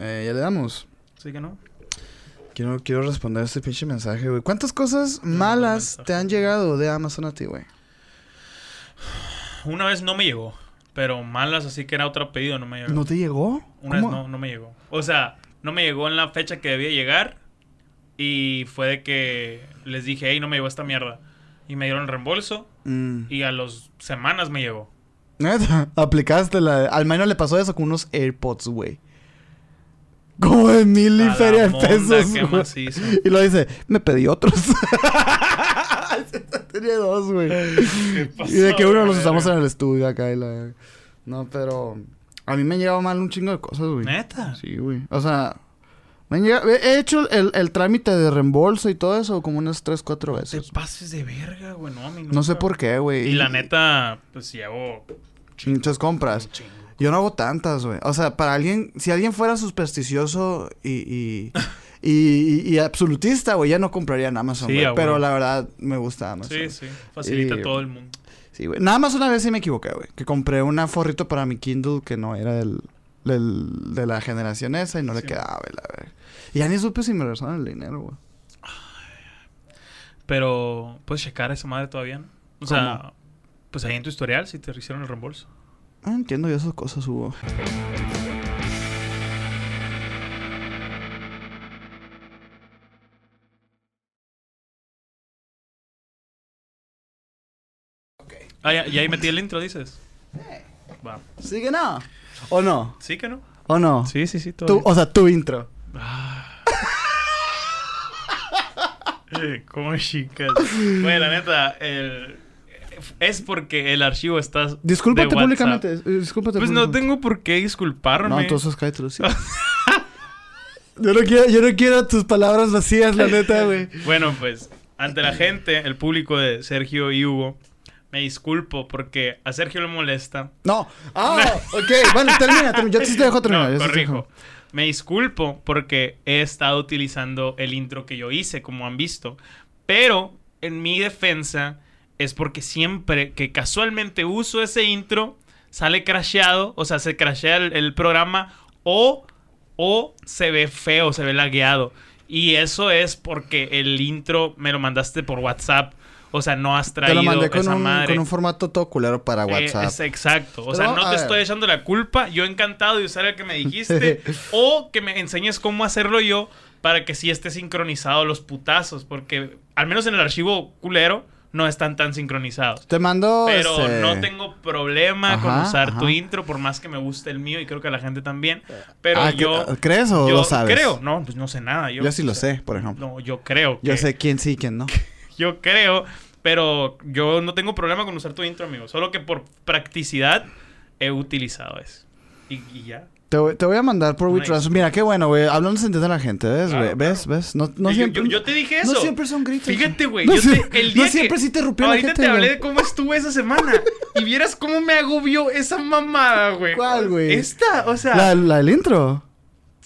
Eh, ya le damos. Sí que no. Quiero, quiero responder este pinche mensaje, güey. ¿Cuántas cosas malas te han llegado de Amazon a ti, güey? Una vez no me llegó. Pero malas, así que era otro pedido, no me llegó. ¿No te llegó? Una vez no, no me llegó. O sea, no me llegó en la fecha que debía llegar. Y fue de que les dije, hey, no me llegó esta mierda. Y me dieron el reembolso. Mm. Y a las semanas me llegó. Neta, aplicaste la... Al menos le pasó eso con unos AirPods, güey. Como de mil y feria de pesos, qué güey. macizo. Y lo dice, me pedí otros. Tenía dos, güey. Y de que uno los usamos en el estudio acá y la... No, pero... A mí me han llegado mal un chingo de cosas, güey. ¿Neta? Sí, güey. O sea... Me han llegado- He hecho el, el trámite de reembolso y todo eso como unas tres, cuatro Te veces. pases de verga, güey. No, a mí No sé nunca. por qué, güey. Y la neta, pues llevo Muchas compras. chingo. Yo no hago tantas, güey. O sea, para alguien... Si alguien fuera supersticioso y... y... Y, absolutista, güey, ya no compraría en Amazon, Sí, güey. a Pero la verdad, me gusta Amazon. Sí, sí. Facilita a todo el mundo. Sí, güey. Nada más una vez sí me equivoqué, güey. Que compré una forrito para mi Kindle que no era del, del- de la generación esa y no le quedaba, güey, la verdad. Y ya ni supe si me regresaron el dinero, güey. Pero, ¿puedes checar esa madre todavía? no? O sea, pues ahí en tu historial si te hicieron el reembolso. Ah, entiendo yo esas cosas, Hugo. Ah, ya, y ahí metí el intro, dices. Va. ¿Sí que no? ¿O no? ¿Sí que no? ¿O no? Sí, sí, sí, todo. Tú, o sea, tu intro. Eh, ¿Cómo chicas? Bueno, la neta, el... es porque el archivo está. Discúlpate de públicamente. eh, Discúlpate Pues no tengo por qué disculparme. No, entonces cállate los yo, no quiero, yo no quiero tus palabras vacías, la neta, güey. Bueno, pues, ante la gente, el público de Sergio y Hugo, me disculpo porque a Sergio le molesta. No. Ah, ok. Bueno, termina, termina. Yo te dejo terminar. No, yo te corrijo. dejo. Me disculpo porque he estado utilizando el intro que yo hice, como han visto. Pero en mi defensa es porque siempre que casualmente uso ese intro, sale crasheado, o sea, se crashea el, el programa o, o se ve feo, se ve lagueado. Y eso es porque el intro me lo mandaste por WhatsApp. O sea, no has Te traído lo mandé con esa un, madre. con un formato todo culero para Eh, WhatsApp. es exacto. O Pero, sea, no te ver. estoy echando la culpa. Yo encantado de usar el que me dijiste. o que me enseñes cómo hacerlo yo para que sí esté sincronizado los putazos. Porque al menos en el archivo culero no están tan sincronizados. Te mando. Pero este, no tengo problema con Ajá, usar tu intro, por más que me guste el mío y creo que a la gente también. Pero Ah, yo. ¿cre- ¿Crees o yo lo sabes? creo. No, pues no sé nada. Yo, Yo sí lo sé, por ejemplo. No, yo creo. Yo sé quién sí y quién no. yo creo, pero yo no tengo problema con usar tu intro, amigo. Solo que por practicidad he utilizado eso. Y, y ya. Te voy, te voy a mandar por. WeTransfer. Mira, qué bueno, güey. Hablando se entiende la gente, ¿ves, Claro? ¿Ves? ¿Ves? No, no yo- siempre... yo, yo te dije eso. No siempre son gritos. Fíjate, güey. No no que- siempre sí te rompió la Ahorita gente, te hablé de cómo estuve esa semana. y vieras cómo me agobió esa mamada, güey. ¿Cuál, güey? Esta, o sea. ¿La, la del intro?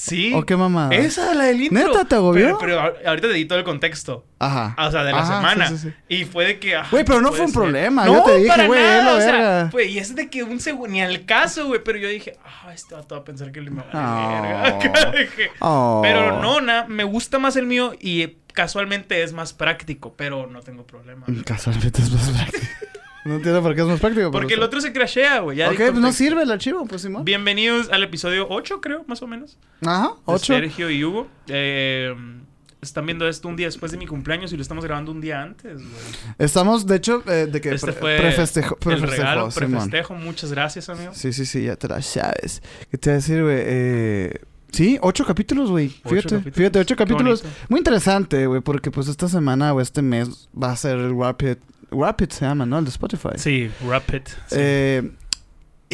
Sí. ¿O qué mamada? Esa, la del intro. ¿Neta te agobió? Pero, pero a- ahorita te di todo el contexto. Ajá. O sea, de la Ajá, semana. sí, sí, sí. Y fue de que. ah, Güey, pero no fue un ser. problema. No, Yo te dije, güey, o sea. Güey, y es de que un segundo, ni al caso, güey. Pero yo dije, ah, este vato va a pensar que le me vale Oh. verga. Oh. Pero no, na, me gusta más el mío y casualmente es más práctico, pero no tengo problema. Casualmente es más práctico. no entiendo por qué es más práctico. pero Porque el otro se crashea, güey. ya Ok, pues no sirve el archivo, pues Simón. Bienvenidos al episodio 8, creo, más o menos. Ajá, de ocho. Sergio y Hugo. Eh, están viendo esto un día después de mi cumpleaños y lo estamos grabando un día antes, güey. Estamos, de hecho, eh, de que Este pre- fue prefestejo, el prefestejo, regalo, Simón. prefestejo. Muchas gracias, amigo. Sí, sí, sí, ya te la sabes. ¿Qué te voy a decir, güey? Eh, sí, ocho capítulos, güey. Fíjate, capítulos. fíjate, ocho capítulos. Muy interesante, güey, porque pues esta semana o este mes va a ser el Rapid. Rapid se llama, ¿no? El de Spotify. Sí, Rapid. Sí, Eh,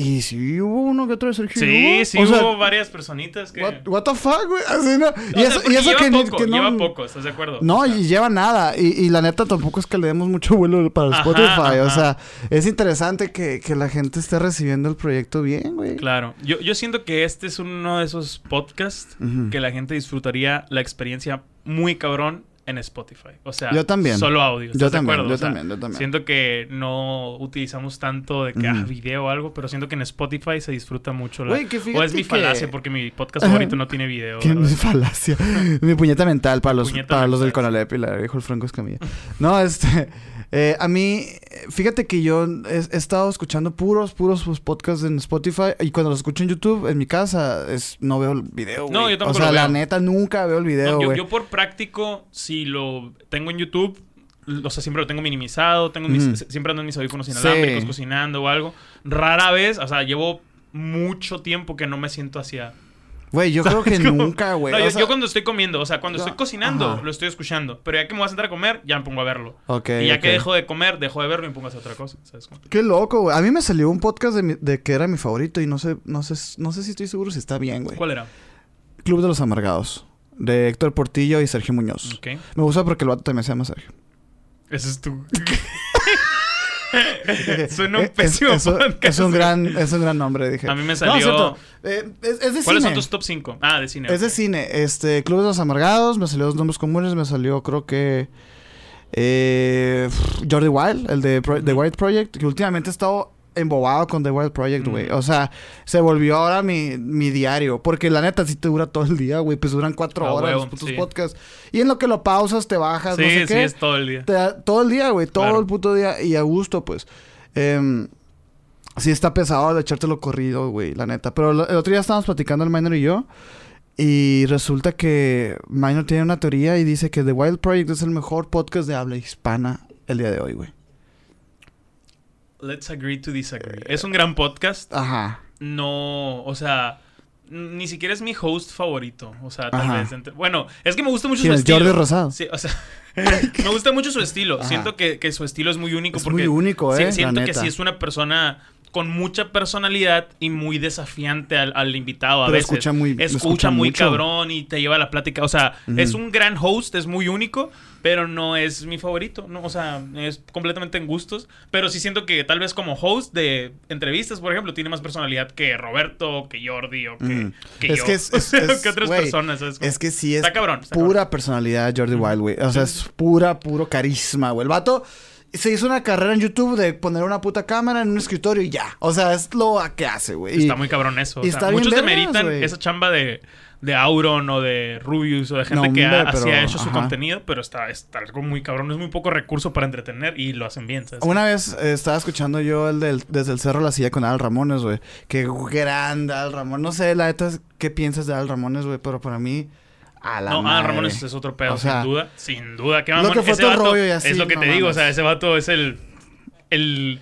y sí hubo uno que otro de Sergio. sí, sí O sea, hubo varias personitas que... what, what the fuck, güey. Así, ¿no? Y eso, y porque eso lleva que, ni- poco, que no. lleva poco, ¿estás de acuerdo? No, O sea, y lleva nada. Y, y la neta tampoco es que le demos mucho vuelo para Ajá, Spotify. O sea, es interesante que, que la gente esté recibiendo el proyecto bien, güey. Claro. Yo, yo siento que este es uno de esos podcasts que la gente disfrutaría la experiencia muy cabrón en Spotify. O sea, Yo también. solo audio. Yo ¿estás de también, acuerdo? yo O sea, también, yo también. Siento que no utilizamos tanto de que ah, video o algo, pero siento que en Spotify se disfruta mucho la... Güey, que o es mi que- falacia porque mi podcast favorito no tiene video. ¿Qué mi falacia? Mi puñeta mental para los, Puñeta para los del. Conalep y la dijo el Franco Escamilla. No, este... eh, a mí, fíjate que yo he, he estado escuchando puros, puros pues, podcasts en Spotify y cuando los escucho en YouTube, en mi casa, es no veo el video. No, yo tampoco O sea, lo la neta, nunca veo el video, No, yo, por práctico, si lo tengo en YouTube, o sea, siempre lo tengo minimizado, tengo mis- siempre ando en mis audífonos Sí. inalámbricos cocinando o algo. Rara vez, o sea, llevo mucho tiempo que no me siento hacia... Güey, yo creo que nunca, güey. No, yo, sea, yo cuando estoy comiendo, o sea, cuando yo- estoy cocinando, ajá. lo estoy escuchando. Pero ya que me voy a sentar a comer, ya me pongo a verlo. Ok, y ya que dejo de comer, dejo de verlo y me pongo a hacer otra cosa. ¿Sabes? Qué loco, güey. A mí me salió un podcast de, mi- de que era mi favorito y no sé, no sé, no sé si estoy seguro si está bien, güey. ¿Cuál era? Club de los Amargados. De Héctor Portillo y Sergio Muñoz. Ok. Me gusta porque el vato también se llama Sergio. Ese es tu... Suena un pésimo es, es un- podcast. es un gran, es un gran nombre, dije. A mí me No, salió... cierto. Eh, es, es de ¿Cuáles cine. son tus top 5? Ah, de cine. Es de cine. Este, Club de los Amargados, me salió dos nombres comunes, me salió creo que eh, Jordi Wild, el de Pro- The Wild Project, que últimamente he estado embobado con The Wild Project, Mm. güey. O sea, se volvió ahora mi, mi diario. Porque la neta sí te dura todo el día, güey. Pues duran cuatro Ah, horas putos sí. podcasts. Y en lo que lo pausas, te bajas, Sí, no sé sí, es todo el día. Te da- todo el día, güey. Todo Claro. el puto día. Y a gusto, pues. Em, sí está pesado de echártelo corrido, güey, la neta. Pero el otro día estábamos platicando el Minor y yo. Y resulta que Minor tiene una teoría y dice que The Wild Project es el mejor podcast de habla hispana el día de hoy, güey. Let's agree to disagree. Es un gran podcast. Ajá. No, o sea, ni siquiera es mi host favorito. O sea, tal Ajá. vez. entre- Bueno, es que me gusta mucho ¿Quién su es? estilo. Jordi Rosado. Sí, o sea, me gusta mucho su estilo. Ajá. Siento que, que su estilo es muy único Es porque muy único, sí, eh, la siento que sí es una persona con mucha personalidad y muy desafiante al, al invitado a Pero veces. escucha muy- escucha, escucha muy mucho. cabrón y te lleva a la plática. O sea, es un gran host, es muy único, pero no es mi favorito. No, o sea, es completamente en gustos. Pero sí siento que tal vez como host de entrevistas, por ejemplo, tiene más personalidad que Roberto, que Jordi o que, que Es yo. que es- es- es- que otras personas. ¿sabes? Es que sí es Está cabrón. está pura personalidad Jordi Wild, güey. O sea, es pura, puro carisma, güey. El vato se hizo una carrera en YouTube de poner una puta cámara en un escritorio y ya. O sea, es lo que hace, güey. Está muy cabrón eso. o sea, está bien muchos vergas, demeritan esa chamba de, de Auron o de Rubius o de gente No, que ha, así pero- ha hecho su ajá. contenido, pero está, está algo muy cabrón. Es muy poco recurso para entretener y lo hacen bien. ¿sabes? Una vez eh, estaba escuchando yo el del, desde el Cerro la Silla con Al Ramones, güey. Qué grande Al Ramones. No sé, la neta, qué piensas de Al Ramones, güey, pero para mí, a la No, madre. Ramones es otro pedo, O sea, sin duda. Sin duda. ¿Qué lo que fue Ese vato rollo y así, Es lo que no te digo. O sea, ese vato es el. el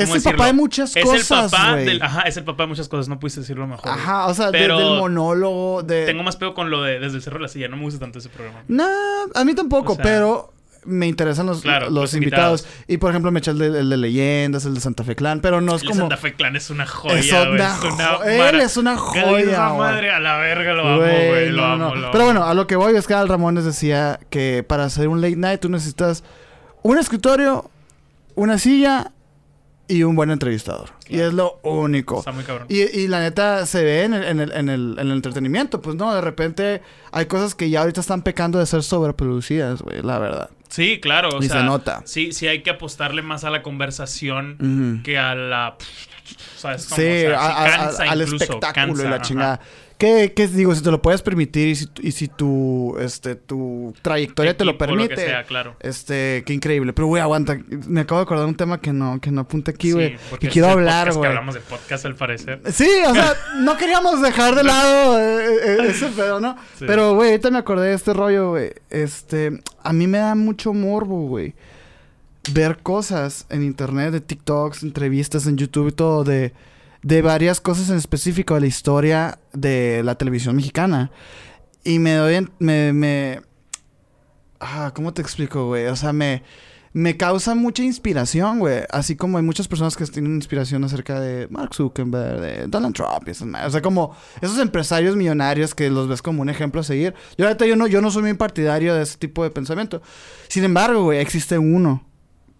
Es ¿cómo el papá de muchas Es cosas, el papá del. Ajá, es el papá de muchas cosas. No pudiste decirlo mejor. Ajá, o sea, Pero del monólogo, de... Tengo más pedo con lo de Desde el Cerro de la Silla. No me gusta tanto ese programa. No, a mí tampoco, O sea, pero me interesan los, claro, los, los invitados. invitados. Y por ejemplo, me eché el de, el de leyendas, el de Santa Fe Clan, pero no es El como. Santa Fe Clan es una joya, Es una Es una jo- Él es una joya, madre, a la verga lo amo, Güey. Lo no, no. lo amo. Pero bueno, a lo que voy es que Al Ramones decía que para hacer un late night tú necesitas un escritorio, una silla y un buen entrevistador. Y es lo único. Está muy cabrón. Y, y la neta se ve en el, en, el, en, el, en el entretenimiento, pues no, de repente hay cosas que ya ahorita están pecando de ser sobreproducidas, güey, la verdad. Sí, claro. O Y sea, se nota. Sí, sí hay que apostarle más a la conversación que a la... ¿Sabes cómo? Sí, O sea, a- sí a- cansa al espectáculo cansa, y la ajá. chingada. ¿Qué, qué digo? Si te lo puedes permitir y si, tu- y si tu, este, tu trayectoria te lo permite. que sea, claro. Este, qué increíble. Pero, güey, aguanta. Me acabo de acordar un tema que no, que no apunté aquí, güey. Sí, que quiero hablar, güey. hablamos de podcast al parecer. Sí, o sea, no queríamos dejar de lado eh, eh, ese pedo, ¿no? Sí. Pero, güey, ahorita me acordé de este rollo, güey. Este, a mí me da mucho morbo, güey. Ver cosas en internet, de TikToks, entrevistas en YouTube y todo, de, de varias cosas en específico de la historia de la televisión mexicana. Y me doy, me, me, ah, ¿cómo te explico, güey? O sea, me, me causa mucha inspiración, güey. Así como hay muchas personas que tienen inspiración acerca de Mark Zuckerberg, de Donald Trump y esas. O sea, como esos empresarios millonarios que los ves como un ejemplo a seguir. Yo ahorita yo no, yo no soy muy partidario de ese tipo de pensamiento. Sin embargo, güey, existe uno.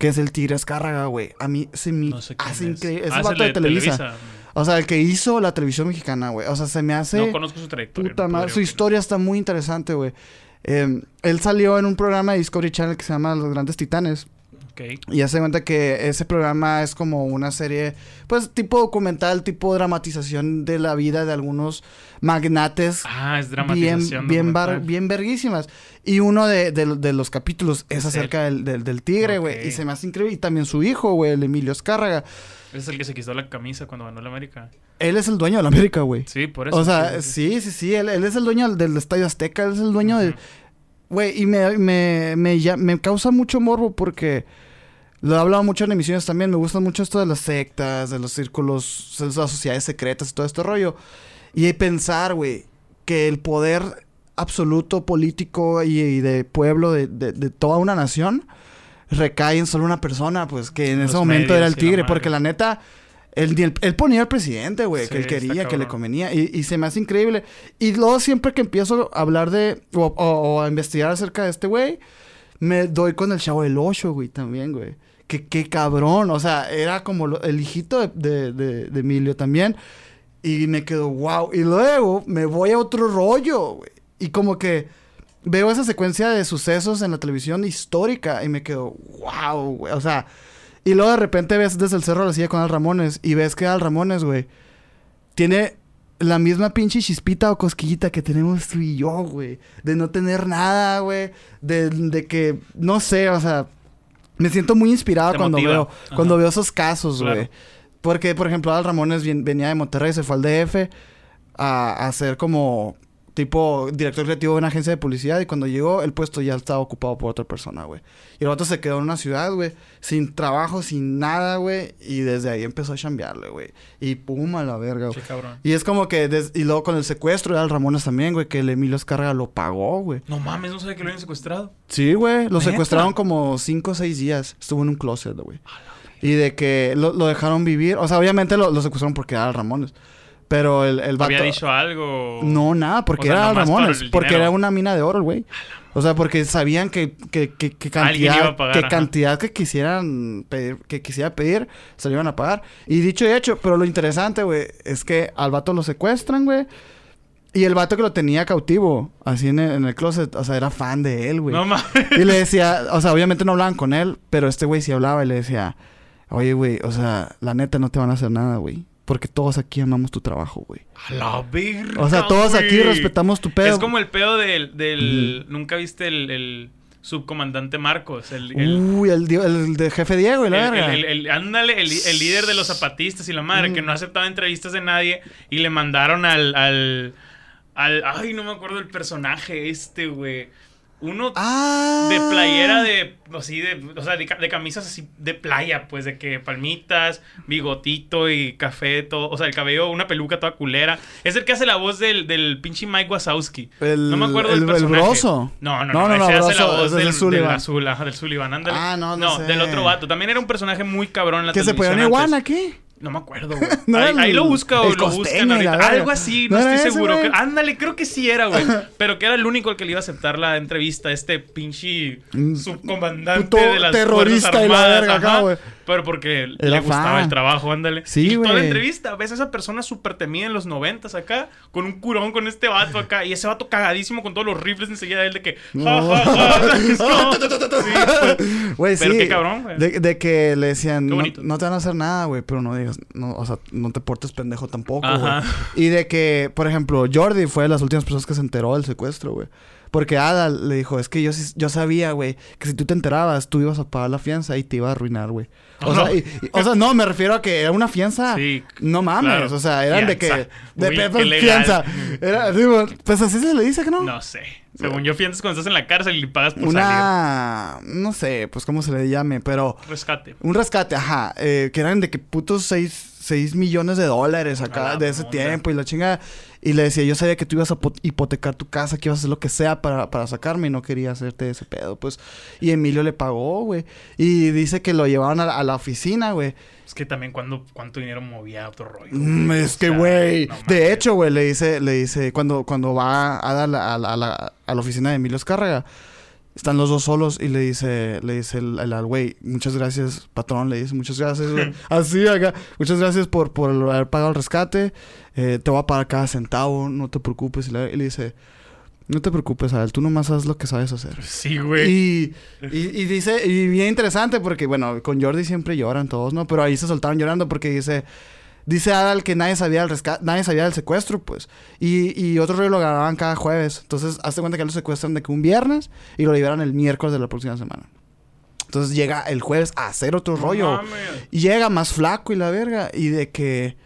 Que es el Tigre Escárraga, güey. A mí se me No sé quién hace es. increíble. Es Ah, el es el vato de Televisa. Televisa. O sea, el que hizo la televisión mexicana, güey. O sea, se me hace... No conozco su trayectoria. Puta no madre, su historia está muy interesante, güey. Eh, él salió en un programa de Discovery Channel que se llama Los Grandes Titanes. Ok. Y hace cuenta que ese programa es como una serie, pues tipo documental, tipo dramatización de la vida de algunos magnates Ah, es bien, dramatización. bien, bar- documental. bien verguísimas. Y uno de, de- de los capítulos es acerca del, del- del tigre, güey. Y se me hace increíble. Y también su hijo, güey, el Emilio Escárraga. Es el que se quitó la camisa cuando ganó la América. Él es el dueño de la América, güey. Sí, por eso. O sea, sí, sí. sí. Él, él es el dueño del Estadio Azteca. Él es el dueño del... Ujú. Güey, y me, me, me, ya- me causa mucho morbo porque lo he hablado mucho en emisiones también. Me gusta mucho esto de las sectas, de los círculos, de las sociedades secretas y todo este rollo. Y pensar, güey, que el poder absoluto político y, y de pueblo de, de- de toda una nación recae en solo una persona, pues que en Los ese momento era el tigre. Porque la neta, él, ponía al presidente, güey, Sí, que él quería, que le convenía. Y, y se me hace increíble. Y luego siempre que empiezo a hablar de, o, o- o a investigar acerca de este güey, me doy con el chavo del 8, güey, también, güey. Que, qué cabrón, o sea, era como lo- el hijito de, de- de- de Emilio también. Y me quedo, wow. Y luego me voy a otro rollo, güey. Y como que veo esa secuencia de sucesos en la televisión histórica y me quedo, wow, güey. O sea, y luego de repente ves desde el cerro la silla con Al Ramones y ves que Al Ramones, güey, tiene la misma pinche chispita o cosquillita que tenemos tú y yo, güey. De no tener nada, güey. De, de que, no sé, o sea, me siento muy inspirado Te cuando motiva. veo, Ajá. cuando veo esos casos, Claro. güey. Porque, por ejemplo, Al Ramones venía de Monterrey, se fue al DF a, a ser como tipo director creativo de una agencia de publicidad y cuando llegó el puesto ya estaba ocupado por otra persona, güey. Y el vato se quedó en una ciudad, güey, sin trabajo, sin nada, güey, y desde ahí empezó a chambearle, güey. Y pum, a la verga, güey. Qué cabrón. Y es como que, des- y luego con el secuestro de Al Ramones también, güey, que el Emilio Escarga lo pagó, güey. No mames, no sabía que lo habían secuestrado. Sí, güey, lo ¿Neta? secuestraron como cinco o seis días. Estuvo en un closet, güey. Y de que lo, lo dejaron vivir. O sea, obviamente lo, lo secuestraron porque era Al Ramones. Pero el, el vato... ¿Había dicho algo? No, nada, porque O sea, era Ramones. Porque era una mina de oro, güey. O sea, porque sabían que, que, que, que cantidad, iba a pagar, que ajá. cantidad que quisieran pedir, que quisiera pedir, se lo iban a pagar. Y dicho y hecho, pero lo interesante, güey, es que al vato lo secuestran, güey. Y el vato que lo tenía cautivo, así en el, en el closet, o sea, era fan de él, güey. No mames. Y le decía, o sea, obviamente no hablaban con él, pero este güey sí hablaba y le decía, oye, güey, o sea, la neta no te van a hacer nada, güey. Porque todos aquí amamos tu trabajo, güey. A la verga. O sea, todos aquí respetamos tu pedo. Es como el pedo del. del ¿Nunca viste el, el subcomandante Marcos? El. el Uy, el, de jefe Diego y la el- verga. el- el- el- ándale, el, el líder de los zapatistas y la madre, Mm. que no aceptaba entrevistas de nadie y le mandaron al, al, al- Ay, no me acuerdo el personaje este, güey. Uno ah. de playera de. Así de. O sea, de, ca- de camisas así de playa, pues, de que palmitas, bigotito y café, todo. O sea, el cabello, una peluca toda culera. Es el que hace la voz del, del pinche Mike Wazowski. El, No me acuerdo el, del el personaje. broso. No, no, No, no, no, no, ese hace la voz del, el Sullivan. del azul, ajá, del Sullivan, ándale. Ah, no, no sé. del otro vato. También era un personaje muy cabrón en la Que se televisión una iguana, ¿qué? No me acuerdo, güey. No ahí, lo busca o lo costeño buscan ahorita. Algo así, no, ¿No era estoy ese, seguro. Que- ándale, creo que sí era, güey. Pero que era el único al que le iba a aceptar la entrevista, este pinche Mm, subcomandante puto de las terrorista Fuerzas y la Armadas, verga acá, ajá. güey. Pero porque le gustaba fan. el trabajo, ándale. Sí, y toda la entrevista, ves a esa persona súper temida en los noventas acá, con un curón con este vato acá, y ese vato cagadísimo con todos los rifles enseguida de él de que... Güey, sí. Pero qué cabrón, güey. De, de que le decían, no, no te van a hacer nada, güey, pero no digas, no, o sea, no te portes pendejo tampoco, güey. Y de que, por ejemplo, Jordi fue de las últimas personas que se enteró del secuestro, güey. Porque Ada le dijo, es que yo, yo sabía, güey, que si tú te enterabas, tú ibas a pagar la fianza y te iba a arruinar, güey. O, No. sea, y- y- o sea, no, me refiero a que era una fianza. Sí, No mames, claro. o sea, eran de que... De Uy, fianza. Era, digo, pues así se le dice que no. No sé. Según yo, fianzas cuando estás en la cárcel y pagas por salir. una... No sé, pues cómo se le llame, pero... Rescate. Un rescate, ajá. eh, que eran de que putos 6 millones de dólares acá de ese tiempo y la chinga. Y le decía, yo sabía que tú ibas a po- hipotecar tu casa, que ibas a hacer lo que sea para, para sacarme y no quería hacerte ese pedo, pues. Y Emilio le pagó, güey. Y dice que lo llevaron a, la- a la oficina, güey. Es que también cuando, cuánto dinero movía otro rollo. Mm, es O que, güey. no de hecho, güey, le dice, le dice, cuando, cuando va a, dar la- a, la, a la- a la oficina de Emilio Escárraga, están los dos solos y le dice, le dice el, güey, muchas gracias, patrón, le dice, muchas gracias, güey. Así acá, muchas gracias por, por haber pagado el rescate, eh, te voy a pagar cada centavo, no te preocupes. Y le, y le dice, No te preocupes, Adel, tú nomás haz lo que sabes hacer. Sí, güey. Y, y, y dice, y bien interesante porque, bueno, con Jordi siempre lloran todos, ¿no? Pero ahí se soltaron llorando porque dice, dice Adal que nadie sabía del rescate, nadie sabía del secuestro, pues. Y, y otro rollo lo grababan cada jueves. Entonces, hazte cuenta que lo secuestran de que un viernes y lo liberan el miércoles de la próxima semana. Entonces llega el jueves a hacer otro rollo. Y llega más flaco y la verga. Y de que.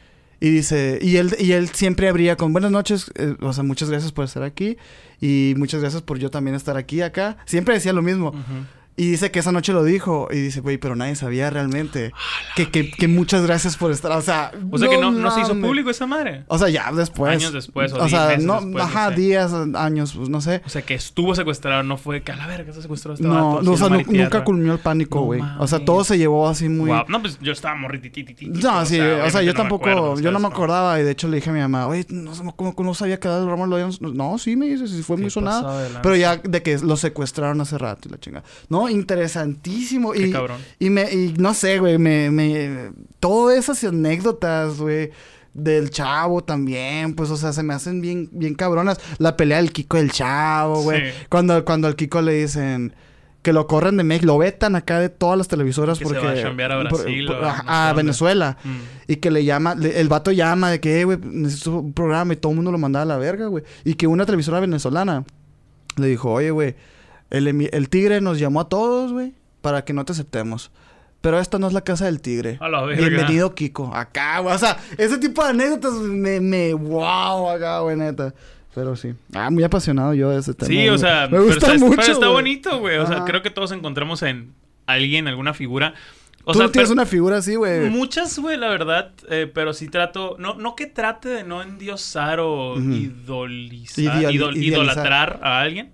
Y dice. Y él, y él siempre abría con buenas noches. eh, o sea, muchas gracias por estar aquí. Y muchas gracias por yo también estar aquí acá. Siempre decía lo mismo. Ujú. Y dice que esa noche lo dijo. Y dice, güey, pero nadie sabía realmente. Que, que, que muchas gracias por estar. O sea. O sea que no, no se hizo público esa madre. O sea, ya después. Años después, o O sea, meses no, después, no ajá, sé. días, años, pues no sé. O sea que estuvo secuestrado, no fue que a la verga se secuestró este No, vato, no, o sea, nunca culminó el pánico, No güey. o sea, todo se llevó así muy. Guau. No, pues yo estaba. No, sí, o sea, yo tampoco, yo no me acuerdo acordaba y de hecho le dije a mi mamá, oye, no, sé cómo, cómo sabía que el Ramos lo habían... No, sí, me dice, sí fue muy sonada. Pero ya de que lo secuestraron hace rato y la chingada. No, interesantísimo. Qué y, cabrón. y me, y no sé, güey, me, me, todas esas anécdotas, güey, del chavo también, pues, o sea, se me hacen bien, bien cabronas. La pelea del Kiko del chavo, güey. Sí. Cuando, cuando al Kiko le dicen que lo corren de México, lo vetan acá de todas las televisoras Que se porque... va a chambear a Brasil por- a, no. Venezuela. Mm. Y que le llama, le- el vato llama de que, "Eh, güey, necesito un programa y todo el mundo lo mandaba a la verga, güey. Y que una televisora venezolana le dijo, oye, güey, el, tigre nos llamó a todos, güey, para que no te aceptemos. Pero esta no es la casa del tigre. A la verga. Bienvenido, Kiko. Acá, güey. O sea, ese tipo de anécdotas me, me, wow, acá, güey, neta. Pero sí. Ah, muy apasionado yo de ese tema. Sí, güey. o sea, me pero gusta está, mucho. pero está güey. bonito, güey. O sea, creo que todos encontramos en alguien, alguna figura. O Tú sea, tienes pero- una figura así, güey. Muchas, güey, la verdad, eh, pero sí trato, no, no que trate de no endiosar o idolizar, Ideali- idol- idealizar. idolatrar a alguien.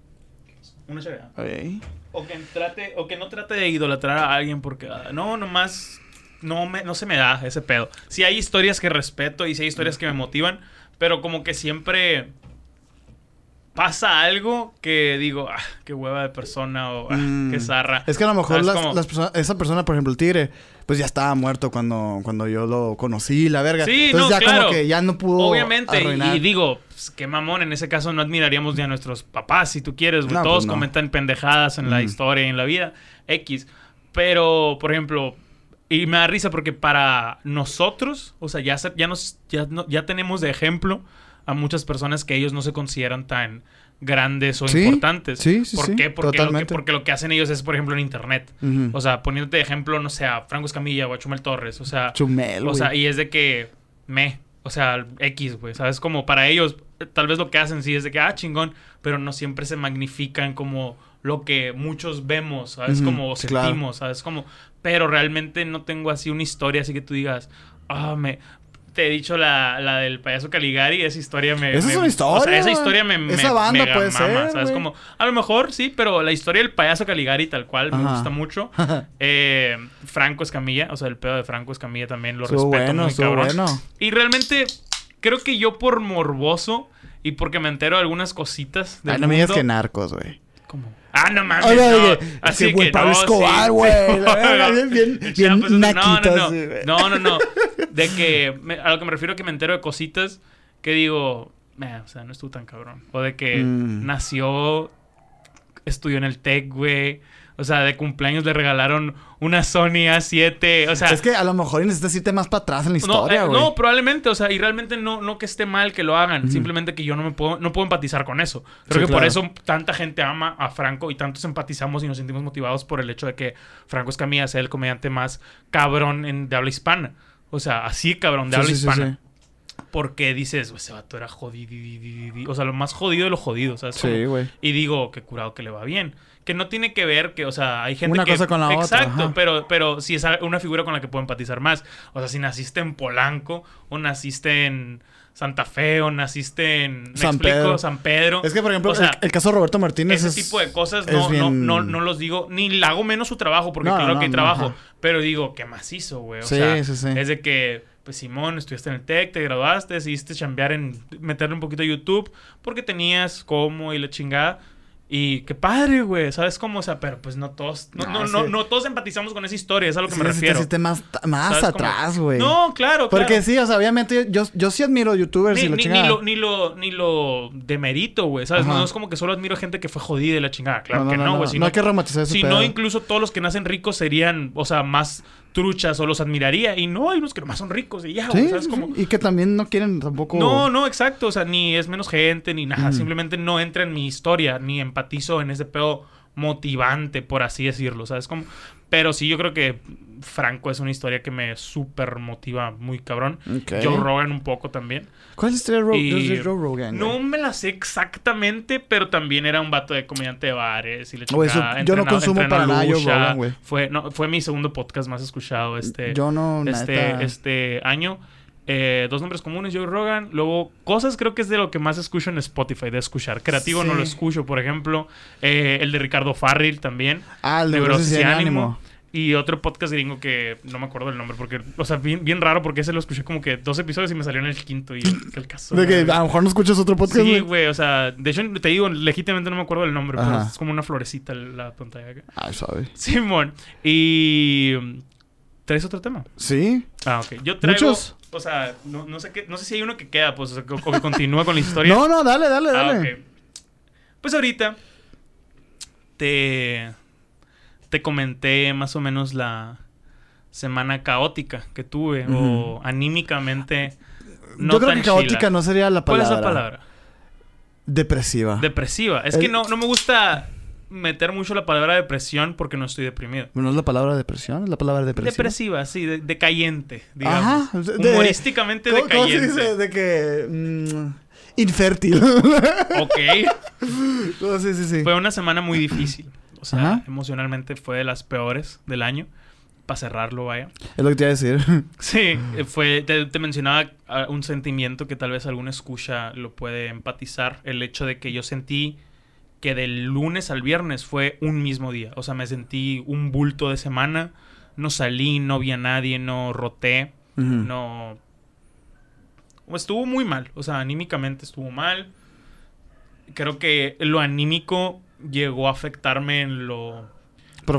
Una. Ey. O que trate, o que no trate de idolatrar a alguien porque ah, no, nomás no me, no se me da ese pedo. Sí hay historias que respeto y sí hay historias que me motivan, pero como que siempre pasa algo que digo, ah, qué hueva de persona o ah, Mm. qué zarra. Es que a lo mejor las personas, esa persona, por ejemplo, el tigre, pues ya estaba muerto cuando, cuando yo lo conocí, la verga. Sí, Entonces no, ya claro. como que ya no pudo Obviamente, y- arruinar. y digo, pues, qué mamón, en ese caso no admiraríamos ni a nuestros papás, si tú quieres, güey. No, Todos pues no. comentan pendejadas en la Mm. historia y en la vida, X. Pero, por ejemplo, y me da risa porque para nosotros, o sea, ya, se- ya, nos, ya, no- ya tenemos de ejemplo a muchas personas que ellos no se consideran tan grandes o Sí, importantes. sí, sí, ¿Por sí, qué? Porque lo, que, porque lo que hacen ellos es, por ejemplo, en internet. O sea, poniéndote de ejemplo, no sé, a Franco Escamilla o a Chumel Torres. O sea, Chumel, o sea, y es de que me, o sea, X, güey, ¿sabes? Como para ellos, tal vez lo que hacen sí es de que, ah, chingón, pero no siempre se magnifican como lo que muchos vemos, ¿sabes? Como claro. sentimos, ¿sabes? Como, pero realmente no tengo así una historia así que tú digas, ah, me... Te he dicho la, la del payaso Caligari, esa historia me... Esa me- es una historia, O sea, esa historia me, me Esa banda mega puede mama, ser, ¿sabes? Como, a lo mejor sí, pero la historia del payaso Caligari tal cual me gusta mucho. Eh, Franco Escamilla, o sea, el pedo de Franco Escamilla también lo respeto bueno, muy cabrón. bueno. Y realmente creo que yo por morboso y porque me entero de algunas cositas del Ay, no me digas mundo- que narcos, güey. ¿Cómo? Ah, no mames, Ay, no. güey, Así ese güey que Pablo no, Escobar, sí. güey. Verga, bien- bien- pues, no, no, naquito no. No, no, no. De que me- a lo que me refiero que me entero de cositas que digo, "Meh, o sea, no estuvo tan cabrón. O de que Mm. nació, estudió en el TEC, güey. O sea, de cumpleaños le regalaron una Sony A7. O sea, Es que a lo mejor necesitas irte más para atrás en la no, historia, eh, güey. no, probablemente, o sea, y realmente no, no que esté mal que lo hagan, simplemente que yo no me puedo, no puedo empatizar con eso. Creo Sí, que por eso tanta gente ama a Franco y tantos empatizamos y nos sentimos motivados por el hecho de que Franco Escamilla sea el comediante más cabrón en, de habla hispana. O sea, así cabrón de Sí, habla sí, hispana. Porque dices, ese vato era jodido. O sea, lo más jodido de lo jodido, ¿sabes? Sí, güey. y digo, qué curado que le va bien. Que no tiene que ver que, o sea, hay gente Una que... cosa con la otra, Exacto, pero, pero si es una figura con la que puedo empatizar más. O sea, si naciste en Polanco, o naciste en Santa Fe, o naciste en... ¿Me San explico? Pedro. San Pedro. Es que, por ejemplo, O sea, el, el caso de Roberto Martínez ese es... tipo de cosas no, no, bien- no, no los digo, ni le hago menos su trabajo, porque No, claro que hay trabajo, ajá. pero digo, qué macizo, güey. O Sí, sea, sí, sí. es de que, pues Simón, estuviste en el TEC, te graduaste, decidiste chambear en meterle un poquito a YouTube, porque tenías cómo y la chingada. Y qué padre, güey. ¿Sabes cómo? O sea, pero pues no todos. No, Ah, no, sí. no, no todos empatizamos con esa historia, es a lo que Sí, me te refiero. hiciste más, más atrás, güey. No, claro, Porque claro. sí, o sea, obviamente yo, yo sí admiro youtubers Ni, y la ni- ni chingada. lo, ni lo, ni lo demerito, güey. ¿Sabes? No es como que solo admiro gente que fue jodida y la chingada. Claro que no, güey. No hay que romantizar ese Si no, incluso todos los que nacen ricos serían, o sea, más truchas o los admiraría. Y no, hay unos que nomás son ricos y ya. Sí, ¿Sabes sí, cómo? sí. Y que también no quieren tampoco... No, no, exacto. O sea, ni es menos gente ni nada. Simplemente no entra en mi historia, ni empatizo en ese pedo motivante, por así decirlo. ¿Sabes cómo? Pero sí, yo creo que Franco es una historia que me súper motiva muy cabrón. Ok. Joe Rogan un poco también. ¿Cuál es la historia de Joe Rogan? No me la sé exactamente, pero también era un vato de comediante de bares y le Güey, eso- yo no consumo para nada Joe Rogan, güey. Fue, no, fue mi segundo podcast más escuchado este, Yo no, este, este año. Eh, dos nombres comunes, Joe Rogan. Luego, cosas creo que es de lo que más escucho en Spotify, de escuchar. Creativo no lo escucho, por ejemplo. Eh, el de Ricardo Farril también. Ah, el de Neurosis y Ánimo. Y otro podcast gringo que no me acuerdo el nombre, porque, o sea, bien, bien raro, porque ese lo escuché como que dos episodios y me salió en el quinto. Y el caso. De que a lo mejor no escuchas otro podcast, Sí, güey. o sea, de hecho, te digo, legítimamente no me acuerdo del nombre, pero es como una florecita la pantalla acá. Ay, suave. Simón. Y. ¿Traes otro tema? ¿Sí? Ah, ok. Yo traigo. Muchos. O sea, no, no sé qué, no sé si hay uno que queda, pues, o, que- o que continúa con la historia. No, no, dale, dale, Ah, dale. ok. Pues ahorita te, te comenté más o menos la semana caótica que tuve o anímicamente no Yo creo tan que caótica chila. no sería la ¿Cuál palabra. es la palabra? Depresiva. Depresiva. Es El- que no, no me gusta meter mucho la palabra depresión porque no estoy deprimido. ¿No es la palabra depresión? ¿Es la palabra depresiva? Depresiva, sí, de- decayente, digamos. Ajá. de- Humorísticamente ¿Cómo, cómo se decayente. dice? De que... mm, infértil. Ok. No, sí, sí, sí. Fue una semana muy difícil. O sea, Ajá. emocionalmente fue de las peores del año. Para cerrarlo, vaya. Es lo que te iba a decir. Sí, fue, te, te mencionaba ah, un sentimiento que tal vez alguna escucha lo puede empatizar. El hecho de que yo sentí que del lunes al viernes fue un mismo día. O sea, me sentí un bulto de semana. No salí, no vi a nadie, no roté, no... Estuvo muy mal. O sea, anímicamente estuvo mal. Creo que lo anímico llegó a afectarme en lo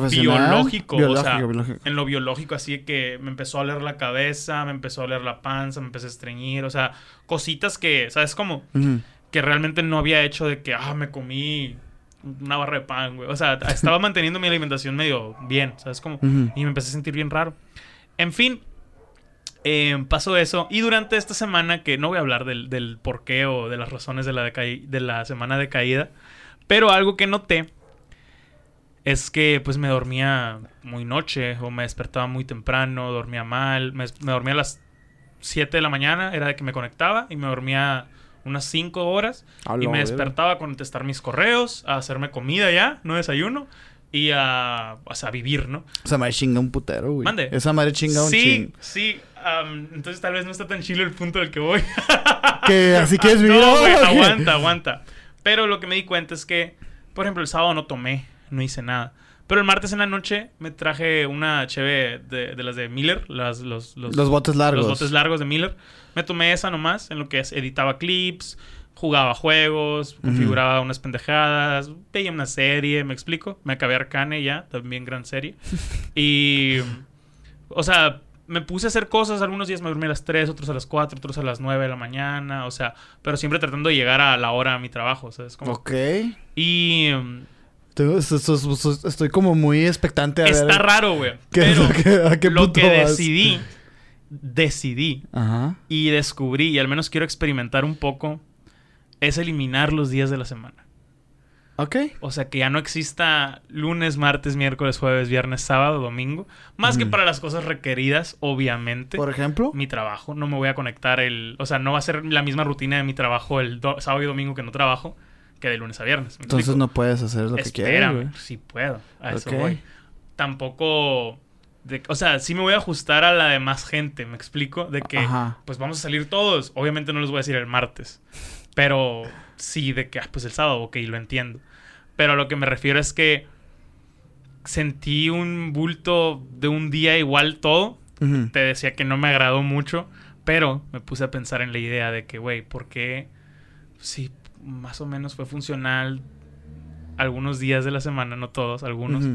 biológico, o sea, biológico. en lo biológico, así que me empezó a oler la cabeza, me empezó a oler la panza, me empecé a estreñir, o sea, cositas que, ¿sabes cómo? Que realmente no había hecho de que, ah, me comí una barra de pan, güey. O sea, estaba manteniendo mi alimentación medio bien, ¿sabes? Ujú. Y me empecé a sentir bien raro. En fin, eh, pasó eso. Y durante esta semana, que no voy a hablar del, del por qué o de las razones de la, de la semana de caída, pero algo que noté es que pues me dormía muy noche o me despertaba muy temprano, dormía mal, me, me dormía a las 7 de la mañana, era de que me conectaba y me dormía unas 5 horas y me despertaba a contestar mis correos, a hacerme comida ya, no desayuno, y a, o sea, a vivir, ¿no? Esa madre chinga un putero, güey. Mande. Esa madre chinga un sí, ching. sí. am, entonces tal vez no está tan chilo el punto del que voy. Que así no, güey, ¿o qué? aguanta, aguanta. Pero lo que me di cuenta es que, por ejemplo, el sábado no tomé, no hice nada. Pero el martes en la noche me traje una cheve de, de las de Miller, las, los, los, Los botes largos. los botes largos de Miller. Me tomé esa nomás, en lo que es, editaba clips, jugaba juegos, configuraba unas pendejadas, veía una serie, ¿me explico? Me acabé Arcane ya, también gran serie. y, o sea, me puse a hacer cosas, algunos días me dormí a las 3, otros a las 4, otros a las 9 de la mañana, o sea, pero siempre tratando de llegar a la hora a mi trabajo, ¿sabes? Como, Ok. Y estoy, como muy expectante a ver. está raro, güey. ¿Qué- Pero a qué- a qué lo punto que vas? decidí, decidí Ajá. y descubrí, y al menos quiero experimentar un poco, es eliminar los días de la semana. Ok. O sea, que ya no exista lunes, martes, miércoles, jueves, viernes, sábado, domingo. Más que Ujú. para las cosas requeridas, obviamente. Por ejemplo. Mi trabajo. No me voy a conectar el... O sea, no va a ser la misma rutina de mi trabajo el do- sábado y domingo que no trabajo que de lunes a viernes. ¿me Entonces explico? no puedes hacer lo que Espérame, güey. sí puedo. A eso voy. Tampoco... de- o sea, sí me voy a ajustar a la de más gente, ¿me explico? De que, Ajá. pues vamos a salir todos. Obviamente no les voy a decir el martes. Pero sí, de que, ah, pues el sábado, ok, lo entiendo. Pero a lo que me refiero es que sentí un bulto de un día igual todo. Te decía que no me agradó mucho, pero me puse a pensar en la idea de que, güey, ¿por qué? Sí, más o menos fue funcional algunos días de la semana, no todos, algunos,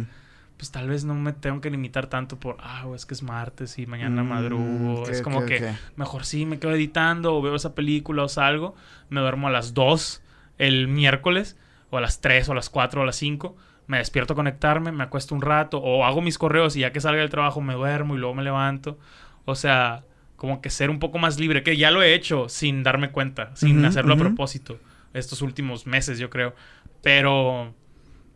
pues tal vez no me tengo que limitar tanto por, ah, es que es martes y mañana Mm, madrugo. es como que mejor sí me quedo editando o veo esa película o salgo, me duermo a las 2 el miércoles, o a las 3 o a las 4 o a las 5. Me despierto a conectarme, me acuesto un rato, o hago mis correos y ya que salga del trabajo me duermo y luego me levanto. O sea, como que ser un poco más libre, que ya lo he hecho sin darme cuenta, sin hacerlo a propósito, estos últimos meses, yo creo. Pero,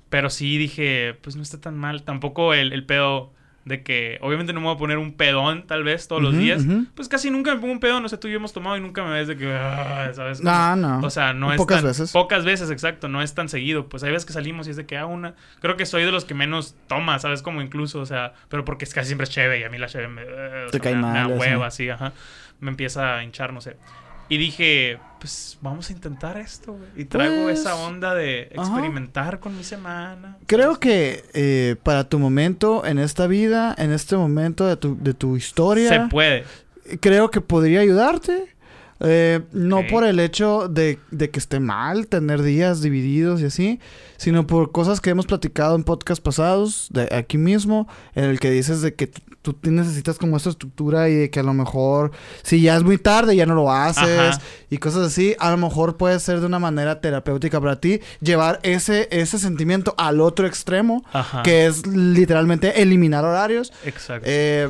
pero sí dije, pues no está tan mal. Tampoco el, el pedo de que, obviamente no me voy a poner un pedón, tal vez, todos los días. Pues casi nunca me pongo un pedón, no sé, tú y yo hemos tomado y nunca me ves de que, ah, ¿sabes? No, no. O sea, no es Pocas tan- veces. Pocas veces, exacto. No es tan seguido. Pues hay veces que salimos y es de que, ah, una... Creo que soy de los que menos toma, ¿sabes? Como incluso, o sea... Pero porque es casi siempre es cheve y a mí la cheve me... eh, o Te sea, cae me, me da mal, hueva, así. así, ajá. Me empieza a hinchar, no sé. Y dije, pues vamos a intentar esto, güey. Y traigo Pues, esa onda de ajá. experimentar con mi semana. Creo que eh, para tu momento en esta vida, en este momento de tu, de tu historia, Se puede. creo que podría ayudarte. Eh, no por el hecho de, de que esté mal tener días divididos y así, sino por cosas que hemos platicado en podcast pasados, de aquí mismo, en el que dices de que tú necesitas como esta estructura y de que a lo mejor si ya es muy tarde ya no lo haces Ajá. y cosas así, a lo mejor puede ser de una manera terapéutica para ti llevar ese, ese sentimiento al otro extremo, Ajá. que es literalmente eliminar horarios. Exacto. Eh,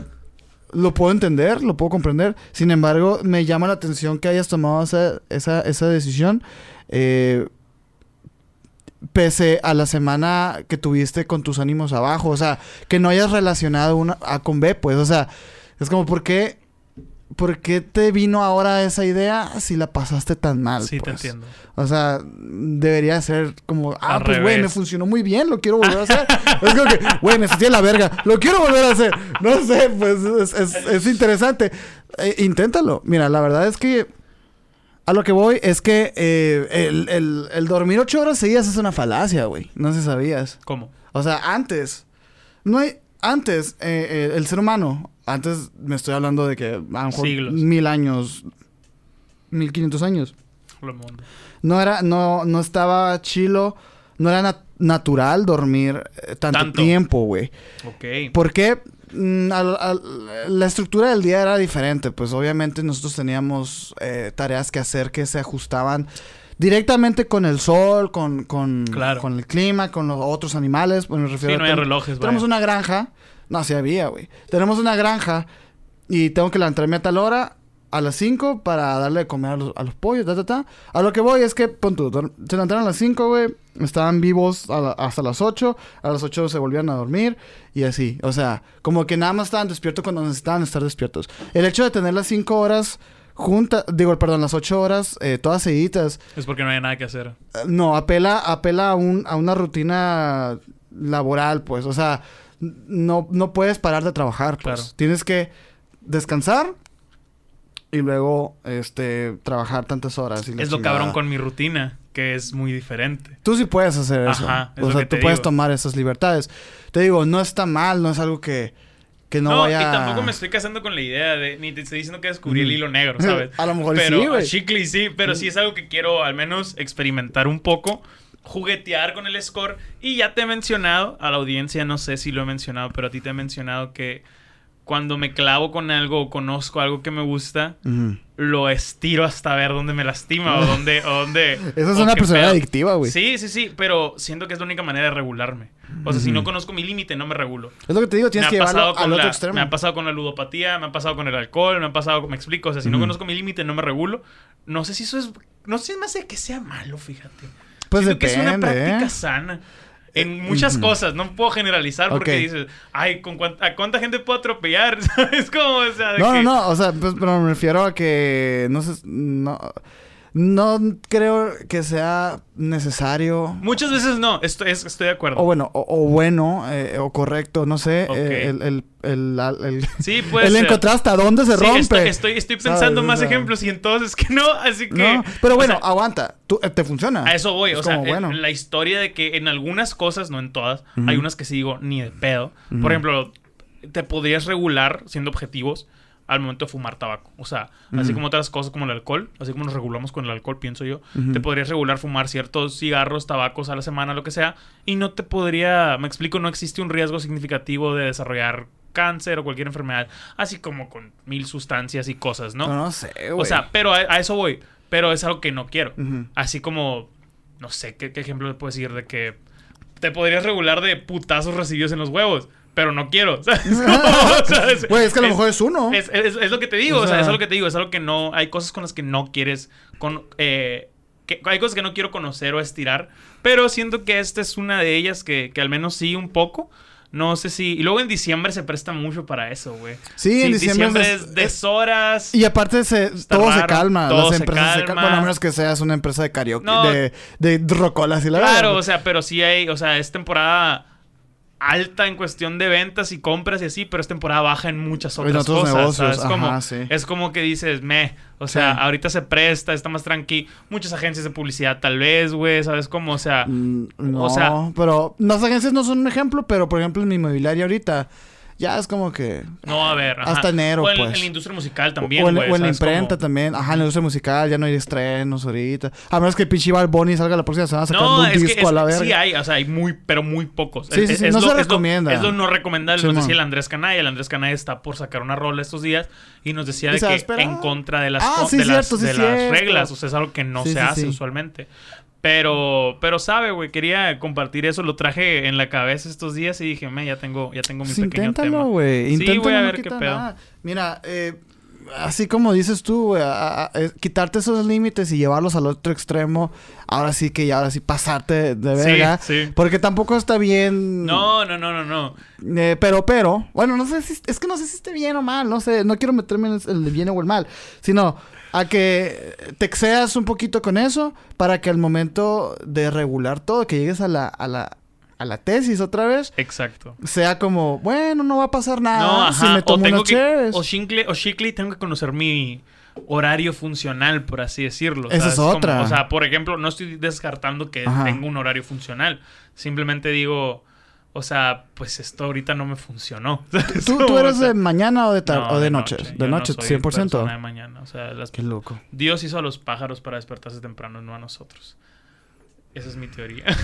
lo puedo entender, lo puedo comprender. Sin embargo, me llama la atención que hayas tomado esa, esa, esa decisión. eh, pese a la semana que tuviste con tus ánimos abajo. O sea, que no hayas relacionado una A con B, pues. O sea, es como, ¿por qué, ¿por qué te vino ahora esa idea si la pasaste tan mal? sí, te pues? entiendo. O sea, debería ser como, ah, Al pues güey, me funcionó muy bien, lo quiero volver a hacer. es como que, güey, me sentí la verga, lo quiero volver a hacer. No sé, pues es, es- es interesante. Eh, inténtalo. Mira, la verdad es que a lo que voy es que eh, el, el- el dormir ocho horas seguidas es una falacia, güey. No si sabías. ¿Cómo? O sea, antes, no hay, antes, eh, eh, el ser humano, antes me estoy hablando de que a lo mejor Siglos. mil años, mil quinientos años. No era, no, no estaba chilo, no era nat- natural dormir eh, tanto, Tanto. tiempo, güey. Ok. ¿Por qué? Mm, al- al- la estructura del día era diferente, pues obviamente nosotros teníamos eh, tareas que hacer que se ajustaban directamente con el sol, con, con, Claro. con el clima, con los otros animales. Bueno, me refiero Sí, a no hay relojes, Tenemos vaya. una granja. No, sí había, güey. Tenemos una granja y tengo que levantarme a tal hora, a las 5, para darle de comer a los, a los pollos, ta, ta, ta. A lo que voy es que, pon tú, se levantaron a las 5, güey. Estaban vivos la- hasta las 8. A las 8 se volvían a dormir y así. O sea, como que nada más estaban despiertos cuando necesitaban estar despiertos. El hecho de tener las 5 horas juntas, digo, perdón, las 8 horas, eh, todas seguidas, Es porque no hay nada que hacer. eh, No, apela, apela a, un, a una rutina laboral, pues. O sea, no, no puedes parar de trabajar, pues. Claro. Tienes que descansar y luego este trabajar tantas horas. y Es lo chingada. cabrón con mi rutina, que es muy diferente. Tú sí puedes hacer eso. Ajá, es o lo sea, que tú puedes tomar esas libertades. Te digo, no está mal, no es algo que, que no, No, vaya... y tampoco me estoy casando con la idea de... Ni te estoy diciendo que descubrí el Mm. hilo negro, ¿sabes? A lo mejor pero sí, güey. a Chicle sí, pero sí es algo que quiero al menos experimentar un poco, juguetear con el score. Y ya te he mencionado, a la audiencia no sé si lo he mencionado, pero a ti te he mencionado que cuando me clavo con algo o conozco algo que me gusta, lo estiro hasta ver dónde me lastima o dónde... O dónde Esa es una pedo. adictiva, güey. Sí, sí, sí, pero siento que es la única manera de regularme. O sea, si no conozco mi límite, no me regulo. Es lo que te digo, tienes me que ha llevarlo al otro la, extremo. Me ha pasado con la ludopatía, me ha pasado con el alcohol, me ha pasado, me explico, o sea, si no conozco mi límite, no me regulo. No sé si eso es, no sé más de que sea malo, fíjate. Pues Siento que es una depende, práctica ¿eh? sana. En muchas cosas, no puedo generalizar porque dices, ay, ¿con cuánta, ¿a cuánta gente puedo atropellar? ¿Sabes cómo? O sea, de No, que- no, no, o sea, pues, pero me refiero a que no sé, no, no creo que sea necesario Muchas veces no, estoy, es- estoy de acuerdo. o bueno, o, o bueno, eh, o correcto, no sé, eh, el, el, el, el, sí, puede el ser. encontrar hasta dónde se Sí, rompe. Estoy, estoy, estoy pensando ¿Sabes? O más sea, ejemplos y entonces que no, así que... No, pero o bueno, sea, aguanta, tú, eh, te funciona. A eso voy, Es o sea, bueno. la historia de que en algunas cosas, no en todas, hay unas que sí digo ni de pedo. Por ejemplo, te podrías regular siendo objetivos al momento de fumar tabaco. O sea, así Ujú. como otras cosas como el alcohol, así como nos regulamos con el alcohol, pienso yo, Ujú. te podrías regular fumar ciertos cigarros, tabacos a la semana, lo que sea, y no te podría, me explico, no existe un riesgo significativo de desarrollar cáncer o cualquier enfermedad, así como con mil sustancias y cosas, ¿no? No, sé, güey. o sea, pero a, a eso voy, pero es algo que no quiero. Ujú. Así como, no sé, ¿qué, qué ejemplo le puedo decir de que te podrías regular de putazos recibidos en los huevos? Pero no quiero. ¿sabes? Como, o sea, es- Güey, es que a lo es- mejor es uno. es, lo que te digo, O sea, sea- es lo que te digo, es algo que no, hay cosas con las que no quieres, con, eh, que, hay cosas que no quiero conocer o estirar, pero siento que esta es una de ellas que, que al menos sí un poco, no sé si, y luego en diciembre se presta mucho para eso, güey. Sí, en diciembre es- es deshoras. Y aparte se, todo se calma, todo las empresas se calma. calman. Bueno, a menos que seas una empresa de karaoke, No. de, de rocolas y la Claro, verdad. o sea, pero sí hay, o sea, es temporada alta en cuestión de ventas y compras y así, pero es temporada baja en muchas En otras otros cosas. negocios. Como, sí. Es como que dices, me, o sea, Sí. ahorita se presta, está más tranqui. Muchas agencias de publicidad tal vez, güey, ¿sabes cómo? O sea, Mm, No, o sea- pero las agencias no son un ejemplo, pero por ejemplo en mi inmobiliaria ahorita ya es como que no a ajá. Hasta enero, o en, pues. en la industria musical también, o en, güey. o en la ¿sabes imprenta cómo? también, ajá, en la industria musical ya no hay estrenos ahorita. A menos que pinche Bad Bunny salga la próxima semana sacando No, un es que, disco es a la verga. sí hay, o sea, hay muy, pero muy pocos. Sí, sí, Es- sí, es no lo- se es lo- recomienda. Es lo no recomendable. Sí, nos decía el Andrés Canay. El Andrés Canay está por sacar una rola estos días y nos decía de que esperar. en contra de las, Ah, sí, de las, cierto, sí, de las cierto. reglas. O sea, es algo que no se hace usualmente. Pero, pero sabe, güey, quería compartir eso, lo traje en la cabeza estos días y dije, me, ya tengo, ya tengo mi Sí, pequeño inténtalo, tema. güey. Sí, Inténtalo, voy a no ver qué pedo. nada. Mira, eh, así como dices tú, güey, quitarte esos límites y llevarlos al otro extremo, ahora sí que ya, ahora sí pasarte de Sí, verga. sí. Porque tampoco está bien. No, no, no, no, no. Eh, pero, pero, bueno, no sé si, es que no sé si esté bien o mal, no sé, no quiero meterme en el bien o el mal, sino a que te excedas un poquito con eso para que al momento de regular todo, que llegues a la, a la, a la tesis otra vez, Exacto. sea como, bueno, no va a pasar nada No, Ah, si ajá. me o tomo tengo unas que. cheves. O chicle, o chicle, tengo que conocer mi horario funcional, por así decirlo. Esa es Como- otra. o sea, por ejemplo, no estoy descartando que Ajá. tengo un horario funcional. Simplemente digo, o sea, pues esto ahorita no me funcionó. ¿sabes ¿Tú, tú eres O sea, de mañana o de tarde? no, o de, noche? De no noche, soy 100%. persona de mañana. O sea, las- Qué loco. Dios hizo a los pájaros para despertarse temprano, no a nosotros. Esa es mi teoría.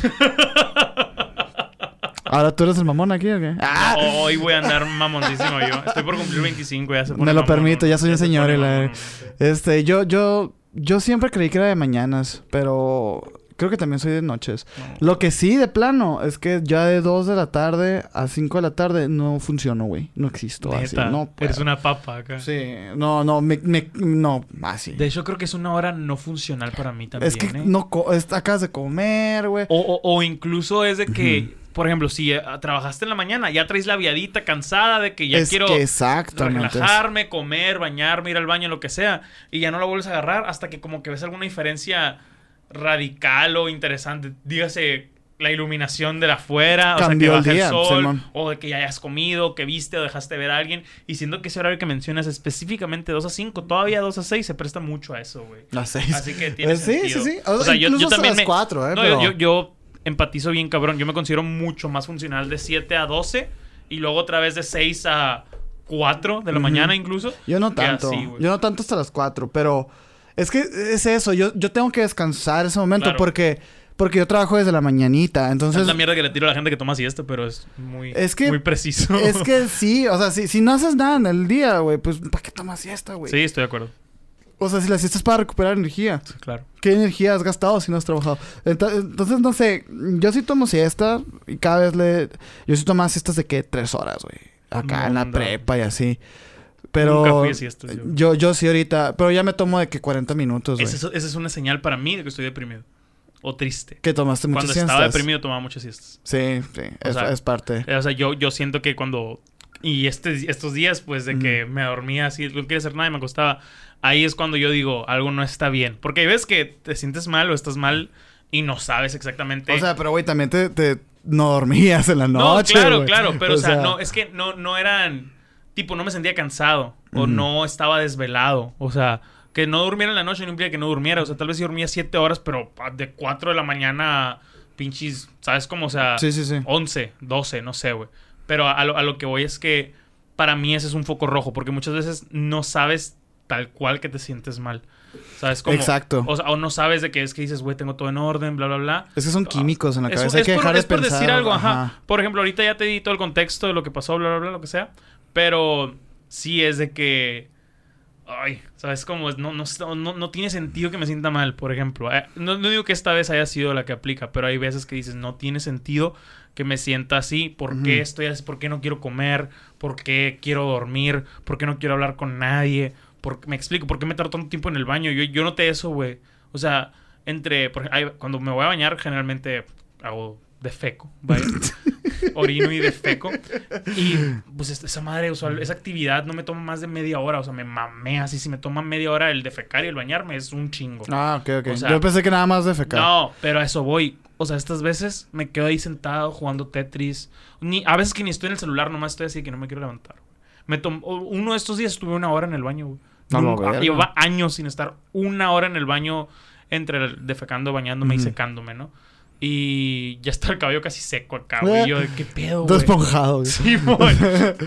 Ahora tú eres el mamón aquí, ¿o qué? ¡Ah! No, hoy voy a andar mamoncísimo yo. Estoy por cumplir 25, ya se pone Me lo mamón, permito, ¿no? ya soy un se señor la- Este, yo, yo, yo siempre creí que era de mañanas, pero creo que también soy de noches. no. Lo que sí, de plano, es que ya de 2 de la tarde a 5 de la tarde no funciono, güey. No existo así. Neta, No eres puedo. una papa acá. Sí, no, no, me, me- no, así. De hecho, creo que es una hora no funcional para mí también. es que ¿eh? no, co- es- acabas de comer, güey. o, o- o incluso es de que, por ejemplo, si eh, trabajaste en la mañana, ya traes la viadita cansada de que ya es quiero que exactamente. relajarme, comer, bañarme, ir al baño, lo que sea, y ya no la vuelves a agarrar hasta que como que ves alguna diferencia radical o interesante. Dígase la iluminación de la afuera, Cambió o el sea, que día, baja el sol, Simón. o de que ya hayas comido, que viste o dejaste ver a alguien. Y siendo que ese horario que mencionas específicamente 2 a 5, todavía 2 a 6 se presta mucho a eso, güey. Las 6. Así que tiene Eh, sí, sentido. sí, sí. O sea, yo, incluso yo también las me... 4, ¿eh? No, pero... yo, yo, yo empatizo bien cabrón. Yo me considero mucho más funcional de 7 a 12 y luego otra vez de 6 a 4 de la Ujú. mañana incluso. Yo no tanto. así, yo no tanto hasta las 4, pero es que es eso. Yo, yo tengo que descansar ese momento Claro. porque, porque yo trabajo desde la mañanita. Entonces, es la mierda que le tiro a la gente que toma siesta, pero es muy, Es que- muy preciso. es que sí, o sea, si, si no haces nada en el día, güey, pues ¿para qué tomas siesta, güey? Sí, estoy de acuerdo. O sea, si la siesta es para recuperar energía. Sí, claro. ¿Qué energía has gastado si no has trabajado? Ento- Entonces, no sé, yo sí tomo siesta y cada vez le... Yo sí tomo siestas de que tres horas, güey. Acá No, en la prepa y así. Pero... Nunca fui a siestas, yo. yo, yo sí ahorita... Pero ya me tomo de que 40 minutos, es, esa es una señal para mí de que estoy deprimido. O triste. Que tomaste muchas Cuando siestas. estaba deprimido tomaba muchas siestas. Sí, sí. Es, sea, es parte. Eh, O sea, yo, yo siento que cuando... Y este, estos días, pues, de que me dormía así, no quería hacer nada y me acostaba. Ahí es cuando yo digo, algo no está bien. Porque hay veces que te sientes mal o estás mal y no sabes exactamente... O sea, pero güey, también te, te- no dormías en la noche. no, claro, claro. Pero, o, sea, no, es que no, no eran... Tipo, no me sentía cansado. O no estaba desvelado. O sea, que no durmiera en la noche no implica que no durmiera. O sea, tal vez yo dormía siete horas, pero ah, de 4 de la mañana pinches... ¿Sabes cómo? O sea... Sí, sí, sí. 11, 12, no sé, güey. Pero a lo, a lo que voy es que para mí ese es un foco rojo, porque muchas veces no sabes tal cual que te sientes mal. ¿Sabes cómo? Exacto. O, sea, o no sabes de qué es que dices, güey, tengo todo en orden, bla, bla, bla. Es que son químicos en la Es- cabeza. Hay es que por- dejar de es por pensar. decir algo, ajá. ajá. Por ejemplo, ahorita ya te di todo el contexto de lo que pasó, bla, bla, bla, lo que sea. Pero sí es de que. Ay, ¿sabes cómo? es? No, no, no, no tiene sentido que me sienta mal, por ejemplo. Eh, No, no digo que esta vez haya sido la que aplica, pero hay veces que dices, no tiene sentido que me sienta así. ¿Por qué estoy así? ¿Por qué no quiero comer? ¿Por qué quiero dormir? ¿Por qué no quiero hablar con nadie? ¿Por, me explico, ¿por qué me tardo tanto tiempo en el baño? Yo, yo noté eso, güey. O sea, entre... por ej- hay- cuando me voy a bañar, generalmente hago defeco, vaya. Orino y defeco. Y pues es- esa madre, usual, esa actividad no me toma más de media hora. O sea, me mamé así. Si me toma media hora el defecar y el bañarme, es un chingo. Ah, ok, ok. O sea- Yo pensé que nada más de fecar. No, pero a eso voy. O sea, estas veces me quedo ahí sentado jugando Tetris. Ni, a veces que ni estoy en el celular, nomás estoy así que no me quiero levantar. Me o- uno de estos días estuve una hora en el baño, güey. A la Nunca- verga. llevaba años sin estar una hora en el baño entre el defecando, bañándome y Ujú. secándome, ¿no? Y ya está el cabello casi seco acá, güey. Y yo, ¿qué pedo, Todo güey? esponjado, güey. Sí, güey.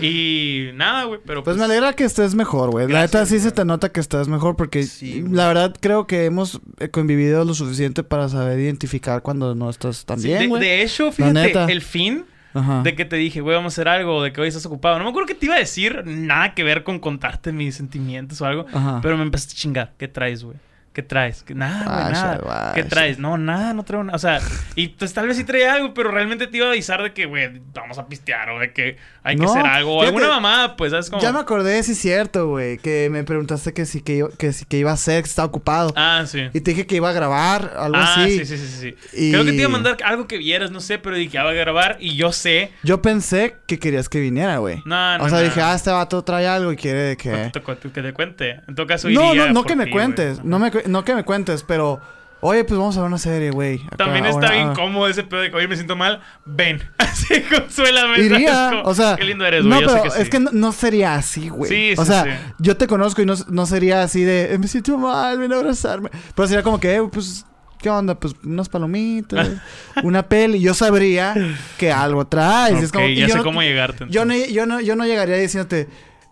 Y nada, güey, pero Pues me alegra que estés mejor, güey. La neta sí se te nota que estás mejor porque Sí, la verdad creo que hemos eh, convivido lo suficiente para saber identificar cuando no estás tan Sí, bien, de, güey. de hecho, fíjate, neta. el fin Ajá. de que te dije, güey, vamos a hacer algo, de que hoy estás ocupado. No me acuerdo que te iba a decir, nada que ver con contarte mis sentimientos o algo. Ajá. Pero me empezaste a chingar. ¿Qué traes, güey? ¿Qué traes? ¿Qué- Nada, güey, Guacha, nada. ¿Qué traes? No, nada, no traigo nada. O sea, y pues tal vez sí traía algo, pero realmente te iba a avisar de que, güey, vamos a pistear o de que hay que No, hacer algo. O alguna mamada, pues, ¿sabes cómo? Ya me acordé, sí es cierto, güey, que me preguntaste que sí que, iba- que, que iba a hacer, que estaba ocupado. Ah, sí. Y te dije que iba a grabar, algo ah, así. sí, sí, sí, sí. Y- Creo que te iba a mandar algo que vieras, no sé, pero dije, ah, voy a grabar y yo sé. Yo pensé que querías que viniera, güey. No, no, o sea, no. dije, ah, este vato trae algo y quiere No que... te cu- que te cuente. En todo caso, No, iría no, no por que me cuentes. güey. No, me, no que me cuentes, pero... Oye, pues vamos a ver una serie, güey. También está ahora- bien ah. cómodo ese pedo de que hoy me siento mal. Ven. Así, consuélame. ¿sabes Iría, cómo? o sea... Qué lindo eres, No, güey. Sé pero que sí. es que no, no sería así, güey. Sí, o sí, sea, sí. yo te conozco y no, no sería así de... "Eh, Me siento mal, ven a abrazarme. Pero sería como que, eh, pues... ¿Qué onda? Pues unas palomitas, una peli. Yo sabría que algo traes. y es como, ya yo sé no- cómo llegarte. Yo no, yo, no, yo no llegaría diciéndote,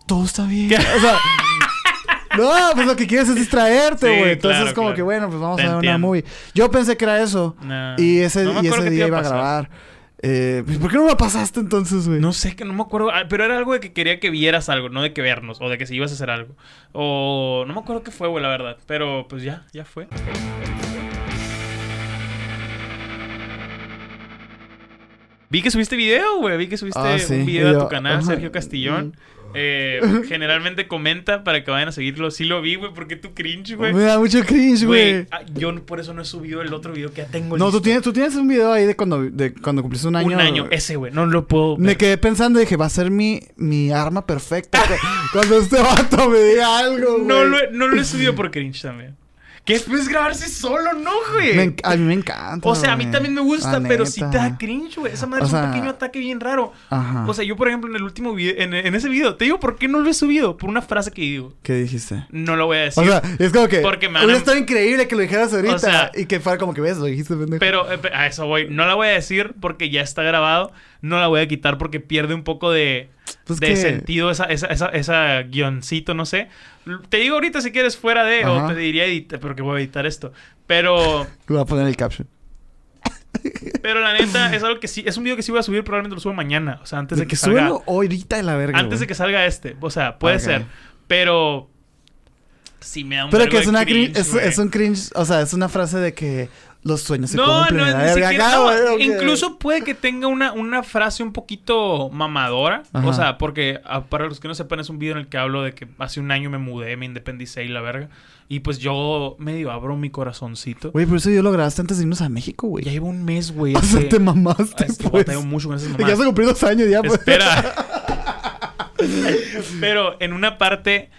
todo está bien. O sea, no, pues lo que quieres es distraerte, Sí, güey. Entonces claro, es como claro. que, bueno, pues vamos Te a ver una movie. Yo pensé que era eso. No. Y ese, No y día iba a grabar. Eh, pues, ¿Por qué no me pasaste entonces, güey? No sé, que no me acuerdo. ah, Pero era algo de que quería que vieras algo, no de que vernos. O de que si ibas a hacer algo. O no me acuerdo qué fue, güey, la verdad. Pero pues ya, ya fue. Vi que subiste video, güey. Vi que subiste Ah, sí. un video Y a yo, tu canal. Sergio Castillón. Eh, generalmente comenta para que vayan a seguirlo. Sí lo vi, güey, porque tú cringe, güey. Me da mucho cringe, Güey, ah, yo por eso no he subido el otro video que ya tengo No, tú listo. tienes, tú tienes un video ahí de cuando, de cuando cumpliste un año. Un año, ese, güey. No lo puedo. Me quedé pensando y dije, va a ser mi, mi arma perfecta cuando este vato me diga algo, güey. No lo, no lo he subido por cringe también. Que después grabarse solo, ¿no, güey? Me a mí me encanta. o sea, a mí güey. también me gusta, pero sí te da cringe, güey. Esa madre O es sea- un pequeño ataque bien raro. Ajá. O sea, yo, por ejemplo, en el último video, en, en ese video, te digo por qué no lo he subido. Por una frase que digo. ¿Qué dijiste? No lo voy a decir. O sea, es como que. Porque me a- estado increíble que lo dijeras ahorita. O sea- y que fuera como que ves, lo dijiste, pendejo. pero eh, a eso voy. No la voy a decir porque ya está grabado. No la voy a quitar porque pierde un poco de, Pues de que- sentido esa, esa, esa, esa guioncito, no sé. Te digo ahorita si quieres fuera de, o te diría editar, pero que voy a editar esto. Pero, Lo voy a poner en el caption. pero la neta, es algo que sí, es un video que sí voy a subir, probablemente lo subo mañana. O sea, antes de que salga. Súbelo ahorita en la verga. Antes de que salga este. O sea, puede ser. Pero. Sí me da un Pero que es una cringe, cringe, es, güey. es un cringe, o sea, es una frase de que los sueños se No, cumplen. no, siquiera. Acá, no, ok. incluso puede que tenga una, una frase un poquito mamadora. Ajá. O sea, porque ah, para los que no sepan, es un video en el que hablo de que hace un año me mudé, me independicé y la verga. Y pues yo medio abro mi corazoncito. Güey, por eso yo lo grabaste antes de irnos a México, güey. Ya llevo un mes, güey. O sea, ese- te mamaste, Ah, es que pues. batalleo mucho con esas ya se cumplió dos años ya, pues. Espera. Pero en una parte,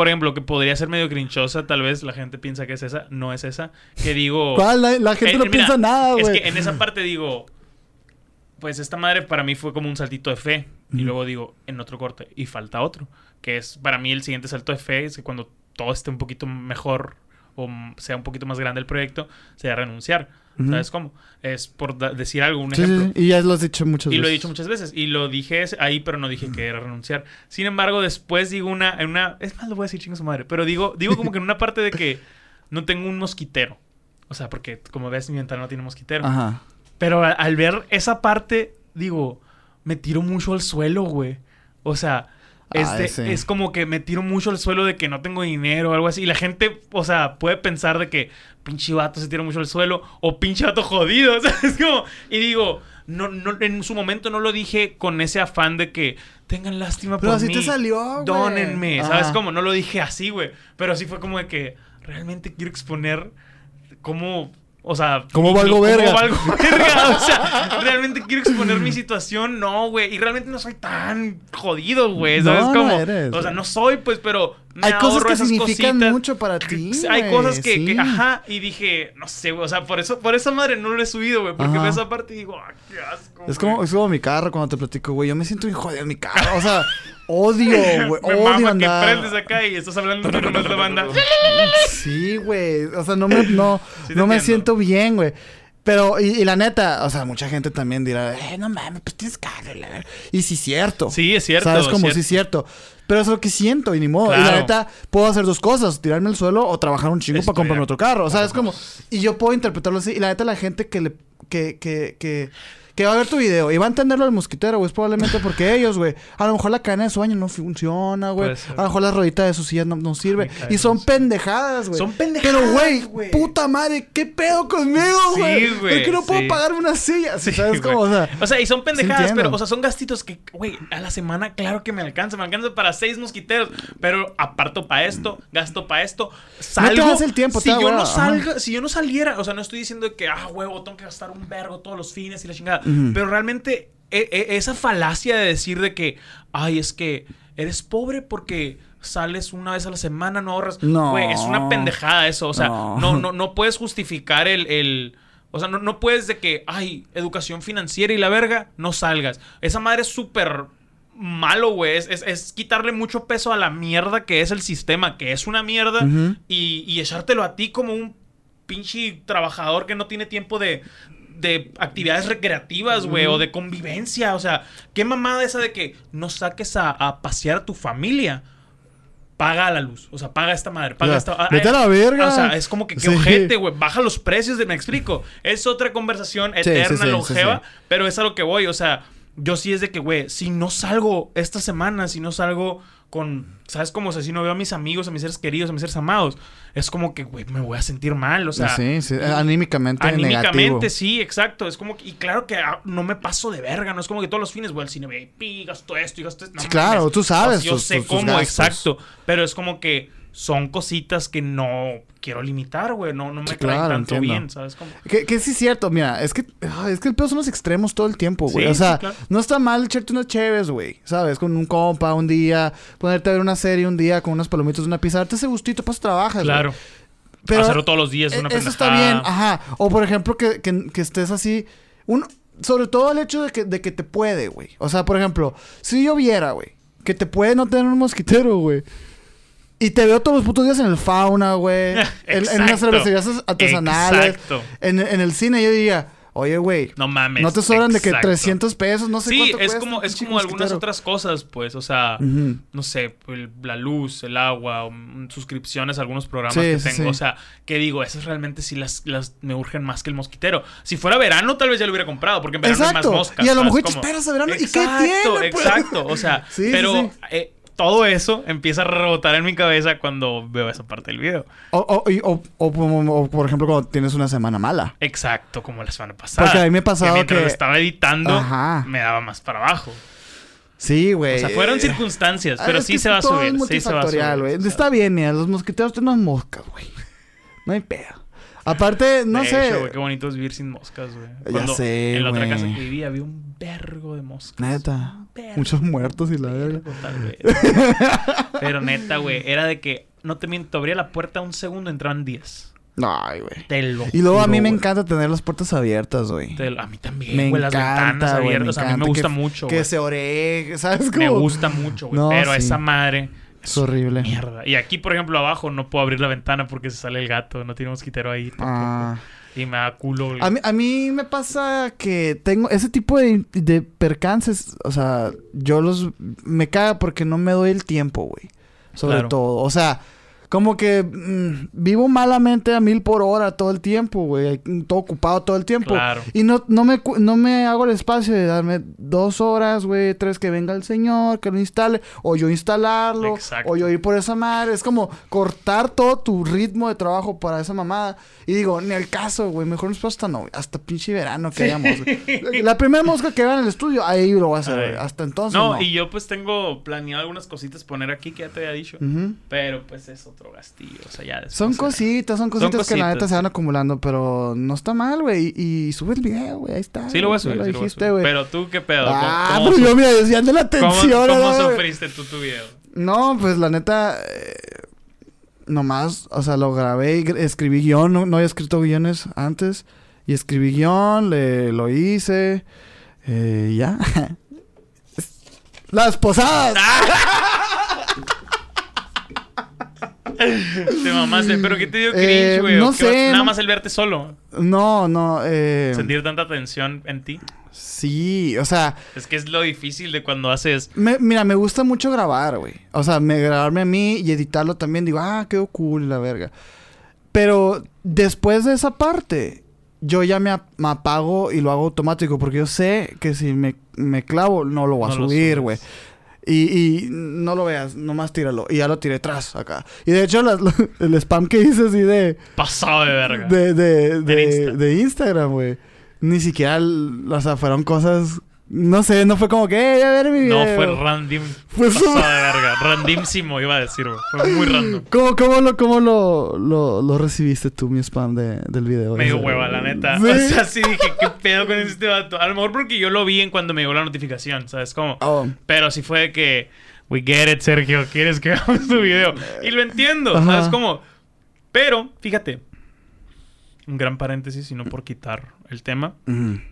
por ejemplo, que podría ser medio crinchosa, tal vez la gente piensa que es esa, no es esa. Que digo. ¿Cuál? La, la gente Eh, no mira, piensa nada, güey. Es que en esa parte digo, pues esta madre para mí fue como un saltito de fe. Y luego digo, en otro corte, y falta otro. Que es para mí el siguiente salto de fe, es que cuando todo esté un poquito mejor o sea un poquito más grande el proyecto, sería renunciar. Ujú. ¿Sabes cómo? Es por decir algo, un Sí, ejemplo. sí. Y ya lo has dicho muchas Y veces. lo he dicho muchas veces. Y lo dije ahí, pero no dije que era renunciar. Sin embargo, después digo una, en una. Es más, lo voy a decir chingo su madre. Pero digo, digo como que en una parte de que no tengo un mosquitero. O sea, porque como ves, mi ventana no tiene mosquitero. Ajá. Pero al ver esa parte, digo, me tiro mucho al suelo, güey. O sea, es, Ah, es como que me tiro mucho al suelo de que no tengo dinero o algo así. Y la gente, o sea, puede pensar de que pinche vato se tira mucho al suelo o pinche vato jodido. O sea, es como. Y digo, no, no, en su momento no lo dije con ese afán de que tengan lástima Pero por así mí. te salió, güey. Dónenme, ¿sabes Ajá. cómo? No lo dije así, güey. Pero sí fue como de que realmente quiero exponer cómo. O sea, ¿Cómo valgo cómo verga? valgo verga. O sea, realmente quiero exponer mi situación. No, güey. Y realmente no soy tan jodido, güey. ¿Sabes No, no cómo? eres, o sea, no soy, pues, pero. Me Hay cosas que significan cositas. mucho para ti. Hay cosas que, sí. que- ajá, y dije, no sé, güey, o sea, por eso, por esa madre no lo he subido, güey, porque Ajá. veo esa parte y digo, ah, qué asco. Es güey". como, es como mi carro cuando te platico, güey. Yo me siento bien jodido en mi carro. O sea, odio, güey. Odio mama que andar. prendes acá y estás hablando que la banda. Sí, güey. O sea, no me, no, Sí no me siento bien, güey. Pero, y, y la neta, o sea, mucha gente también dirá, eh, no mames, pues tienes carro. y la verga". Y sí, cierto. Sí, es cierto. ¿Sabes? Como cierto. sí, cierto. Pero es lo que siento y ni modo. Y la neta, puedo hacer dos cosas: tirarme al suelo o trabajar un chingo Estoy para comprarme otro carro. O sea, es como. Y yo puedo interpretarlo así. Y la neta, la gente que le. que, que, que, que va a ver tu video y va a entenderlo del mosquitero, güey. Es probablemente porque ellos, güey. A lo mejor la cadena de sueño no funciona, güey. A lo mejor la rodita de su silla no, no sirve. Y son pendejadas, güey. Son pendejadas, Pero, güey, puta madre, ¿qué pedo conmigo, Sí, güey? ¿Por qué no puedo sí. pagarme una silla? Sí, ¿Sabes cómo? O sea, O sea, y son pendejadas, pero, o sea, son gastitos que, güey, a la semana, claro que me alcanza. Me alcanza para seis mosquiteros. Pero aparto para esto, gasto para esto. Salgo. das el tiempo, si te yo no salga, si yo no saliera, o sea, no estoy diciendo que, ah, huevo, tengo que gastar un vergo todos los fines y la chingada. Pero realmente, e- e- esa falacia de decir de que, ay, es que eres pobre porque sales una vez a la semana, no ahorras. No. Güey, es una pendejada eso. O sea, No. no, no, no puedes justificar el, el- o sea, no, no puedes de que, ay, educación financiera y la verga, no salgas. Esa madre es súper malo, güey. Es, es- es quitarle mucho peso a la mierda que es el sistema, que es una mierda, y, y echártelo a ti como un pinche trabajador que no tiene tiempo de, de actividades recreativas, güey, o de convivencia. O sea, qué mamada esa de que no saques a, a pasear a tu familia. Paga la luz, o sea, paga esta madre, paga esta. ah, vete a la eh, verga. O sea, es como que qué Sí. ojete, güey. Baja los precios de, me explico. Es otra conversación sí, eterna, sí, longeva, sí, sí. pero es a lo que voy. O sea, yo sí es de que, güey, si no salgo esta semana, si no salgo con, ¿sabes cómo? O sea, si no veo a mis amigos, a mis seres queridos, a mis seres amados, es como que, güey, me voy a sentir mal. O sea, sí, sí, anímicamente, Anímicamente, negativo. sí, exacto. Es como que, y claro que ah, no me paso de verga, no es como que todos los fines voy al cine, pi, gasto esto y gasto esto. No Sí, claro, mames. tú sabes O sea, yo tus- sé tus- cómo, exacto. Pero es como que son cositas que no quiero limitar, güey. No, no me Sí, claro, tanto entiendo. bien, ¿sabes? Cómo? Que, que sí es cierto, mira, es que, es que el pedo son los extremos todo el tiempo, güey. Sí, o sea, sí, claro. no está mal echarte unas chéves, güey. ¿Sabes? Con un compa un día, ponerte a ver una serie un día con unas palomitas, una pizza, darte ese gustito, pues trabajas. Claro. Pero Hacerlo todos los días es e- una Eso está bien, ajá. O por ejemplo, que, que- que estés así. Un, sobre todo el hecho de que, de que te puede, güey. O sea, por ejemplo, si yo viera, güey, que te puede no tener un mosquitero, güey. Y te veo todos los putos días en el fauna, güey. en, en unas Exacto. cervecerías artesanales. Exacto. En, en el cine yo diría, oye, güey. No mames. No te sobran de que exacto. 300 pesos, no sé Sí, cuánto es cuesta como, es como algunas otras cosas, pues. O sea, no sé, el- la luz, el agua, um, suscripciones a algunos programas Sí, que tengo. sí. O sea, que digo, esas realmente sí las, las me urgen más que el mosquitero. Si fuera verano, tal vez ya lo hubiera comprado, porque en verano Exacto. hay más moscas. Y a lo ¿sabes mejor te esperas a verano, ¿y qué tiene, pues? Exacto, o sea, pero eh, todo eso empieza a rebotar en mi cabeza cuando veo esa parte del video. O, por ejemplo, cuando tienes una semana mala. Exacto, como la semana pasada. Porque a mí me ha pasado mientras que- lo estaba editando, Ajá. me daba más para abajo. Sí, güey. O sea, fueron circunstancias, Ah, pero es sí que se va a subir. Sí se va a subir. Está bien, mira, los mosquiteros tienen unas moscas, güey. No hay pedo. Aparte, no de sé. hecho, qué bonito es vivir sin moscas, güey. Ya sé, En la otra güey. casa que vivía había un vergo de moscas. Neta. Muchos muertos y la verga. vergo, tal vez. Pero neta, güey, era de que, no te miento, abría la puerta un segundo, entraban 10. Ay, güey. Te lo Y luego a mí me encanta tener las puertas abiertas, güey. Lo- a mí también, Me güey, las encanta, ventanas abiertas. a mí me gusta que- mucho, Que se ore, ¿sabes cómo? Me gusta mucho, güey. No, pero sí. esa madre Es horrible. Mierda. Y aquí, por ejemplo, abajo no puedo abrir la ventana porque se sale el gato. No tiene mosquitero ahí. tampoco. Ah. Y me da culo. A mí, a mí me pasa que tengo ese tipo de, de percances, o sea, yo los... Me caga porque no me doy el tiempo, güey. Sobre Claro. todo. O sea, como que mm, vivo malamente a mil por hora todo el tiempo, güey. Todo ocupado todo el tiempo. Claro. Y no, no, me, no me hago el espacio de darme dos horas, güey, tres que venga el señor, que lo instale, o yo instalarlo, Exacto. o yo ir por esa madre. Es como cortar todo tu ritmo de trabajo para esa mamada. Y digo, ni el caso, güey, mejor nos hasta no, hasta pinche verano que hayamos. La primera mosca que vea en el estudio, ahí lo voy a hacer, güey. Hasta entonces. no, No, y yo pues tengo planeado algunas cositas poner aquí que ya te había dicho. Pero pues es otro gastillo. O sea, ya después Son cositas, son cositas que la neta se van acumulando, pero no está mal, güey. Y, y sube el video, güey, ahí está. Sí lo voy a subir, Lo sí lo voy a dijiste, subir. güey. Pero tú, ¿qué pedo? ¿Cómo- Ah, cómo su- yo, mira, desviando la ¿Cómo, atención. cómo ¿no, güey? sufriste tú tu video? No, pues la neta, eh, nomás, o sea, lo grabé y escribí guion, no, no había escrito guiones antes. Y escribí guion, le, lo hice, eh, ya. Las posadas. Te mamaste. ¿Pero qué te dio Eh, cringe, güey? no ¿O qué va- sé, Nada no- más el verte solo. No, no, eh, Sentir tanta tensión en ti. sí, o sea, Es que es lo difícil de cuando haces... me- mira, me gusta mucho grabar, güey. O sea, me, grabarme a mí y editarlo también, digo, ah, quedó cool, la verga. Pero después de esa parte, yo ya me, ap- me apago y lo hago automático, porque yo sé que si me, me clavo, no lo voy a No subir, güey. Y, y no lo veas, nomás tíralo. Y ya lo tiré atrás acá. Y de hecho, las- el spam que hice así de, Pasado de verga. de, de, de, Insta. de Instagram, güey. Ni siquiera, l- o sea, fueron cosas. No sé, no fue como que, "Ey, a ver mi No, video". fue random. Fue su- de verga. Randísimo, iba a decir. Fue muy random. ¿Cómo, cómo, lo, cómo lo, lo, lo recibiste tú, mi spam de, del video? Me dio hueva, la neta. ¿Sí? O sea, sí dije, ¿qué pedo con este vato? A lo mejor porque yo lo vi en cuando me llegó la notificación, ¿sabes cómo? Oh, Pero sí fue de que, we get it, Sergio, ¿quieres que hagamos tu video? Y lo entiendo, Ajá. ¿sabes cómo? Pero, fíjate, un gran paréntesis, y no por quitar el tema.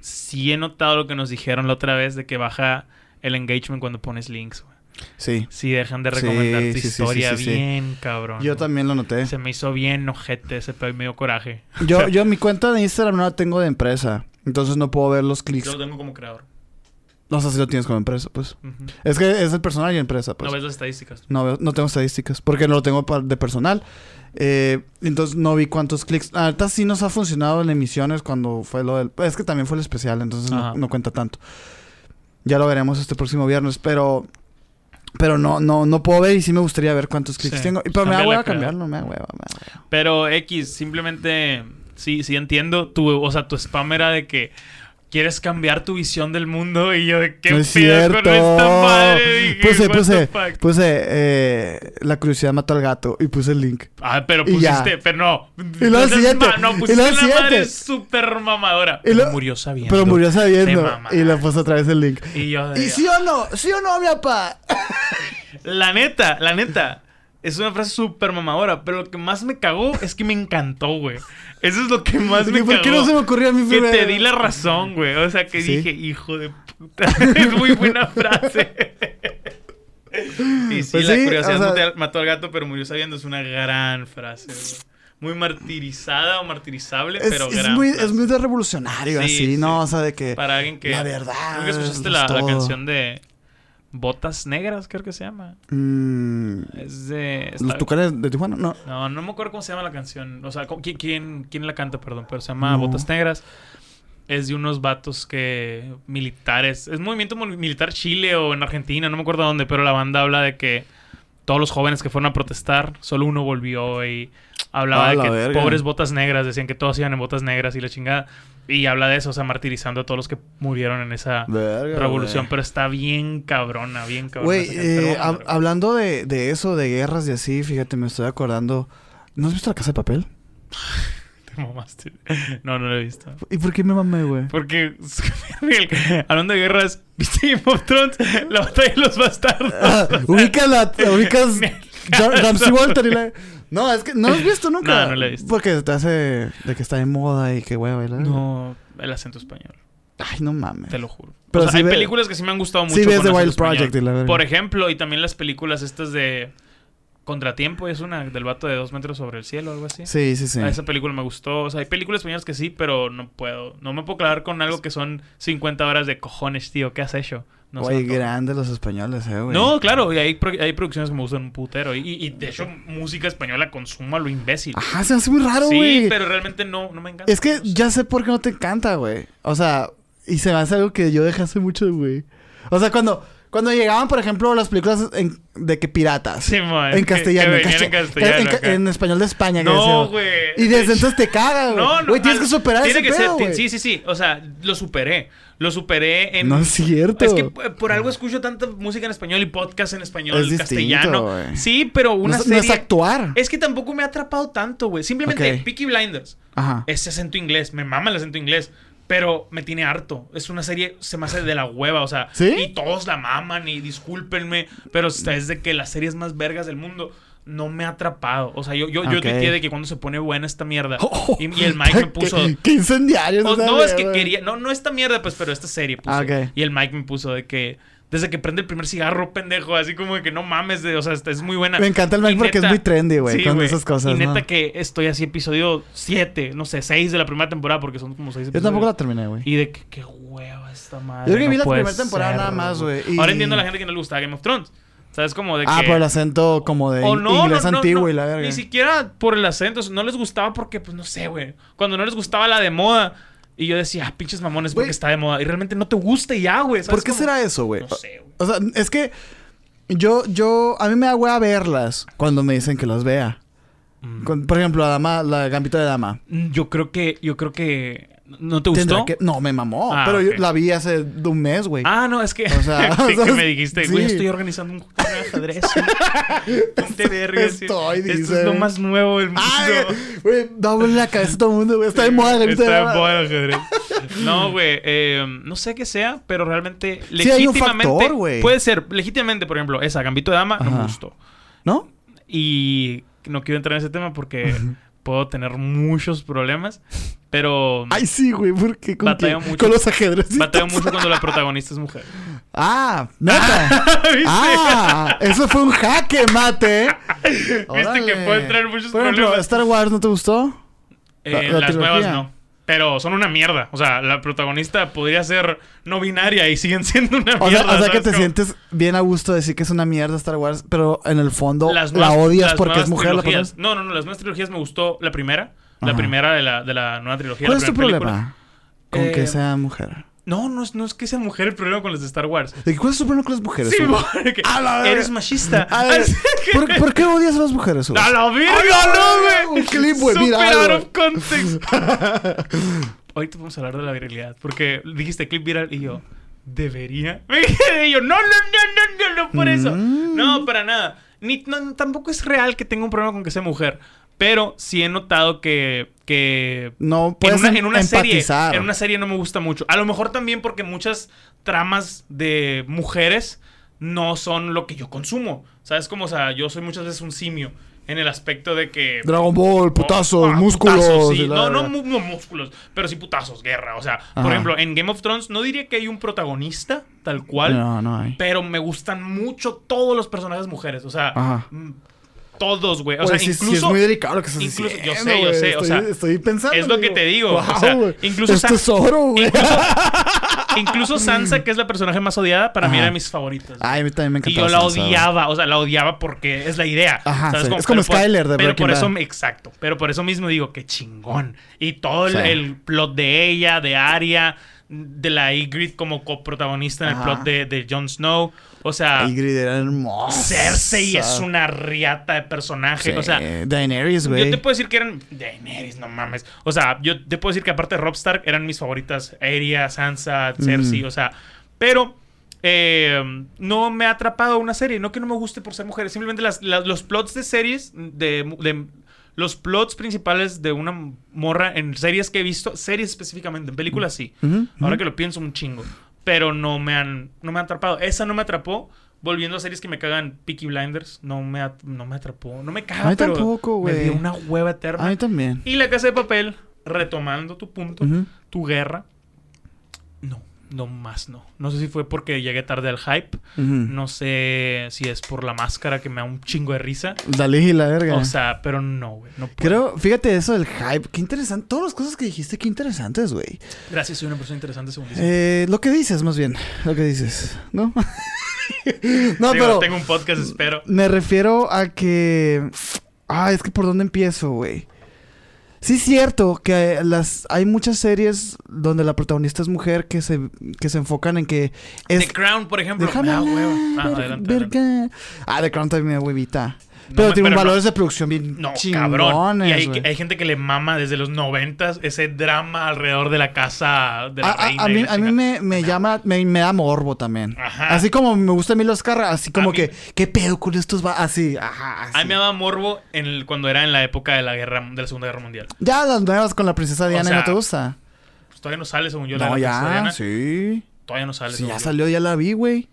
Sí he notado lo que nos dijeron la otra vez de que baja el engagement cuando pones links, güey. Sí. Sí, dejan de recomendar tu sí, sí, historia sí, bien, cabrón. Yo también lo noté. Se me hizo bien ojete ese pedo y me dio coraje. Yo, yo mi cuenta de Instagram no la tengo de empresa. Entonces no puedo ver los clics. Yo lo tengo como creador. No sé si lo tienes como empresa, pues. Es que es el personal y empresa, pues. no ves las estadísticas. No, no tengo estadísticas. Porque no lo tengo de personal. Eh, entonces no vi cuántos clics. Ahorita sí nos ha funcionado en emisiones cuando fue lo del. Es que también fue el especial, entonces no, cuenta tanto. Ya lo veremos este próximo viernes, pero. Pero no, no, no puedo ver y sí me gustaría ver cuántos clics Sí. tengo. Y pero me da hueva cambiarlo, me da hueva. Pero X, simplemente, sí, sí entiendo. Tu, o sea, tu spam era de que quieres cambiar tu visión del mundo y yo de qué No es pedo cierto. con esta madre. Dije, Puse, puse, puse, eh, la curiosidad mató al gato y puse el link. Ah, pero y ya. pusiste, pero no. Y luego No siguiente, No, y pusiste luego el la madre siguiente. súper mamadora. Y lo- murió sabiendo. Pero murió sabiendo. Y le puse otra vez el link. Y yo de- ¿Y sí o no? ¿Sí o no, mi papá? La neta, la neta. Es una frase súper mamadora, pero lo que más me cagó es que me encantó, güey. Eso es lo que más me ¿Y ¿Por cagó. qué no se me ocurrió a mí Que primero? te di la razón, güey. O sea, que ¿Sí? dije, hijo de puta. es muy buena frase. y sí, Pues la sí, curiosidad o sea- mató al- gato, pero murió sabiendo. Es una gran frase, güey. Muy martirizada o martirizable, Es, pero es gran muy, es muy de revolucionario, Sí, así, sí. ¿no? O sea, de que... Para alguien que... La verdad ¿Nunca escuchaste es la, canción de Botas Negras, creo que se llama? mm, Es de... ¿Los tucanes de Tijuana? No. No, no me acuerdo cómo se llama la canción. O sea, ¿con- ¿quién, quién, quién la canta, perdón? Pero se llama No. Botas Negras. Es de unos vatos que... Militares. Es movimiento mo- militar Chile o en Argentina, no me acuerdo dónde. Pero la banda habla de que todos los jóvenes que fueron a protestar, solo uno volvió y hablaba de que verga. pobres botas negras. Decían que todos iban en botas negras y la chingada. Y habla de eso, o sea, martirizando a todos los que murieron en esa Verga, revolución. Pero está bien cabrona, bien cabrona. Güey, eh, hablando de, de eso, de guerras y así, fíjate, me estoy acordando... ¿No has visto La Casa de Papel? Te mamaste. No, no lo he visto. ¿Y por qué me mamé, güey? Porque, hablando de guerras, ¿viste Game of Thrones? La batalla de los bastardos. Ah, ubicas la... Ubicas... Ramsey Walter y la... No, es que no lo has visto nunca. No, no la he visto. Porque te hace de que está de moda y que güey bailar. No, el acento español, Ay, no mames. te lo juro. Pero o sea, sí hay ve- películas que sí me han gustado mucho. Sí ves The Wild. Project y la verga. Por ejemplo, y también las películas estas de Contratiempo es una del vato de dos metros sobre el cielo o algo así. Sí, sí, sí. A esa película me gustó. O sea, hay películas españolas que sí, pero no puedo. No me puedo clavar con algo que son 50 horas de cojones, tío. ¿Qué has hecho? No Güey, grandes los españoles, eh, güey. No, claro, y hay, pro- hay producciones que me gustan un putero. Y, y de hecho, música española consumo a lo imbécil. Ajá, se me hace muy raro, sí, güey. pero realmente no, no me encanta. Es que ya sé por qué no te encanta, güey. O sea, y se me hace algo que yo dejé hace mucho, güey. O sea, cuando, cuando llegaban, por ejemplo, las películas en- de que piratas. Sí, man, en castellano. que en, venían en castell- castellano en ca- acá. en español de España. No, güey. Y desde entonces te caga, güey. No, no. Güey, tienes que superar tiene ese que pedo, ser-. Sí, sí, sí. O sea, lo superé. Lo superé en... No es cierto. Es que p- por algo escucho tanta música en español y podcast en español, Es distinto, castellano. güey. Sí, pero una no, es- no serie... es actuar. Es que tampoco me ha atrapado tanto, güey. Simplemente Ok. Peaky Blinders. Ajá. Ese acento inglés. Me mama el acento inglés. Pero me tiene harto. Es una serie, se me hace de la hueva, o sea. ¿Sí? Y todos la maman y discúlpenme. Pero es de que las series más vergas del mundo no me ha atrapado. O sea, yo, yo, yo Ok. tuiteé de que cuando se pone buena esta mierda. Oh, y, y el Mike me puso. qué, incendiario. Oh, no, es que quería. No, no esta mierda, pues, pero esta serie puso. Ah. Y el Mike me puso de que. Desde que prende el primer cigarro, pendejo, así como de que no mames, de, o sea, es muy buena. Me encanta el Y porque es muy trendy, güey, con esas cosas, Y neta ¿no? que estoy así, episodio 7, no sé, 6 de la primera temporada, porque son como 6 Yo episodios. tampoco la terminé, güey. Y de que qué hueva esta madre. Yo creo que no vi la primera temporada nada más, güey, y- Ahora entiendo a la gente que no le gusta Game of Thrones. ¿Sabes? Como de Ah, que... por el acento como de O in- no, inglés no, no, antiguo y la verga. Ni siquiera por el acento. No les gustaba porque, pues, no sé, güey. Cuando no les gustaba la de moda. Y yo decía, ah, pinches mamones, porque está de moda. Y realmente no te gusta y ya, güey. ¿sabes ¿Por qué cómo? será eso, güey? No sé, güey. O sea, es que yo, yo, a mí me da hueá verlas cuando me dicen que las vea. Mm. Con- por ejemplo, la dama, la gambito de dama. Yo creo que... Yo creo que... ¿No te gustó? Que- no, me mamó. Ah, pero yo la vi hace de un mes, güey. Ah, no, es que. O sea, sí, que me dijiste, Sí. güey, estoy organizando un torneo de ajedrez. sí. Ponte verga. sí. Estoy, Esto dice. es lo más nuevo del mundo. Güey, dándole la cabeza a todo el mundo, güey. Está de moda, de Está de moda el ajedrez. No, güey, eh, no sé qué sea, pero realmente Sí, hay un legítimamente factor, güey. puede ser legítimamente, por ejemplo, esa Gambito de Dama no me Ajá. gustó. ¿No? Y no quiero entrar en ese tema porque puedo tener muchos problemas, pero Ay, sí, güey. ¿Por qué? ¿Con, Batallo quién? mucho. Con los ajedrez. batallo mucho cuando la protagonista es mujer. Ah, neta. ¿Viste? ah, eso fue un jaque mate. Viste Órale. que puede traer muchos Por ejemplo, problemas. Star Wars, ¿no te gustó? La- Eh, la las trilogía. nuevas no. Pero son una mierda. O sea, la protagonista podría ser no binaria y siguen siendo una O sea, mierda. o sea que ¿sabes te cómo? sientes bien a gusto de decir que es una mierda Star Wars, pero en el fondo Las la odias las porque es mujer. La trilogías. No, no, no. Las nuevas trilogías me gustó la primera. La primera de la, de la nueva trilogía. ¿Cuál la es tu problema película. con que Eh, sea mujer? No, no es, no es que sea mujer el problema con las de Star Wars. ¿De ¿Cuál es tu problema con las mujeres? Sí, porque eres machista. A ver, ¿por, por qué odias a las mujeres? ¡A la verga, ¡A la no, güey! Un clip, güey, Super viral, out of context. Ahorita vamos a hablar de la virilidad. Porque dijiste clip viral y yo, ¿debería? Me quedé yo, no, no, no, no, no, no, por eso. Mm. No, para nada. Ni, no, tampoco es real que tenga un problema con que sea mujer. Pero sí he notado que. Que No en puedes una, en una serie. En una serie no me gusta mucho. A lo mejor también porque muchas tramas de mujeres no son lo que yo consumo. ¿Sabes cómo? O sea, yo soy muchas veces un simio. En el aspecto de que. Dragon Ball, putazos, Ah, músculos. putazos, sí. la No, no, músculos, pero sí putazos, guerra. O sea, Ajá. por ejemplo, en Game of Thrones no diría que hay un protagonista tal cual, No, no hay. pero me gustan mucho todos los personajes mujeres. O sea, Ajá. Todos, güey. O sea, incluso. es muy delicado lo que estás incluso- yo diciendo, sé, yo sé, o Estoy, sea, estoy pensando. es lo que te digo, o sea, incluso Es tesoro, güey. Incluso, incluso Sansa, que es la personaje más odiada, para mí era de mis favoritas. Ay, a mí también me Y encantaba. yo la Sansa, odiaba, o sea, la odiaba porque es la idea. Ajá, ¿sabes sí. cómo? Es como Pero Skyler de Pero Breaking por eso, Bad. exacto. Pero por eso mismo digo que chingón. Y todo el, Sí. el plot de ella, de Arya, de la Ygritte como coprotagonista en el Ajá. plot de, de Jon Snow. O sea, Ygritte era hermosa. Cersei es una riata de personaje. Sí, O sea, Daenerys, güey. yo te puedo decir que eran. Daenerys, no mames. O sea, yo te puedo decir que aparte de Rob Stark eran mis favoritas. Arya, Sansa, Cersei, Mm. o sea. Pero. eh, no me ha atrapado una serie. No que no me guste por ser mujer. Simplemente las, las- los plots de series. De, de- los plots principales de una morra en series que he visto. Series específicamente. En películas sí. Ahora que lo pienso un chingo. Pero no me han, no me han atrapado. Esa no me atrapó. Volviendo a series que me cagan, Peaky Blinders, no me, at- no me atrapó. No me caga, A mí pero tampoco, Me güey. dio una hueva eterna. A mí también. Y La Casa de Papel, retomando tu punto, tu guerra, no. Más, no. No sé si fue porque llegué tarde al hype. No sé si es por la máscara que me da un chingo de risa. Dalí y la verga. O sea, pero no, güey. No puedo. Creo, fíjate eso del hype. Qué interesante. Todas las cosas que dijiste, qué interesantes, güey. Gracias, soy una persona interesante según dicen. Eh, lo que dices, más bien. Lo que dices, ¿no? no, Digo, pero tengo un podcast, espero. me refiero a que. Ah, es que por dónde empiezo, güey. Sí es cierto que las hay muchas series donde la protagonista es mujer que se, que se enfocan en que es The Crown, por ejemplo. Déjame. Ah, ver- adelante, adelante. verga. Ah, The Crown también huevita. Pero me- tiene un pero no- valores de producción bien No, chingones, cabrón. Y hay, güey. hay gente que le mama desde los noventas ese drama alrededor de la casa de la A, a- reina. a y mí, la a mí me, me llama, me, me da morbo también. Ajá. Así como me gusta a mí los carros, así como mí- que, ¿qué pedo con estos va? Así, ajá, así. A mí me daba morbo en el- cuando era en la época de la guerra de la Segunda Guerra Mundial. Ya las nuevas con la princesa Diana sea, no te gusta. Pues todavía no sale, según yo, la no, de la princesa ya, Diana. sí. Todavía no sale. Sí, según ya yo. salió, ya la vi, güey.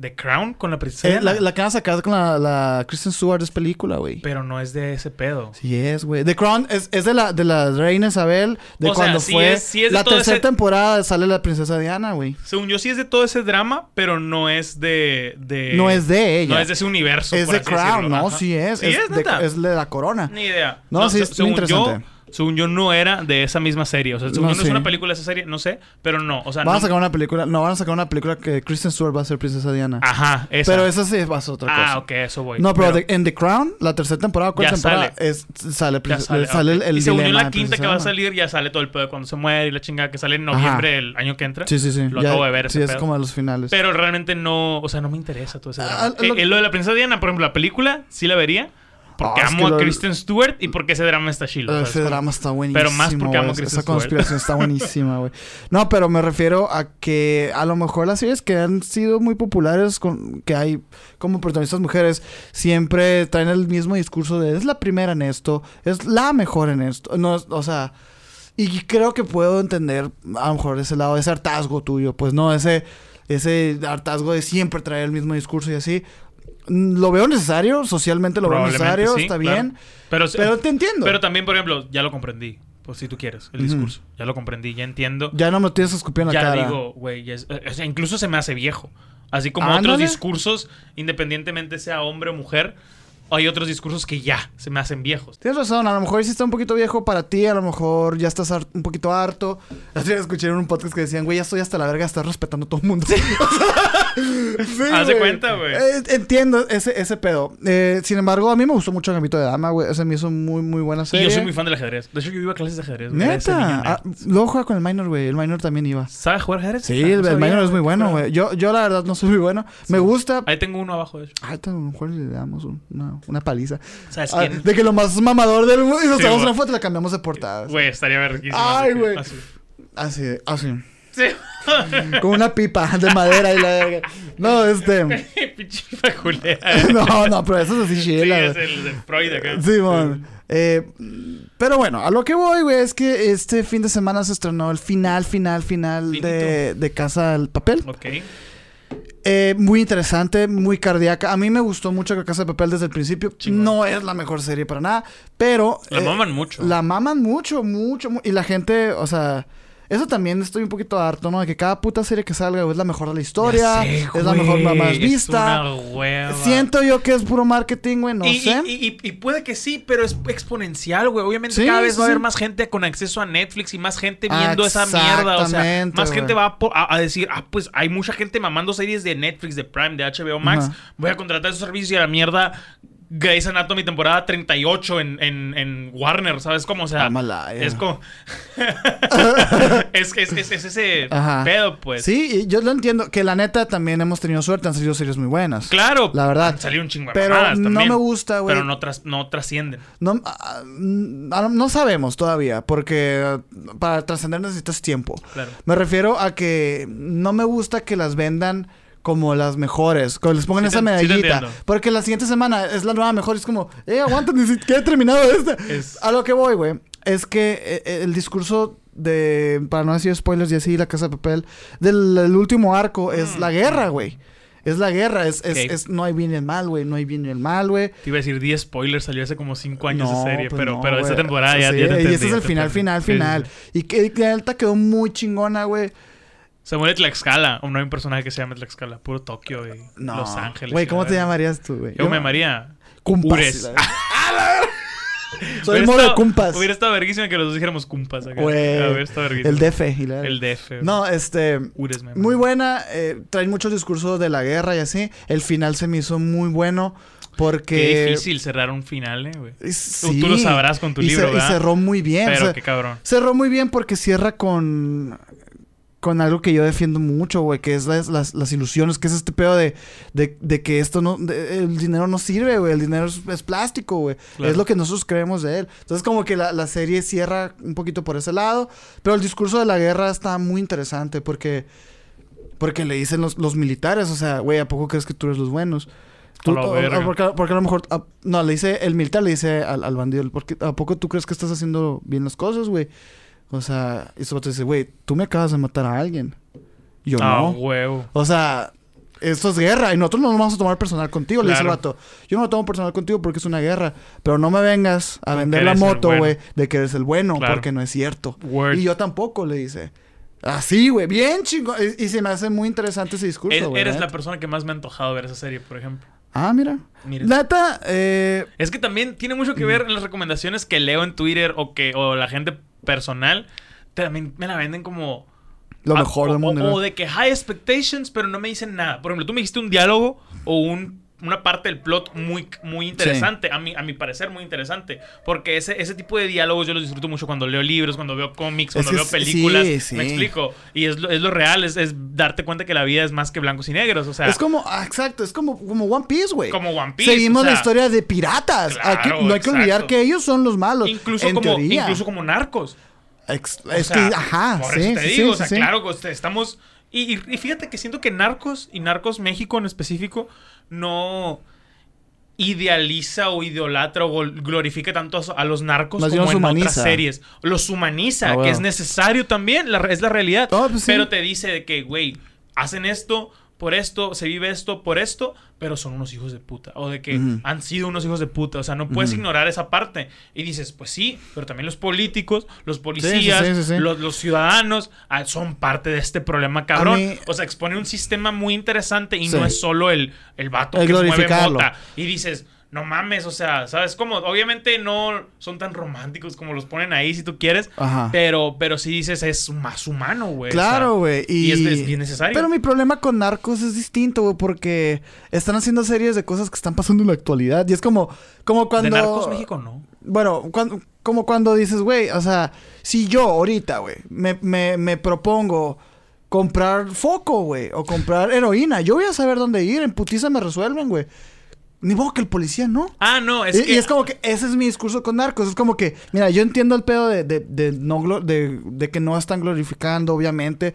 The Crown con la princesa Eh, la, la que van a sacar con la, la Kristen Stewart es película, güey. Pero no es de ese pedo. Sí es, güey. The Crown es, es de la de la reina Isabel, de O sea, cuando sí fue es- sí es la tercera ese- temporada sale la princesa Diana, güey. Según yo sí es de todo ese drama, pero no es de... de- no es de ella. No es de ese universo, Es así Crown, decirlo. no, Ajá. sí es. Sí es, de, es de la corona. Ni idea. No, sí, se- es muy interesante. Yo, según yo no era de esa misma serie. O sea, según No, yo no es sí. una película de esa serie, no sé. Pero no, o sea, Van a no... sacar una película, no, van a sacar una película que Kristen Stewart va a ser princesa Diana. Ajá, esa. Pero esa sí a ser otra cosa. Ah, ok, eso voy. No, pero, de- en The Crown, la tercera temporada, ¿cuál Ya temporada? sale. Es, sale, Ya sale, sale el, el y según yo la quinta que va a salir ya sale todo el pedo cuando se muere y la chingada que sale en noviembre del año que entra. Sí, sí, sí. Lo Ya- acabo de ver Sí, ese es pedo. como de los finales. Pero realmente no, o sea, no me interesa todo ese drama. Ah, Eh, lo- eh, lo de la princesa Diana, por ejemplo, la película sí la vería porque Ah, amo a lo- Kristen Stewart y porque ese drama está. ¿sabes Ese drama está buenísimo. Pero más porque amo a. Kristen Esa Stewart. conspiración está buenísima, güey. No, pero me refiero a que a lo mejor las series que han sido muy populares, con, que hay como protagonistas mujeres, siempre traen el mismo discurso de es la primera en esto, es la mejor en esto. No, o sea, y creo que puedo entender a lo mejor ese lado, ese hartazgo tuyo, pues no, ese, ese hartazgo de siempre traer el mismo discurso y así. Lo veo necesario, socialmente lo veo necesario, sí, está claro. bien, Pero, pero te entiendo. pero también, por ejemplo, ya lo comprendí. Pues si tú quieres, el discurso. Ya lo comprendí, ya entiendo. Ya no me tienes que escupir en la ya cara. digo, güey, ya es- eh, o sea, incluso se me hace viejo. Así como otros discursos, independientemente sea hombre o mujer, hay otros discursos que ya se me hacen viejos. Tienes razón, a lo mejor sí está un poquito viejo para ti, a lo mejor ya estás un poquito harto. Así escuché en un podcast que decían, güey, ya estoy hasta la verga, estás respetando a todo el mundo. Sí, Haz de cuenta, güey. Eh, entiendo ese, ese pedo. Eh, sin embargo, a mí me gustó mucho Gambito de Dama, güey. Ese me hizo muy, muy buena Y serie. yo soy muy fan del ajedrez. De hecho, yo iba a clases de ajedrez. güey. Neta. Ah, luego juega con el minor, güey. El minor también iba. ¿Sabes jugar ajedrez? Sí, Ah, el, no el minor es muy bueno, güey. Yo, yo la verdad no soy muy bueno. Me gusta. Ahí tengo uno abajo, de hecho. Ah, a lo mejor le damos un- una, una paliza. ¿Sabes Ah, quién? de que lo más mamador del mundo. Y nos Sí, una foto y la cambiamos de portada. Güey, estaría verguísimo. Ay, güey. así. Así, así. Sí. Con una pipa de madera y la. No, este. Pinche peculera. No, no, pero eso es así Sí, chila. es el de Freud acá. Sí. Eh, pero bueno, a lo que voy, güey, es que este fin de semana se estrenó el final, final, final de, de Casa del Papel. Ok. Eh, muy interesante, muy cardíaca. A mí me gustó mucho que Casa de Papel desde el principio. Chingón. No es la mejor serie para nada, pero... La eh, maman mucho. La maman mucho, mucho, mu- Y la gente, o sea... Eso también estoy un poquito harto, ¿no? De que cada puta serie que salga güey, es la mejor de la historia. Sé, es la mejor, la más es vista. una hueva. Siento yo que es puro marketing, güey, no y, sé. y- y- y puede que sí, pero es exponencial, güey. Obviamente Sí, cada vez sí, va a haber sí. más gente con acceso a Netflix y más gente viendo esa mierda. O sea, más gente va a, a- a decir, ah, pues hay mucha gente mamando series de Netflix, de Prime, de HBO Max. Voy a contratar esos servicios y a la mierda. Grey's Anatomy temporada 38 en, en, en Warner, ¿sabes cómo? O sea, ya. es como... es, es, es, es ese Ajá. pedo, pues. Sí, yo lo entiendo. Que la neta también hemos tenido suerte. Han salido series muy buenas. Claro. La verdad. han salido un chingo de Pero mamadas no también, me gusta, güey. Pero no, tras- no trascienden. No, ah, ah, no sabemos todavía. Porque ah, para trascender necesitas tiempo. Claro. Me refiero a que no me gusta que las vendan como las mejores, que les pongan Sí esa sí medallita. porque la siguiente semana es la nueva mejor y es como, eh, aguanta, ni siquiera he terminado esta. Es- A lo que voy, güey, es que eh, eh, el discurso de, para no decir spoilers y así, la casa de papel, del el último arco es la guerra, güey. Es la guerra, es, es, Mm. Ok. es- no hay bien y el mal, güey, no hay bien y el mal, güey. Te iba a decir 10 spoilers, salió hace como 5 años No, de serie, pues pero, no, pero esta temporada ya, Sí, ya te Y entendí, este es el final, final, final. Y que, la neta quedó muy chingona, güey. Se muere Tlaxcala. O no hay un personaje que se llame Tlaxcala. Puro Tokio y No. Los Ángeles. Güey, ¿cómo te llamarías tú, güey? Yo me llamaría... Cumpas. ¡Ah! Soy estado- cumpas. Hubiera estado verguísima que los dos dijéramos cumpas acá. Güey. Hubiera estado verguísima. El DF. y la- El DF. güey. No, este... Ures, me Muy buena. Eh, traen muchos discursos de la guerra y así. El final se me hizo muy bueno porque... Qué difícil cerrar un final, eh, güey. Eh, Tú- Sí. tú lo sabrás con tu Y libro, y cerró muy bien. Pero o sea, qué cabrón. Cerró muy bien porque cierra con. Con algo que yo defiendo mucho, güey, que es las, las, las ilusiones, que es este pedo de, de, de que esto no. de- el dinero no sirve, güey. El dinero es, es plástico, güey. Claro. Es lo que nosotros creemos de él. Entonces, como que la, la serie cierra un poquito por ese lado. Pero el discurso de la guerra está muy interesante porque. Porque le dicen los, los militares, o sea, güey, ¿a poco crees que tú eres los buenos? Tú- la o- o- verga. porque, porque a lo mejor. a- no, le dice. El militar le dice al, al bandido. Porque, ¿A poco tú crees que estás haciendo bien las cosas, güey? O sea, y te dice, güey, tú me acabas de matar a alguien. Y Yo Ah, no. huevo. O sea, esto es guerra y nosotros no nos vamos a tomar personal contigo, le dice el vato. Yo no me tomo personal contigo porque es una guerra. Pero no me vengas a vender la moto, bueno. güey, de que eres el bueno, Claro. porque no es cierto. Word. Y yo tampoco, le dice. Así, güey, bien chingón. Y, y se me hace muy interesante ese discurso, güey. Eres la persona que más me ha antojado ver esa serie, por ejemplo. Ah, mira. Mira. Neta, eh, Es que también tiene mucho que ver en las recomendaciones que leo en Twitter o que o la gente personal. También me la venden como... lo mejor o, del mundo. o- ¿no? o de que high expectations, pero no me dicen nada. Por ejemplo, tú me dijiste un diálogo o un, una parte del plot muy, muy interesante. A, mi, a mi parecer, muy interesante. Porque ese, ese tipo de diálogos yo los disfruto mucho cuando leo libros, cuando veo cómics, Es cuando que veo sí, películas. sí. Me explico. Y es lo, es lo real, es, es darte cuenta que la vida es más que blancos y negros. O sea, es como, ah, exacto, es como, como One Piece, güey. como One Piece. Seguimos o sea, la historia de piratas. Claro, Aquí no hay que olvidar exacto. que ellos son los malos. Incluso en como, teoría. incluso como narcos. Ex- O es sea, que, ajá, por sí, eso te sí, digo, sí, o sea, sí. claro, sea, estamos... Y- y fíjate que siento que Narcos y Narcos México en específico no idealiza o idolatra o glorifica tanto a, los narcos Más como en otras humaniza. series. Los humaniza, Ah, que es necesario también, la, es la realidad. Pues sí. Pero te dice de que, güey, hacen esto por esto, se vive esto por esto, pero son unos hijos de puta. O de que han sido unos hijos de puta. O sea, no puedes ignorar esa parte. Y dices, pues sí, pero también los políticos, los policías, sí, sí, sí. Los, los ciudadanos ah, son parte de este problema cabrón. mí- O sea, expone un sistema muy interesante y no es solo el, el vato El que mueve mota. Y dices, no mames, o sea, ¿sabes cómo? Obviamente no son tan románticos como los ponen ahí si tú quieres. Ajá. Pero, pero sí dices, es más humano, güey. o Claro, sea, güey. Y, y es- es bien necesario. Pero mi problema con Narcos es distinto, güey, porque están haciendo series de cosas que están pasando en la actualidad. Y es como, como cuando. De Narcos México no. Bueno, cuando- como cuando dices, güey, o sea, si yo ahorita, güey, me, me, me propongo comprar foco, güey, o comprar heroína, yo voy a saber dónde ir, en putiza me resuelven, güey. Ni modo que el policía no. Ah, no, es y, que... y es como que ese es mi discurso con narcos. Es como que, mira, yo entiendo el pedo de, de, de no de, de que no están glorificando, obviamente.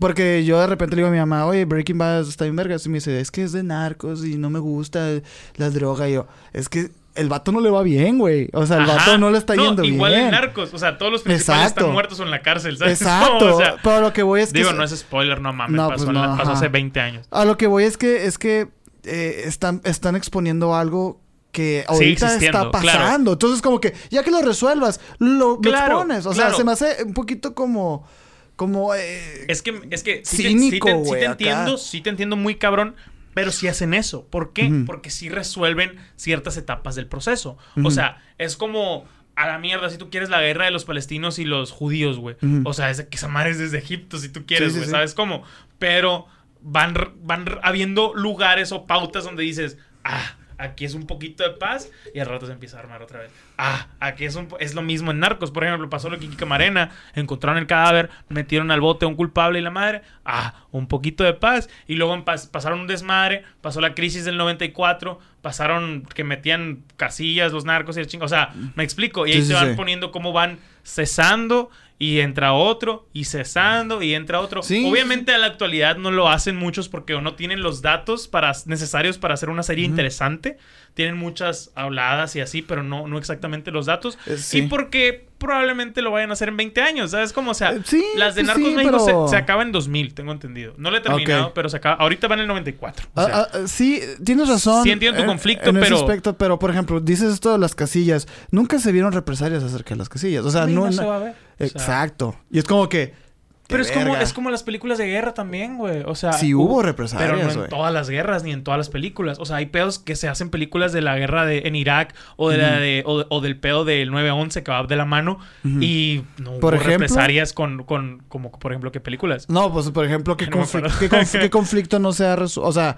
Porque yo de repente le digo a mi mamá, oye, Breaking Bad está bien vergas. Y me dice, es que es de narcos y no me gusta la droga. Y yo, es que el vato no le va bien, güey. O sea, el Ajá. vato no le está yendo igual bien. en Narcos. O sea, todos los principales Exacto. están muertos en la cárcel, ¿sabes? Exacto. O sea, pero lo que voy es que... digo, no es spoiler, no mames. No, pasó, pues no, pasó hace 20 años. A lo que voy es que es que eh, están, están exponiendo algo que ahorita está pasando. Entonces, como que ya que lo resuelvas, lo, expones. O sea, se me hace un poquito como. Como. eh, Es que, es que sí, Cínico, te, sí te- sí te entiendo, sí te entiendo muy cabrón, pero sí hacen eso. ¿Por qué? Porque sí resuelven ciertas etapas del proceso. O sea, es como a la mierda si tú quieres la guerra de los palestinos y los judíos, güey. O sea, es de que esa madre es desde Egipto si tú quieres, Sí, sí, güey, sí. ¿sabes cómo? Pero van, van habiendo lugares o pautas donde dices, ah, aquí es un poquito de paz y al rato se empieza a armar otra vez. Ah, aquí es, un, es lo mismo en Narcos. Por ejemplo, pasó lo que en Camarena, encontraron el cadáver, metieron al bote a un culpable y la madre. Ah, un poquito de paz. Y luego pas- pasaron un desmadre, pasó la crisis del 94, pasaron que metían casillas los narcos y el chingo. O sea, me explico. Y ahí Sí, sí, van sí. poniendo cómo van cesando y entra otro y cesando y entra otro. Sí, Obviamente a la actualidad no lo hacen muchos porque o no tienen los datos para, necesarios para hacer una serie interesante. Tienen muchas habladas y así, pero no, no exactamente los datos. Eh, sí. Y porque probablemente lo vayan a hacer en 20 años, ¿sabes? Como, o sea, Eh, sí, las de Narcos sí, México pero- se, se acaba en 2000, tengo entendido. No lo he terminado, pero se acaba. Ahorita van en el 94. o ah, sea, ah, sí, tienes razón. Sí entiendo tu en- conflicto, en ese pero- aspecto, pero, por ejemplo, dices esto de las casillas. Nunca se vieron represalias acerca de las casillas. O sea, no. no se va a ver. O sea, Exacto. Y es como que. Pero es como, es como las películas de guerra también, güey. O sea, Sí hubo represalias, Pero no en todas las guerras ni en todas las películas. O sea, hay pedos que se hacen películas de la guerra de, en Irak o, de la de, o, o del pedo del 9-11 que va de la mano. Y no Por hubo ejemplo- represalias con, con, como por ejemplo, ¿qué películas? No, pues por ejemplo, ¿qué, No conflicto, qué conflicto no se ha resuelto? O sea,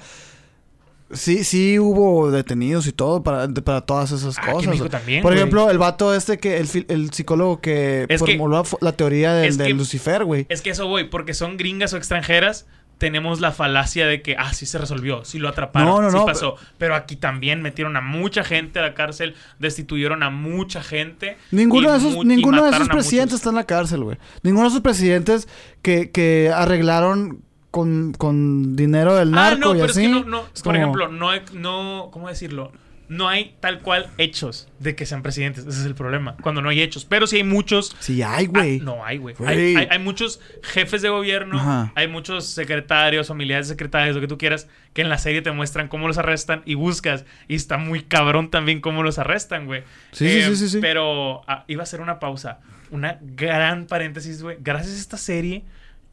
sí, sí hubo detenidos y todo para, para todas esas Ah, cosas. También, por güey. ejemplo, el vato este que, el, el psicólogo que Es que- formuló la fo- la, teoría del, que- Lucifer, güey. Es que eso voy, porque son gringas o extranjeras. Tenemos la falacia de que, ah, sí se resolvió, sí lo atraparon, No, no, sí no, pasó. Pero aquí también metieron a mucha gente a la cárcel, destituyeron a mucha gente. Ninguno de esos, ninguno de esos presidentes está en la cárcel, güey. Ninguno de esos presidentes que, que arreglaron con, con dinero del Ah, narco no, y pero así. es que no, no Es por como- ejemplo, no, hay- no, ¿cómo decirlo? No hay tal cual hechos de que sean presidentes. Ese es el problema. Cuando no hay hechos. Pero sí hay muchos. Sí hay, Ah, güey. no hay, güey. Hay, hay- hay muchos jefes de gobierno, Ajá. hay muchos secretarios, familiares de secretarios, lo que tú quieras, que en la serie te muestran cómo los arrestan y buscas. Y está muy cabrón también cómo los arrestan, güey. Sí, sí, sí, sí, sí. Pero ah, iba a hacer una pausa. Una gran paréntesis, güey. Gracias a esta serie,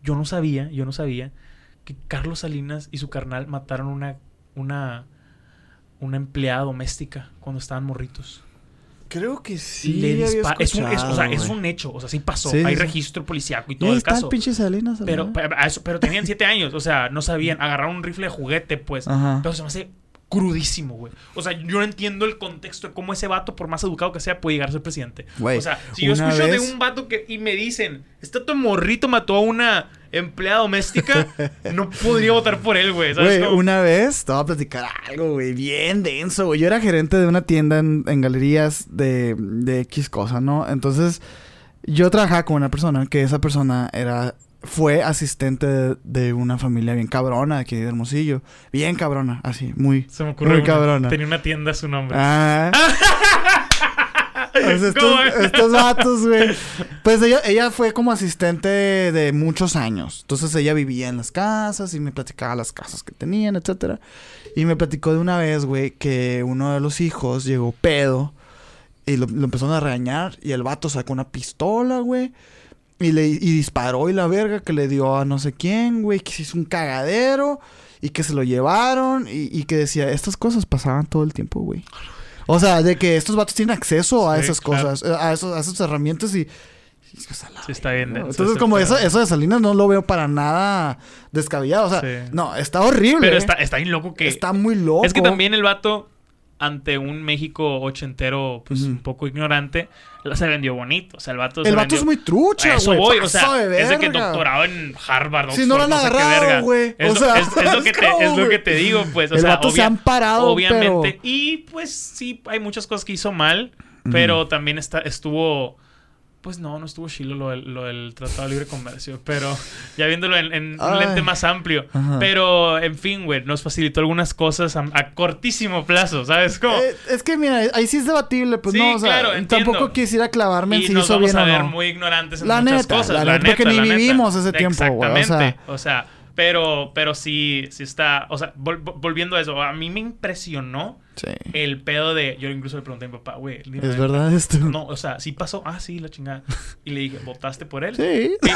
yo no sabía, yo no sabía que Carlos Salinas y su carnal mataron una, una, una empleada doméstica cuando estaban morritos. Creo que sí. Le había es, un, es- o sea, es un hecho, o sea, sí pasó. Sí, Hay sí. registro policíaco y Y todo ahí el está caso. el pinche Salinas. Pero, pero, pero tenían siete años, o sea, no sabían. Agarraron un rifle de juguete, pues. Ajá. Pero se me hace crudísimo, güey. O sea, yo no entiendo el contexto de cómo ese vato, por más educado que sea, puede llegar a ser presidente. Güey, o sea, si yo escucho vez- de un vato que y me dicen, este tu morrito mató a una empleada doméstica, no podría votar por él, güey. ¿sabes Güey, una vez te voy a platicar algo, güey, bien denso, güey. Yo era gerente de una tienda en, en galerías de, de X cosa, ¿no? Entonces, yo trabajaba con una persona que esa persona era fue asistente de, de una familia bien cabrona de aquí de Hermosillo. Bien cabrona, así, muy. Se me ocurrió. Muy una. cabrona. Tenía una tienda a su nombre. Ah. Pues estos, estos vatos, güey. Pues ella, ella fue como asistente de muchos años. Entonces ella vivía en las casas y me platicaba las casas que tenían, etcétera. Y me platicó de una vez, güey, que uno de los hijos llegó pedo y lo, lo empezaron a regañar y el vato sacó una pistola, güey. Y, le, y disparó y la verga que le dio a no sé quién, güey, que se hizo un cagadero y que se lo llevaron y, y que decía, estas cosas pasaban todo el tiempo, güey. O sea, de que estos vatos tienen acceso a Sí, esas claro. cosas, eh, a, esos, a esas herramientas y... Sí, está bien Entonces, como eso, eso de Salinas no lo veo para nada descabellado. O sea, Sí. no, está horrible. Pero eh. está, está bien loco que. Está muy loco. Es que también el vato, ante un México ochentero, pues Ujú. un poco ignorante, la- se vendió bonito. O sea, el vato se El vato vendió- es muy trucha, A eso güey. voy, o sea, de es de que doctorado en Harvard, Si no lo han Oxford, agarrado, güey. Es, O lo- sea, es- es lo que te, ¿cómo, es lo güey? que te digo, pues. O El sea, vato se obvia- han parado, Obviamente. pero- Y pues sí, hay muchas cosas que hizo mal, pero también está, estuvo. Pues no, no estuvo chilo lo lo del Tratado de Libre Comercio, pero ya viéndolo en, en un lente más amplio. Ajá. Pero, en fin, güey, nos facilitó algunas cosas a, a cortísimo plazo, ¿sabes cómo? Eh, es que mira, ahí sí es debatible, pues Sí, no, o sea, claro, tampoco quisiera clavarme en y si nos hizo vamos bien a o ver no. muy ignorantes en La muchas neta, cosas. la La, neta, porque ni neta. vivimos ese tiempo, güey, o sea. Exactamente. O sea, pero, pero sí, sí está. O sea, vol- volviendo a eso, a mí me impresionó Sí. el pedo de. Yo incluso le pregunté a mi papá, güey. Es verdad esto. No, o sea, sí pasó. Ah, sí, la chingada. Y le dije, ¿votaste por él? Sí. Y- y-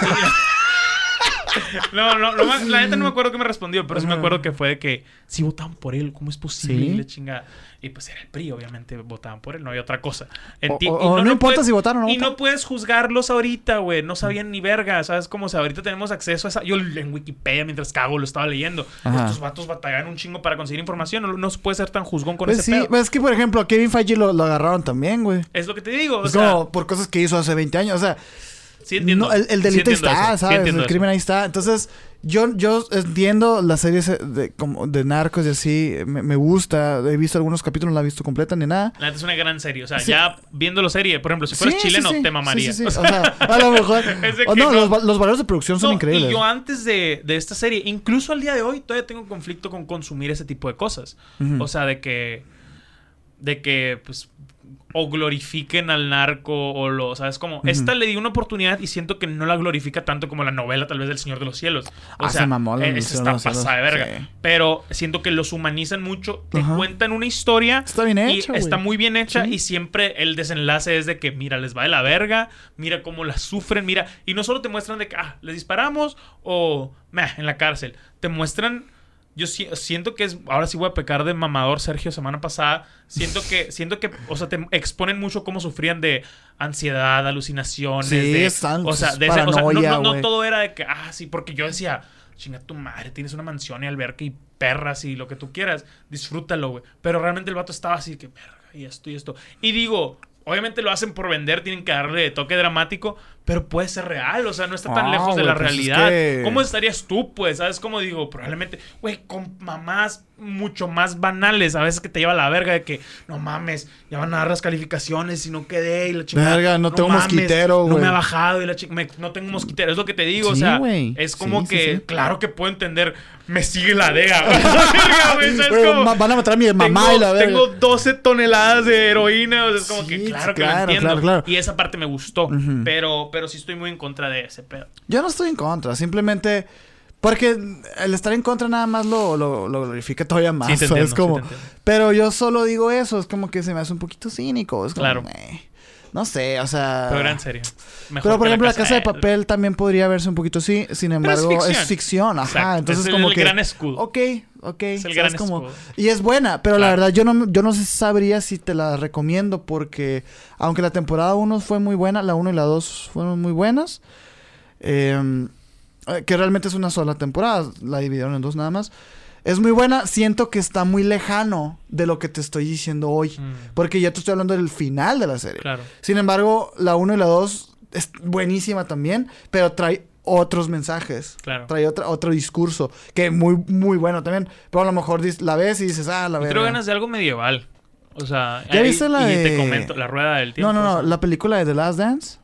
No, no, me- la neta no me acuerdo qué me respondió, pero sí me acuerdo que fue de que sí votaban por él, ¿cómo es posible? Sí. Y la chingada. Y pues era el PRI, obviamente votaban por él, no había otra cosa. O- o- y o no importa puedes- si votaron o no Y no puedes juzgarlos ahorita, güey. No sabían ni verga, ¿sabes? Como si ahorita tenemos acceso a esa. Yo en Wikipedia, mientras cago, lo estaba leyendo. Ajá. Estos vatos batallan un chingo para conseguir información. No, no se puede ser tan juzgón con Pues ese sí, pedo. pues es que por ejemplo a Kevin Feige lo, lo agarraron también, güey. Es lo que te digo. O Es sea, como por cosas que hizo hace 20 años, o sea, sí entiendo. no, el, delito está, eso, ¿sabes? el eso. crimen ahí está. Entonces, yo, yo entiendo las series eh, de, como de narcos y así, me, me gusta, he visto algunos capítulos, no la he visto completa ni nada. La es una gran serie. O sea, Sí. ya viéndolo serie, por ejemplo, si fueras Sí, chileno, sí. te mamaría. O sea, a lo mejor. No, no- Los, va- los valores de producción son no, increíbles. Y yo antes de, de esta serie, incluso al día de hoy, todavía tengo conflicto con consumir ese tipo de cosas. O sea, de que. De que, pues. O glorifiquen al narco o lo, ¿sabes? Como, esta le di una oportunidad y siento que no la glorifica tanto como la novela tal vez del Señor de los Cielos. O Ah, sea, se mamó la eh, de está Cielos, pasada de verga. sí. Pero siento que los humanizan mucho, te cuentan una historia. Está bien hecha. Está muy bien hecha Sí. y siempre el desenlace es de que, mira, les va de la verga, mira cómo la sufren, mira. Y no solo te muestran de que, ah, les disparamos o, meh, en la cárcel. Te muestran yo si- siento que es. Ahora sí voy a pecar de mamador, Sergio, semana pasada. Siento que, siento que, o sea, te exponen mucho cómo sufrían de ansiedad, alucinaciones. Sí, de, O sea, de ese- o sea, no- paranoia, no, todo era de que, ah, sí, porque yo decía, chinga tu madre, tienes una mansión y alberca y perras y lo que tú quieras, disfrútalo, güey. Pero realmente el vato estaba así que, verga, y esto y esto. Y digo. Obviamente lo hacen por vender, tienen que darle toque dramático, pero puede ser real, o sea, no está tan Ah, lejos de la pues es realidad. que- ¿Cómo estarías tú, pues? ¿Sabes cómo digo? Probablemente, güey, con mamás mucho más banales, a veces que te lleva la verga de que, no mames, ya van a dar las calificaciones y no quedé y la chingada. Verga, no tengo mosquitero, No güey. me ha bajado y la chica, no tengo mosquitero, es lo que te digo, o Sí, sea, güey. es como sí, que, sí. claro que puedo entender, me sigue la DEA. Güey, van a matar a mi mamá tengo, y la verga. tengo 12 toneladas de heroína. O sea, es como Sí, que claro que lo entiendo. claro, claro. Y esa parte me gustó. Pero, pero sí estoy muy en contra de ese pedo. Yo no estoy en contra, simplemente porque el estar en contra nada más lo, lo, lo glorifica todavía más. Sí, te ¿sabes? entiendo, sí como, te pero yo solo digo eso, es como que se me hace un poquito cínico. Es como, Claro. eh, no sé, o sea. Pero era en serio. Mejor Pero por ejemplo, la casa de él. papel también podría verse un poquito así, sin embargo, es ficción. ficción, ajá. Exacto, Entonces es como el que. gran escudo. Ok, ok. Es el gran como- escudo. Y es buena, pero la Claro. verdad yo no, yo no sabría si te la recomiendo porque aunque la temporada 1 fue muy buena, la 1 y la 2 fueron muy buenas, eh, que realmente es una sola temporada, la dividieron en dos nada más. Es muy buena, siento que está muy lejano de lo que te estoy diciendo hoy, Mm, porque ya te estoy hablando del final de la serie. claro. Sin embargo, la 1 y la 2 es buenísima también, pero trae otros mensajes. Claro. Trae otra, otro discurso que muy, muy bueno también. Pero a lo mejor la ves y dices, ah, la verdad. creo ganas de algo medieval. O sea, ¿Ya ahí- viste la y de- te comento, la rueda del tiempo. No, no, no, o sea. la película de The Last Dance.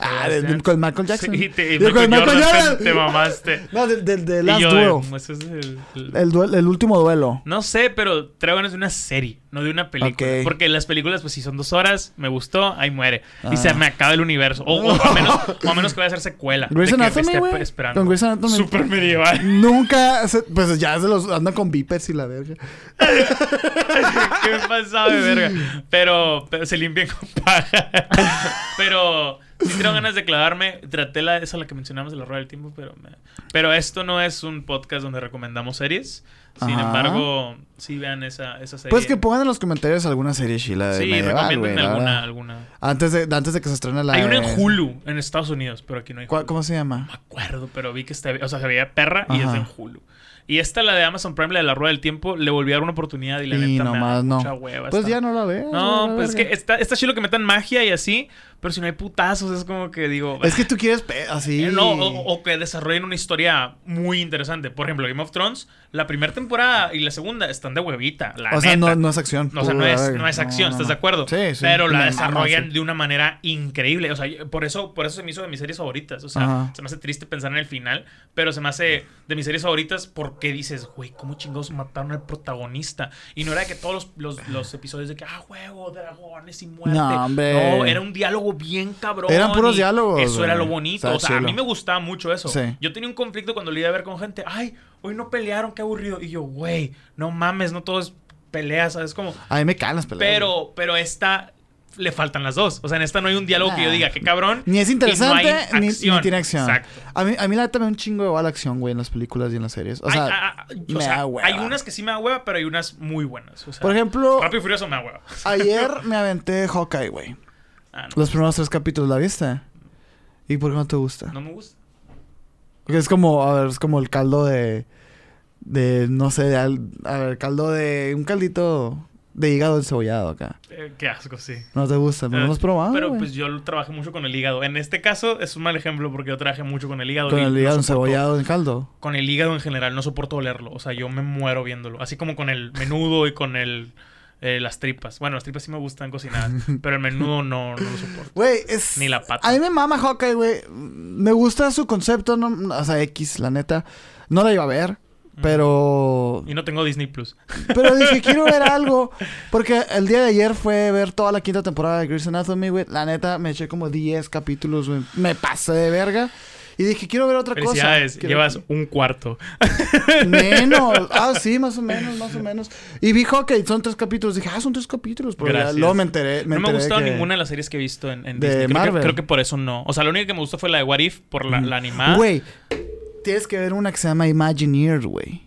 Ah, Last de- con Michael Jackson. Sí, te, y Digo, con Michael Jordan. Te, te mamaste. No, de, de- de Last yo, Duel. ese es el- el- El, duel- el último duelo. No sé, pero traigo ganas de una serie, no de una película. Porque las películas, pues si son dos horas, me gustó, ahí muere. Ah. Y se me acaba el universo. O, o a menos, o a menos que vaya a ser secuela. Grey's Anatomy, güey. esperando. Con Grey's Anatomy. Super medieval. Nunca. se- pues ya se los andan con vipers y la verga. ¿Qué pasaba de verga? Pero, pero se limpian con paja. pero tengo ganas de clavarme. Traté la, esa la que mencionamos de la rueda del tiempo, pero me- pero esto no es un podcast donde recomendamos series. Sin Ajá. embargo, sí vean esa, esa serie. Pues que pongan en los comentarios alguna serie chila de Sí, medieval, recomienden alguna, alguna. Antes de, antes de que se estrene la. Hay una en Hulu en Estados Unidos, pero aquí no hay ¿Cuál- Hulu. ¿Cómo se No llama? me acuerdo, pero vi que está, o sea, se veía perra y es en Hulu. Y esta, la de Amazon Prime, la de la rueda del tiempo, le volví a dar una oportunidad y la Y neta me da nomás no. mucha hueva. Pues ya no la veo. No, pues es que está, está chido que metan magia y así, pero si no hay putazos, es como que digo. Es que tú quieres así. eh, No, o, o que desarrollen una historia muy interesante. Por ejemplo, Game of Thrones, la primera temporada y la segunda están de huevita. La o sea, neta. no, no es acción. O sea, no es, no es acción, No, ¿estás no, de no. acuerdo? Sí, sí. Pero Me la desarrollan sí. de una manera increíble. O sea, por eso, por eso se me hizo de mis series favoritas. O sea, Ajá. se me hace triste pensar en el final, pero se me hace de mis series favoritas porque dices, güey, ¿cómo chingados mataron al protagonista? Y no era que todos los, los- los episodios de que, ah, juego, dragones y muerte. No, hombre. No, era un diálogo bien cabrón. Eran puros diálogos, Eso era lo bonito. Está O sea, a mí me gustaba mucho eso. Sí. Yo tenía un conflicto cuando lo iba a ver con gente. Ay, hoy no pelearon, qué aburrido. Y yo, güey, no mames, no todo es pelea, ¿sabes? Como, A mí me caen las peleas. güey. pero, pero esta le faltan las dos. O sea, en esta no hay un diálogo que yo diga, qué cabrón. Ni es no interesante, ni, tiene acción. Exacto. A mí, a mí la da un chingo de la acción, güey, en las películas y en las series. O sea, Hay- ah, ah, o me sea, da hueva. hay unas que sí me da hueva, pero hay unas muy buenas. O sea, por ejemplo, Rápido y Furioso me da hueva. ayer me aventé Hawkeye, güey. Ah, no, Los primeros tres capítulos, ¿la viste? ¿Y por qué no te gusta? no me gusta. Porque es como, a ver, es como el caldo de. De, no sé, de al- a ver, caldo de. Un caldito de hígado encebollado acá. Eh, qué asco, sí. No te gusta, pero no lo has probado. Pero pues yo trabajé mucho con el hígado. En este caso es un mal ejemplo porque yo trabajé mucho con el hígado. Con el no hígado soporto- encebollado en caldo. Con el hígado en general no soporto olerlo. O sea, yo me muero viéndolo. Así como con el menudo y con el eh, las tripas. Bueno, las tripas sí me gustan cocinadas, pero el menudo no, no lo soporto. Güey, es. Ni la pata. A mí me mama Hawkeye, güey. Me gusta su concepto, no, o sea, X, la neta. No la iba a ver. Pero. Y no tengo Disney Plus. Pero dije, quiero ver algo. Porque el día de ayer fue ver toda la quinta temporada de Grey's Anatomy, güey. La neta, me eché como 10 capítulos, güey. Me pasé de verga. Y dije, quiero ver otra cosa. Quiero- llevas un cuarto. Menos. Ah, sí, más o menos, más o menos. Y vi Hockey, son tres capítulos. Dije, ah, son tres capítulos. Pero ya Gracias. luego me enteré. Me no me ha gustado que- ninguna de las series que he visto en, en De Disney. Creo que, Marvel. creo que por eso no. O sea, la única que me gustó fue la de What If, por la, la animada. Güey, tienes que ver una que se llama Imagineer, güey.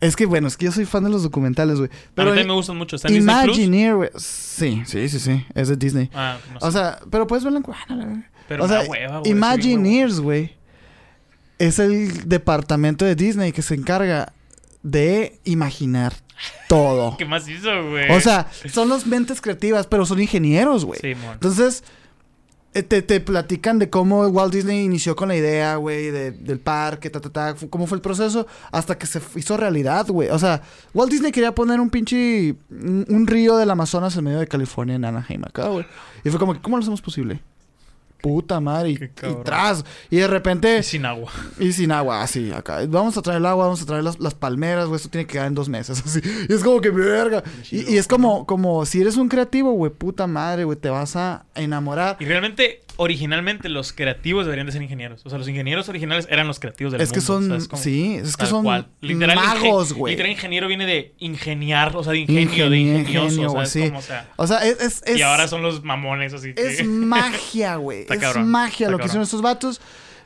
Es que, bueno, es que yo soy fan de los documentales, güey. a mí Pero me gustan mucho. ¿Está en? Imagineer, güey. Sí, sí, sí, sí. Es de Disney. Ah, no sé. O sea, pero puedes verla en la verdad. Pero o sea, hueva, güey, Imagineers, güey, es el departamento de Disney que se encarga de imaginar todo. ¿Qué más hizo, güey? O sea, son las mentes creativas, pero son ingenieros, güey. Sí, mon. Entonces, te, te platican de cómo Walt Disney inició con la idea, güey, de- del parque, ta, ta, ta, cómo fue el proceso hasta que se hizo realidad, güey. O sea, Walt Disney quería poner un pinche, un, un río del Amazonas en medio de California, en Anaheim, acá, güey. Y fue como que, ¿cómo lo hacemos posible? Puta madre, y, tras. Y de repente, Y sin agua. y sin agua, así, acá. Vamos a traer el agua, vamos a traer las, las palmeras, güey. Esto tiene que quedar en dos meses, así. Y es como que, verga. Y, y es como, como, si eres un creativo, güey, puta madre, güey, te vas a enamorar. Y realmente, originalmente, los creativos deberían de ser ingenieros. O sea, los ingenieros originales eran los creativos del Es que mundo. son, o sea, es como- sí, es que son cual. Literal, magos, güey. Literal, ingeniero viene de ingeniar, o sea, de ingenio, de Ingenio, ingenioso. ingenio, o sea, sí. como, o sea, O sea, es, es, y ahora son los mamones, así que... es magia, güey. Está Es magia está lo que hicieron estos vatos.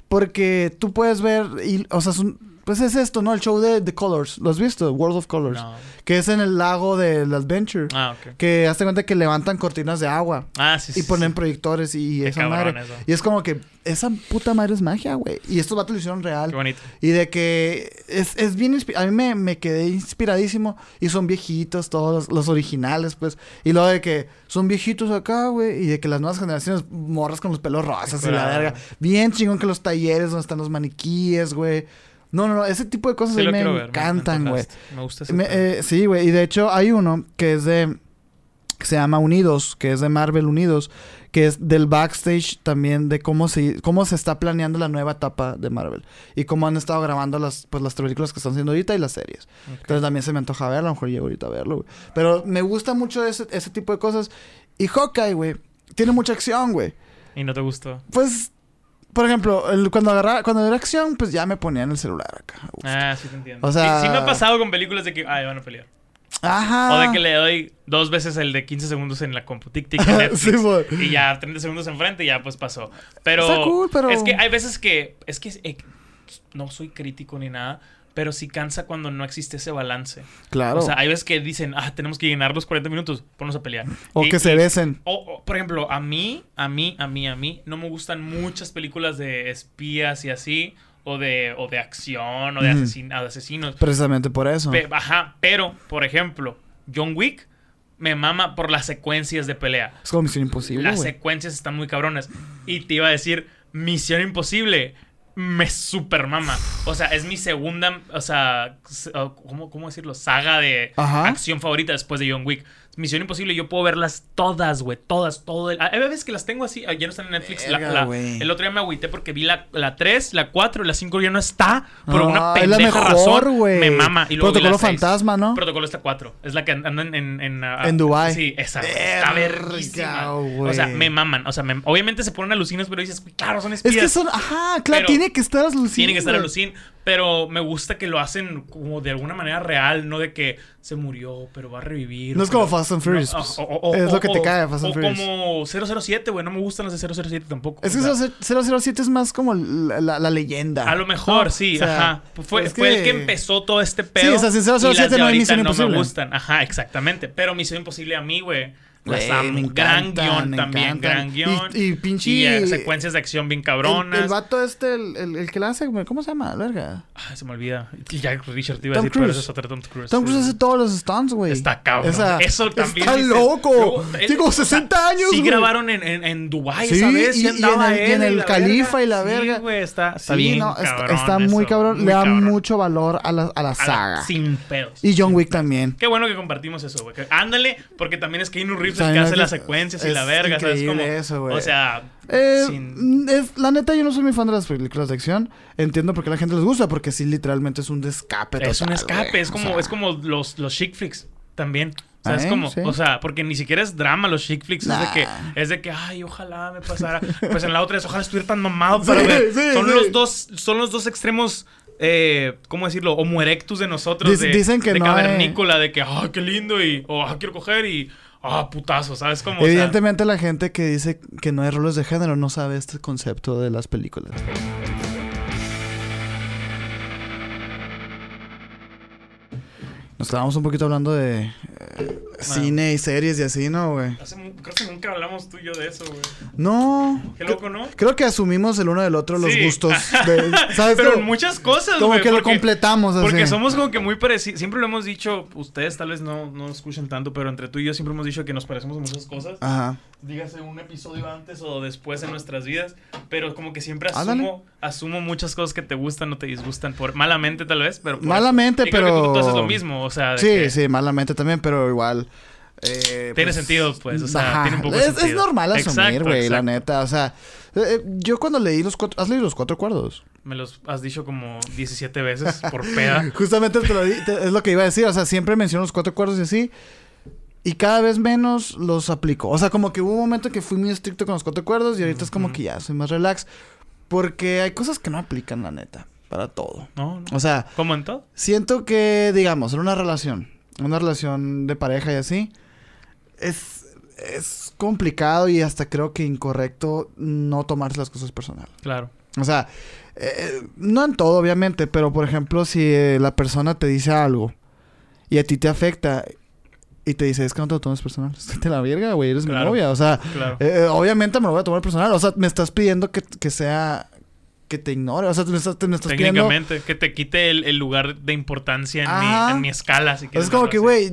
Porque tú puedes ver, y, o sea, son- pues es esto, ¿no? El show de The Colors. ¿Lo has visto? World of Colors. No. Que es en el lago del Adventure. Ah, ok. Que hazte cuenta que levantan cortinas de agua. Ah, sí, sí. Y ponen sí. proyectores y Qué esa madre. eso. Y es como que esa puta madre es magia, güey. Y estos vatos lo hicieron real. Qué bonito. Y de que es, es bien... A mí me, me quedé inspiradísimo. Y son viejitos todos, los originales, pues. Y luego de que son viejitos acá, güey. Y de que las nuevas generaciones morras con los pelos rosas y la verga. Bien chingón que los talleres donde están los maniquíes, güey. No, no, no. Ese tipo de cosas Sí a mí lo me encantan, güey. Me gusta ese Me- eh, sí, güey. Y de hecho hay uno que es de... Que se llama Unidos, que es de Marvel Unidos, que es del backstage también de cómo se, cómo se está planeando la nueva etapa de Marvel. Y cómo han estado grabando las, pues, las películas que están haciendo ahorita y las series. Entonces también se me antoja verlo, a lo mejor llego ahorita a verlo, güey. Pero me gusta mucho ese, ese tipo de cosas. Y Hawkeye, güey, tiene mucha acción, güey. Y no te gustó. Pues, por ejemplo, el- cuando agarra, cuando era acción, pues ya me ponía en el celular acá. Ah, sí te entiendo. O sea- Sí, sí me ha pasado con películas de que, ay, van a pelear. Ajá. O de que le doy dos veces el de 15 segundos en la compu. Tic, tic, Netflix. Sí, güey. y ya 30 segundos enfrente y ya pues pasó. Pero, Está cool, pero- es que hay veces que, es que eh, no soy crítico ni nada, pero sí cansa cuando no existe ese balance. Claro. O sea, hay veces que dicen, ah, tenemos que llenar los 40 minutos, ponnos a pelear. O Y- que se besen. O, o, por ejemplo, a mí, a mí, a mí, a mí, no me gustan muchas películas de espías y así, o de, o de acción, o de, asesin- de asesinos. Precisamente por eso. Pe- ajá, pero, por ejemplo, John Wick me mama por las secuencias de pelea. es como Misión Imposible, Las secuencias están muy cabronas. Y te iba a decir, Misión Imposible me super mama. O sea, es mi segunda, o sea, ¿cómo, cómo decirlo? Saga de Ajá. acción favorita después de John Wick. Misión Imposible, yo puedo verlas todas, güey. Todas, todo. el- Hay veces que las tengo así, ah, ya no están en Netflix. La- Verga, la- el otro día me agüité porque vi la, la 3, la 4 y la 5 ya no está. Por Ah, una es la pendeja mejor, razón. Me mama. Y luego Protocolo. Fantasma, ¿no? Protocolo está 4. Es la que anda en... En, en, ah, En Dubái. Sí, esa. Está Verga, verguísima. güey. O sea, me maman. O sea, me- obviamente se ponen alucinos, pero dices, claro, son Es espías. que son, ajá, claro, tiene que estar alucinando. Tiene que estar alucin. Pero me gusta que lo hacen como de alguna manera real, no de que se murió, pero va a revivir. No es como Fast and Furious, No, pues. o- o- Es lo que te o- cae, Fast and o Furious. como 007, güey. No me gustan los de 007 tampoco. Es que o sea, 007 es más como la, la- la leyenda. A lo mejor, ¿no? sí, O sea, ajá. Fue, es fue el que empezó todo este pedo. o sea, sin 007 y las de no hay Misión no Imposible. me gustan. Ajá, exactamente. Pero Misión Imposible a mí, güey. Las amo. me gran guion me también, encantan. gran guion. Y- y pinche- y, eh, secuencias de acción bien El, cabronas. el vato este, el, el- el que la hace, ¿cómo se llama? Verga. Ah, se me olvida. Y ya Richard te iba a Tom decir, pero Cruise. ese es otro Tom Cruise. Tom Cruise hace todos los stunts, güey. Está cabrón. Esa- Eso también. Está loco. Luego, eh, Tengo o sea, 60 años, Sí grabaron en, en, en Dubái Sí, esa vez. y- Y, andaba en el- y él en el Califa y la verga. Sí, güey, está, está Sí, bien no, está, cabrón está muy eso, cabrón. muy Le da cabrón. mucho valor a la, a A saga. Sin pedos. Y John Wick también. Qué bueno que compartimos eso, güey. Ándale, porque también es Keanu Reeves es el que hace las secuencias y la verga, ¿sabes cómo? Eso, güey. O sea, eh, sin- es- la neta, yo no soy muy fan de las películas de acción. Entiendo por qué a la gente les gusta, porque sí, literalmente es un escape. es un total, escape, es como, O sea, es como los, los chick flicks también. O sea, es ¿Eh? como, Sí. o sea, porque ni siquiera es drama los chick flicks, es de que, es de que, ay, ojalá me pasara. Pues en la otra es, ojalá estuviera tan mamado Sí, para ver. sí, son sí. los dos, son los dos extremos, eh, ¿cómo decirlo? Homo erectus de nosotros, Dic- de, dicen que de no cavernícola, de que, ah, qué lindo, y, oh, ah, quiero coger, y, ah, putazo, ¿sabes cómo? O sea, Evidentemente, la gente que dice que no hay roles de género no sabe este concepto de las películas. Estábamos un poquito hablando de eh, cine y series y así, ¿no, güey? creo que nunca hablamos tú y yo de eso, güey. No. Qué loco, ¿no? Creo que asumimos el uno del otro los Sí. gustos. de- ¿Sabes? Pero en muchas cosas, Como güey, que lo porque- completamos así. Porque somos como que muy parecidos. Siempre lo hemos dicho, ustedes tal vez no, no escuchan tanto, pero entre tú y yo siempre hemos dicho que nos parecemos en muchas cosas. Ajá. Dígase un episodio antes o después en nuestras vidas. Pero como que siempre asumo, asumo muchas cosas que te gustan o te disgustan. Por, malamente tal vez, pero... por- Malamente, pero- tú, tú haces lo mismo, o sea... de Sí, que sí, malamente también, pero igual. eh, Tiene pues, sentido, pues, o sea, ajá. tiene un poco de es, es sentido. normal asumir, güey, la neta. O sea, eh, eh, yo cuando leí los cuatro. ¿Has leído los cuatro acuerdos? Me los has dicho como 17 veces por peda. Justamente te lo di- te- es lo que iba a decir. O sea, siempre menciono los cuatro acuerdos y así. Y cada vez menos los aplico. O sea, como que hubo un momento que fui muy estricto con los cuatro acuerdos y ahorita es como que ya soy más relax. Porque hay cosas que no aplican, la neta, para todo. No, no. O sea, ¿Cómo en todo? siento que, digamos, en una relación, una relación de pareja y así, es, es complicado y hasta creo que incorrecto no tomarse las cosas personal. Claro. O sea, eh, no en todo, obviamente, pero por ejemplo, si eh, la persona te dice algo y a ti te afecta y te dice, es que no te lo tomes personal, de la verga, güey, eres mi novia. O sea, Claro. eh, obviamente me lo voy a tomar personal. O sea, me estás pidiendo que, que sea, que te ignore. O sea, me estás, me estás pidiendo. Técnicamente, que te quite el, el lugar de importancia en, mi, en mi escala. Si Es como que, güey,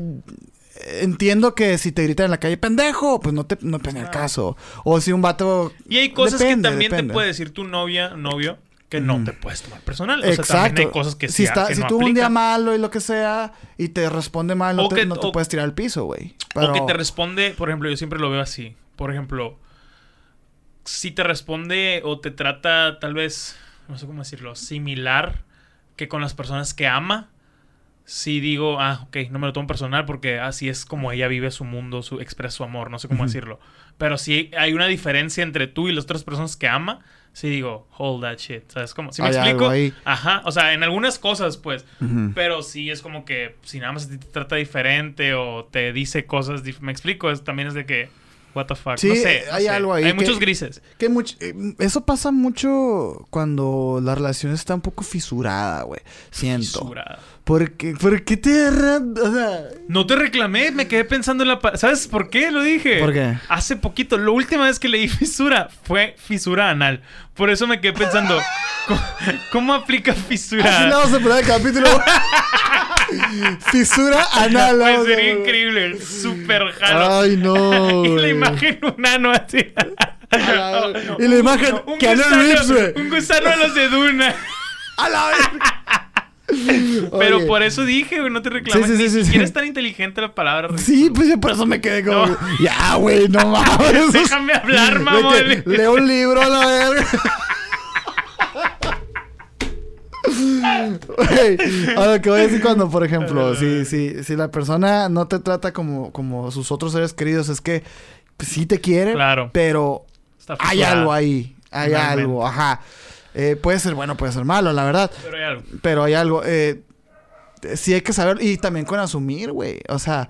entiendo que si te gritan en la calle, pendejo, pues no te no te en el Ah. caso. O si un vato. Y hay cosas Depende, que también depende. te puede decir tu novia, novio, que no te puedes tomar personal. O sea, Exacto. también hay cosas que si está, que si no tuvo un día malo y lo que sea, y te responde mal, no te, que- no te o- puedes tirar al piso, güey. O que te responde, por ejemplo, yo siempre lo veo así. Por ejemplo, si te responde o te trata tal vez, no sé cómo decirlo, similar que con las personas que ama. Si digo, ah, ok, no me lo tomo personal porque así es como ella vive su mundo, su expresa su amor, no sé cómo Ujú. decirlo. Pero si hay una diferencia entre tú y las otras personas que ama, sí digo, hold that shit. ¿Sabes cómo? ¿Sí me Hay explico? algo ahí. Ajá, o sea, en algunas cosas, pues. Ujú. Pero sí es como que si nada más a ti te trata diferente o te dice cosas, dif- me explico, es, también es de que, what the fuck, Sí, no sé. no hay sé. algo ahí Hay que- muchos grises. Que much- eh, eso pasa mucho cuando la relación está un poco fisurada, güey. Siento. Fisurada. Porque, ¿Por qué te? O sea, No te reclamé, me quedé pensando en la... ¿Sabes por qué lo dije? ¿Por qué? Hace poquito, la última vez que leí fisura fue fisura anal. Por eso me quedé pensando, ¿cómo, cómo aplica fisura? así a poner el capítulo. Fisura anal. Pues sería increíble, súper jalo. Ay, no. y la imagen un ano así. la- y la imagen, un Keanu gusano- güey. Un gusano a los de Duna. A la verga. Pero Oye. por eso dije, güey, no te reclames. Sí, sí, sí, Ni sí, siquiera es tan inteligente la palabra. Sí, pues yo por eso me quedé como. No. Ya, güey, no mames. Déjame hablar, mamón. que Leo un libro a la verga. Güey, a lo que voy a decir cuando, por ejemplo, si, si, si la persona no te trata como, como sus otros seres queridos, es que pues, sí te quiere, Claro. pero hay algo ahí. Hay Realmente. algo, ajá. Eh, puede ser bueno, puede ser malo, la verdad. Pero hay algo. Pero hay algo. Eh, sí hay que saber. Y también con asumir, güey. O sea,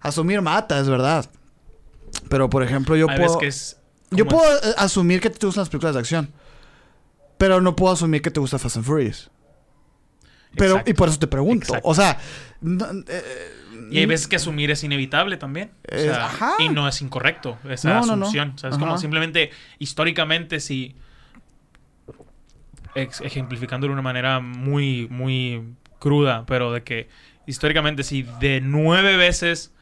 asumir mata, es verdad. Pero, por ejemplo, yo puedo. que es... Yo ¿cómo puedo es? eh, asumir que te gustan las películas de acción. Pero no puedo asumir que te gusta Fast and Furious. Pero, Exacto. y por eso te pregunto. Exacto. O sea. no, eh, Y hay veces que asumir es inevitable también. O sea, ajá. Y no es incorrecto esa No, no, no. asunción. O sea, es Ajá. como simplemente, históricamente, si... ex- ejemplificándolo de una manera muy, muy cruda, pero de que históricamente si de nueve veces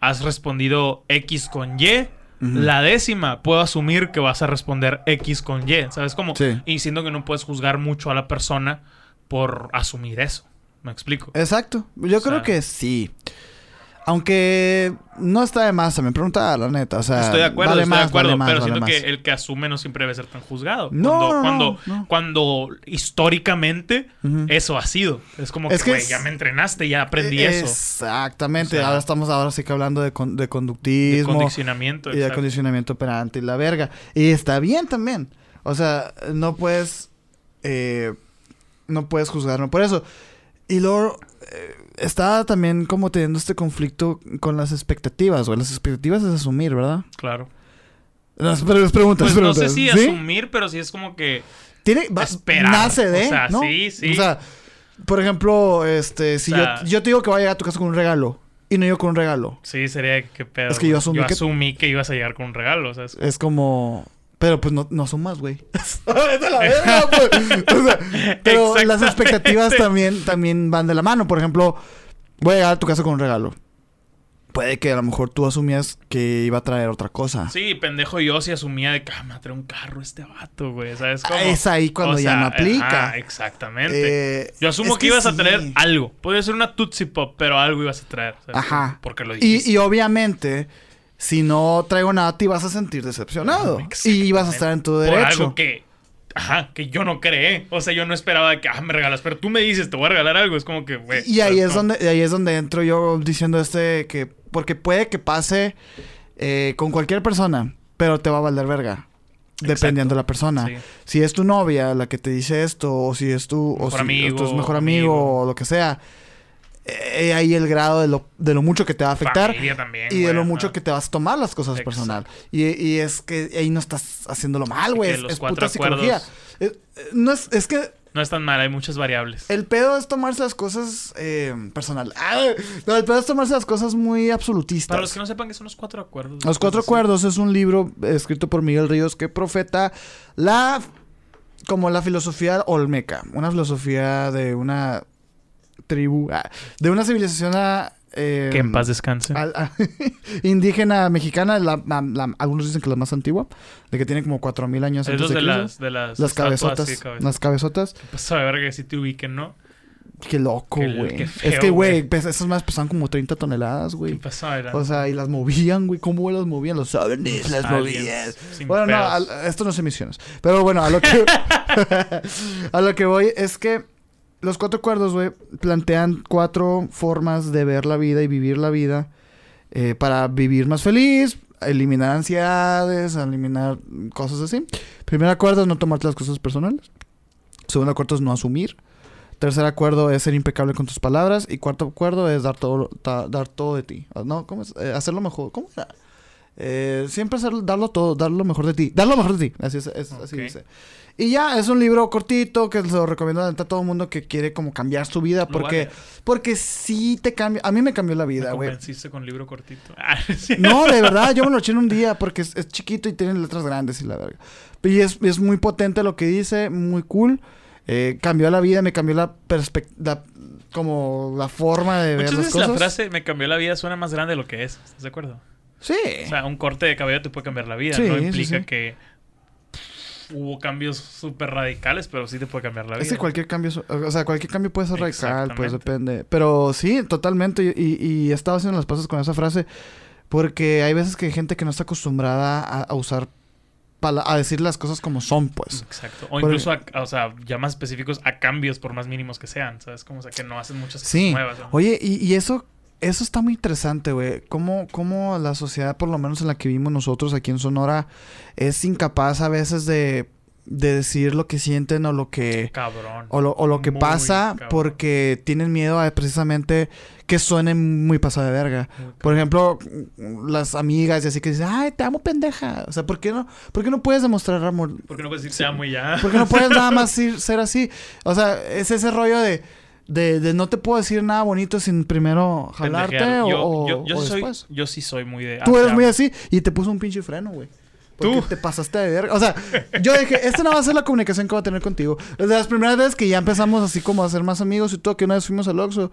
has respondido X con Y, La décima puedo asumir que vas a responder X con Y, ¿sabes cómo? Sí. Y siento que no puedes juzgar mucho a la persona por asumir eso. ¿Me explico? Exacto. Yo O creo que sí. Aunque no está de más también preguntar, la neta. O sea, Estoy de acuerdo, vale estoy de acuerdo, vale más, pero vale siento más. que el que asume no siempre debe ser tan juzgado. No, cuando, no, cuando, no. cuando históricamente eso ha sido. Es como Es que, que es- ya me entrenaste, ya aprendí eso. Exactamente. O sea, ahora estamos ahora sí que hablando de, con- de De conductismo condicionamiento. y de exacto. acondicionamiento operante y la verga. Y está bien también. O sea, no puedes... eh, no puedes juzgarme por eso. Y luego... eh, estaba también como teniendo este conflicto con las expectativas, güey. Las expectativas es asumir, ¿verdad? Claro. Las, preguntas, Pues no preguntas, sé si ¿sí? asumir, pero sí es como que... Tiene, va- Esperar. nace de, O sea, ¿no? sí, sí. O sea, por ejemplo, este, si O sea- yo, yo te digo que voy a llegar a tu casa con un regalo y no yo con un regalo, Sí, sería que pedo. Es que yo asumí que- asumí que ibas a llegar con un regalo, o sea, es- es como, pero pues no, no sumas, güey. Es de la verga, pues. O sea, pero las expectativas también, también van de la mano. Por ejemplo, voy a llegar a tu casa con un regalo. Puede que a lo mejor tú asumías que iba a traer otra cosa. Sí, pendejo yo sí asumía de que ah, me traer un carro este vato, güey. ¿Sabes cómo? Ah, es ahí cuando O ya sea, no aplica. exactamente. Eh, yo asumo es que, ibas a traer algo. Podría ser una Tootsie Pop, pero algo ibas a traer. ¿sabes? Ajá. Porque lo dijiste. Y, y obviamente, si no traigo nada, te vas a sentir decepcionado. Y vas a estar en tu Por derecho. algo que... Ajá, que yo no creé. O sea, yo no esperaba que, ah, me regalas. Pero tú me dices, te voy a regalar algo. Es como que, güey. Y ahí ¿sabes es donde, ahí es donde entro yo diciendo este que. Porque puede que pase eh, con cualquier persona, pero te va a valer verga. Dependiendo de la persona. Sí. Si es tu novia la que te dice esto, o si es tu, o Mejor si amigo, es tu mejor amigo, amigo. o lo que sea. Eh, ahí el grado de lo, de lo mucho que te va a afectar. También, Y de lo mucho que te vas a tomar las cosas Exacto. personal. Y, y es que ahí no estás haciéndolo mal, güey. que Es, los es cuatro puta psicología. acuerdos- Eh, eh, no es, es que No es tan mal, hay muchas variables. el pedo es tomarse las cosas eh, personal. Ah, no, el pedo es tomarse las cosas muy absolutistas. Para los que no sepan qué son los cuatro acuerdos. Los Cuatro Acuerdos es un libro escrito por Miguel Ríos que profeta la como la filosofía olmeca, una filosofía de una tribu, ah, de una civilización eh, Que en paz descanse. a- indígena mexicana, la- la- la- algunos dicen que la más antigua, de que tiene como 4000 años es antes de de las, de las, Las estatuas, cabezotas, sí, las cabezotas. Pues a ver que si te ubiquen, ¿no? Qué loco, güey. Es que, güey, pes- esas más pesaban como 30 toneladas, ¿Qué güey. O sea, y las movían, güey. ¿Cómo las movían? Los ovnis las movían. Bueno, no, al- esto no es emisiones. Pero bueno, a lo que, a lo que voy es que los cuatro acuerdos, güey, plantean cuatro formas de ver la vida y vivir la vida eh, para vivir más feliz, eliminar ansiedades, eliminar cosas así. Primer acuerdo es no tomarte las cosas personales. Segundo acuerdo es no asumir. Tercer acuerdo es ser impecable con tus palabras. Y cuarto acuerdo es dar todo, ta- dar todo de ti. ¿No? ¿Cómo es? Eh, hacerlo mejor. ¿Cómo era? Eh, siempre hacer, darlo todo, dar lo mejor de ti. Dar lo mejor de ti. Así, es, es- así Ok. dice. Y ya, es un libro cortito que se lo recomiendo a todo el mundo que quiere como cambiar su vida. Porque, porque sí te cambia. A mí me cambió la vida, güey. convenciste con libro cortito. Ah. No, de verdad, yo me lo eché en un día porque es, es chiquito y tiene letras grandes y la verga. Y es, es muy potente lo que dice, muy cool. Eh, cambió la vida, me cambió la perspectiva, como la forma de ver Muchas las veces cosas. la frase me cambió la vida suena más grande de lo que es. ¿Estás de acuerdo? Sí. O sea, un corte de cabello te puede cambiar la vida. Sí, no implica sí. que hubo cambios súper radicales, pero sí te puede cambiar la vida. es que cualquier cambio, o sea, cualquier cambio puede ser radical, pues depende. Pero sí, totalmente. Y, y, he estado haciendo las pasos con esa frase porque hay veces que hay gente que no está acostumbrada a, a usar, a decir las cosas como son, pues. Exacto. O incluso, a, o sea, ya más específicos, a cambios por más mínimos que sean. ¿Sabes? Como o sea, que no hacen muchas cosas Sí. nuevas. ¿no? Oye, y, y eso, eso está muy interesante, güey. Cómo, cómo la sociedad, por lo menos en la que vivimos nosotros aquí en Sonora, es incapaz a veces de, de decir lo que sienten o lo que, Cabrón. o lo, o lo que pasa cabrón. porque tienen miedo a precisamente que suene muy pasada de verga. Por ejemplo, las amigas y así que dicen, ay, te amo pendeja. O sea, ¿por qué no, por qué no puedes demostrar amor? ¿Por qué no puedes decir te amo y ya? Porque no puedes nada más ir- ser así. O sea, es ese rollo de, de, de no te puedo decir nada bonito sin primero jalarte Pendejear. o, yo, o- yo, yo o sí soy, después. yo sí soy muy de. Tú eres muy así y te puso un pinche freno, güey. Porque Tú. te pasaste de verga. O sea, yo dije, esta no va a ser la comunicación que voy a tener contigo. Desde las primeras veces que ya empezamos así como a ser más amigos y todo, que una vez fuimos al Oxxo.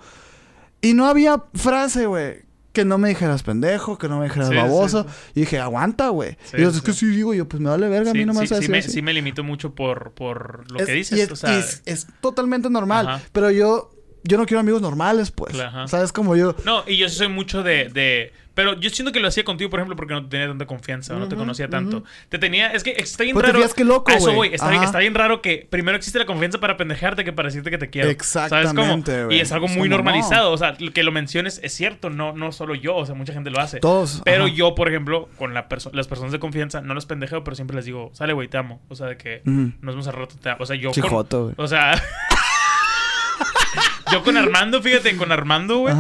Y no había frase, güey. Que no me dijeras pendejo, que no me dijeras Sí, baboso. sí, Y dije, aguanta, güey. Sí, y yo, sí, es que sí. sí digo yo, pues me vale verga, a mí Sí, no me sí, a sí me, sí me limito mucho por, por lo Es- que y dices. es, o sea, y es- es totalmente normal. Ajá. Pero yo yo no quiero amigos normales, pues. Ajá. ¿Sabes? Como yo. No, y yo soy mucho de, de- Pero yo siento que lo hacía contigo, por ejemplo, porque no te tenía tanta confianza, o no te conocía tanto. Te tenía... Es que está bien te raro... fías qué loco, A eso voy. Está, bien- está bien raro que primero existe la confianza para pendejarte que para decirte que te quiero. ¿Sabes cómo? Exactamente, güey. Y es algo muy como, normalizado. O sea, que lo menciones es cierto. No, no solo yo. O sea, mucha gente lo hace. Todos. Pero ajá. yo, por ejemplo, con la perso- las personas de confianza, no los pendejeo, pero siempre les digo, sale, güey, te amo. O sea, de que Ujú. nos vemos al rato, te amo. O sea, yo con... Chijoto, güey. O sea... yo con Armando, fíjate, con Armando, güey,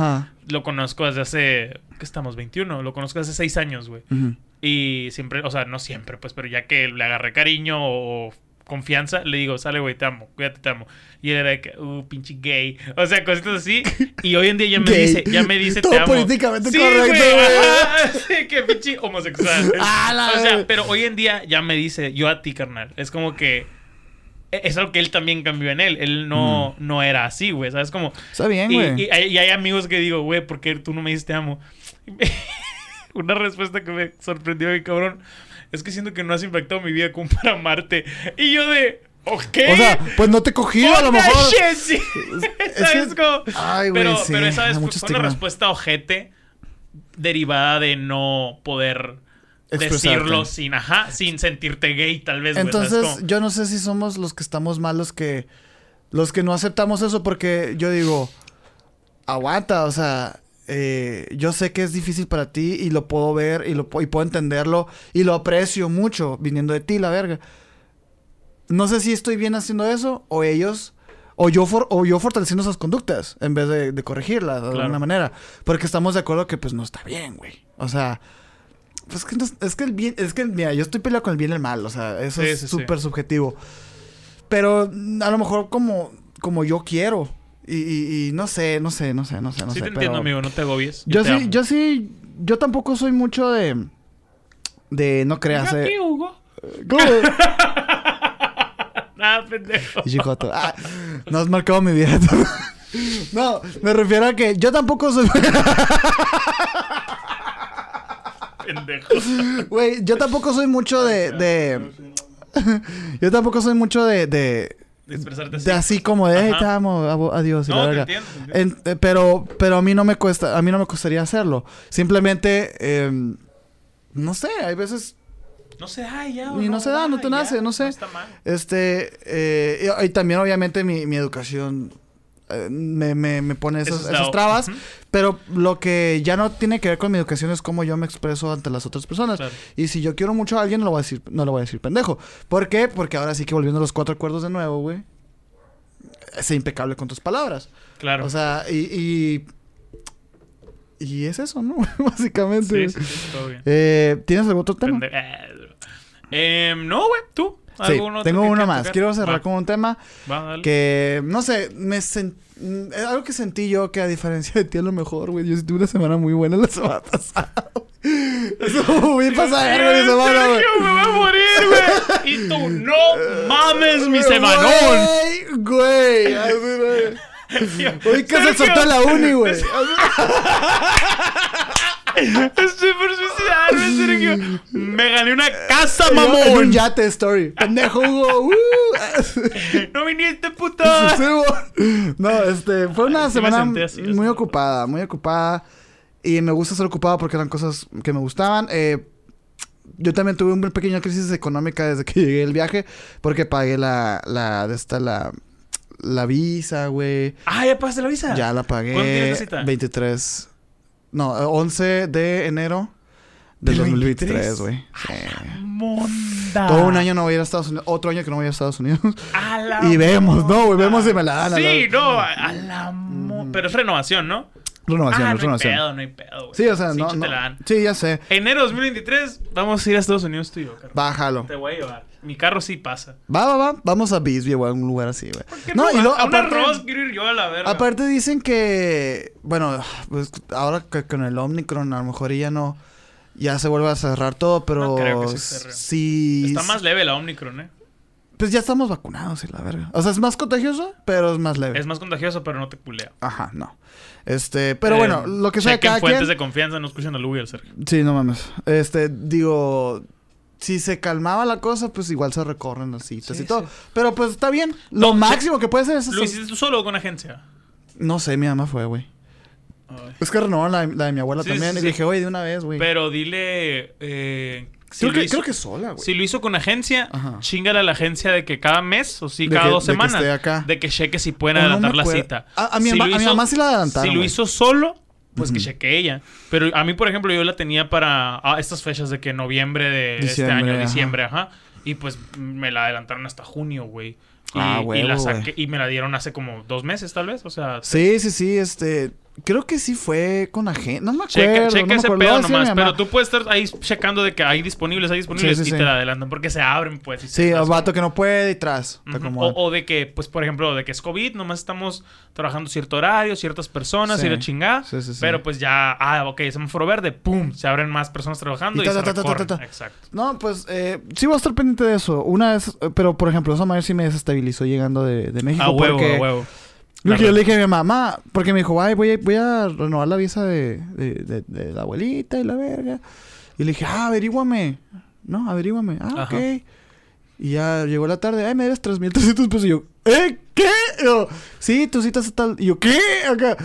lo conozco desde hace... ¿Qué estamos? 21. Lo conozco desde 6 años, güey. Y siempre, o sea, no siempre, pues, pero ya que le agarré cariño o confianza, le digo, sale, güey, te amo, cuídate, te amo. Y él era de que, uh, pinche gay. O sea, cositas así. Y hoy en día ya me Gay. dice, ya me dice, Todo te amo. políticamente sí, correcto, güey. Sí, que pinche homosexual. Ah, la o sea, pero hoy en día ya me dice, yo a ti, carnal. Es como que. E- Es algo que él también cambió en él. Él no, no era así, güey. ¿Sabes? Como. Está bien, güey. y hay, y hay amigos que digo, güey, ¿por qué tú no me dices te amo? Una respuesta que me sorprendió, mi cabrón. Es que siento que no has impactado mi vida como para amarte. Y yo de, ok. O sea, pues no te cogido a lo mejor. shit, sí. Es ¿Sabes que- cómo? Ay, güey, pero, sí, pero esa vez fue, fue una respuesta ojete derivada de no poder Expresarte. decirlo sin, ajá, sin sentirte gay, tal vez. güey, ¿sabes Entonces, cómo? yo no sé si somos los que estamos malos que. Los que no aceptamos eso, porque yo digo. Aguanta, o sea. eh, yo sé que es difícil para ti y lo puedo ver y, lo, y puedo entenderlo y lo aprecio mucho viniendo de ti, la verga. No sé si estoy bien haciendo eso o ellos o yo for- o yo fortaleciendo esas conductas en vez de, de corregirlas de Claro. alguna manera, porque estamos de acuerdo que pues no está bien, güey. O sea, pues que no es, es que el bien, es que mira, yo estoy peleado con el bien y el mal, o sea, eso Sí, es sí, sí. súper subjetivo. Pero mm, a lo mejor como como yo quiero y, y- y no sé, no sé, no sé, no sé, no sí sé. te entiendo, amigo, no te agobies. Yo te sí, amo. yo sí, yo tampoco soy mucho de de no creas. Mira eh. aquí, Hugo. ¿Cómo? Nada, pendejo. Ah, no has marcado mi vida. No, me refiero a que yo tampoco soy. pendejo. Güey, yo tampoco soy mucho de. de... yo tampoco soy mucho de. de, De expresarte así. de así como de, "Hey, te amo, adiós. y la No, te verga". entiendo, te entiendo. En- eh, pero, pero a mí no me cuesta, a mí no me costaría hacerlo. Simplemente, em, no sé, hay veces No se da ya. Y no se da, no te ya, nace, no sé. está mal. Este, eh, y, y también obviamente mi, mi educación me, me, me pone esas, trabas, pero lo que ya no tiene que ver con mi educación es cómo yo me expreso ante las otras personas. Claro. Y si yo quiero mucho a alguien, no, lo voy a decir, no le voy a decir pendejo. ¿Por qué? Porque ahora sí que volviendo a los cuatro acuerdos de nuevo, güey, sé impecable con tus palabras. Claro. O sea, y, y, y es eso, ¿no? Básicamente. sí, sí, sí, todo bien. Eh, ¿Tienes algún otro tema? Eh, no, güey, tú. Sí, ¿Algún otro tengo uno más. tocar? Quiero cerrar Va, con un tema va, que, no sé, me sen- mm, es algo que sentí yo que a diferencia de ti a lo mejor, güey, yo sí tuve una semana muy buena la semana pasada. Eso muy pasajero mi semana, güey. Me voy a morir, güey. Y tú, no mames mi semanón. Güey, Güey, así, güey. Hoy que se Sergio, soltó la uni, güey. Estoy por suicidarme, Sergio. Me gané una casa, En un mamón. yate story. Pendejo, Hugo. Uh. No viniste, puto. No, este, fue una Sí semana así, muy ocupada, muy ocupada. Y me gusta ser ocupada porque eran cosas que me gustaban. Eh, yo también tuve una pequeña crisis económica desde que llegué el viaje. Porque pagué la, la, de esta, la, la visa, güey. Ah, ya pagaste la visa. Ya la pagué. ¿Cuándo tienes la cita? 23. No, eh, 11 de enero del ¿Del 2023, 23? güey. Sí. Monda. Todo un año no voy a ir a Estados Unidos. Otro año que no voy a ir a Estados Unidos. A la Y vemos, ¿no, güey? Vemos si me la dan a Sí, la- no, a la mo- Pero es renovación, ¿no? Renovación, ah, no hay renovación. pedo, no hay pedo, güey. Sí, o sea, Sí, no, te no. la dan. Sí, ya sé. Enero 2023, vamos a ir a Estados Unidos tú y yo, carnal. Bájalo. Te voy a llevar. Mi carro sí pasa. Va, va, va. Vamos a Bisbee o a un lugar así, güey. ¿Qué No, y a- luego, a un aparte, arroz quiero ir yo a la verga. aparte dicen que, bueno, pues ahora que con el Omicron a lo mejor ya no, ya se vuelve a cerrar todo, pero No creo que se sí. Está más leve la Omicron, ¿eh? Pues ya estamos vacunados y la verga. O sea, es más contagioso, pero es más leve. Es más contagioso, pero no te culea. Ajá, no. Este, pero Eh, bueno, lo que sea cada fuentes quien. de confianza, no y al Sergio. Sí, no mames. Este, digo, si se calmaba la cosa, pues igual se recorren las citas Sí, y todo. sí. Pero pues está bien. Lo No, máximo que puede ser es ¿Lo hiciste tú solo o con agencia? No sé, mi mamá fue, güey. Es que renovaron la, la de mi abuela Sí, también. y dije, oye, de una vez, güey. Pero dile. Eh, si Creo, que, hizo- creo que sola, güey. Si lo hizo con agencia, Ajá. chingale a la agencia de que cada mes o sí, De cada que- dos de semanas. acá. De que cheque si pueden O no me adelantar la cita. A- a mi Si a mi mamá sí la adelantaron, Si lo hizo solo, pues que cheque ella. Pero a mí, por ejemplo, yo la tenía para ah, estas fechas de que noviembre de este Diciembre, año, ajá. diciembre, ajá. Y pues me la adelantaron hasta junio, güey. Y, Ah, y huevo, la saqué y me la dieron hace como dos meses, tal vez. O sea, Sí, sí, sí, este... Creo que sí fue con agente. No me acuerdo. Checa, no me ese acuerdo. pedo nomás. Pero tú puedes estar ahí checando de que hay disponibles, hay disponibles Sí, sí, y sí. te la adelantan porque se abren, pues. y Sí, el vato que no puede y tras. O, o de que, pues, por ejemplo, de que es COVID, nomás estamos trabajando cierto horario, ciertas personas y la chingada. Pero pues ya, ah, ok, semáforo verde, pum, se abren más personas trabajando Y ta, ta, ta. Exacto. No, pues eh, sí voy a estar pendiente de eso. Una vez, eh, pero por ejemplo, esa madre sí me desestabilizó llegando de, de México. A huevo, porque a huevo. Lo que yo le dije a mi mamá, porque me dijo, ay, voy a, voy a renovar la visa de, de, de- de la abuelita y la verga. Y le dije, ah, averíguame. No, averíguame. Ah, Ajá. ok. Y ya llegó la tarde, ay, me debes 3.300 pesos. Y yo, ¿eh? ¿Qué? Y yo, sí, tu cita es tal. Y yo, ¿qué? Acá,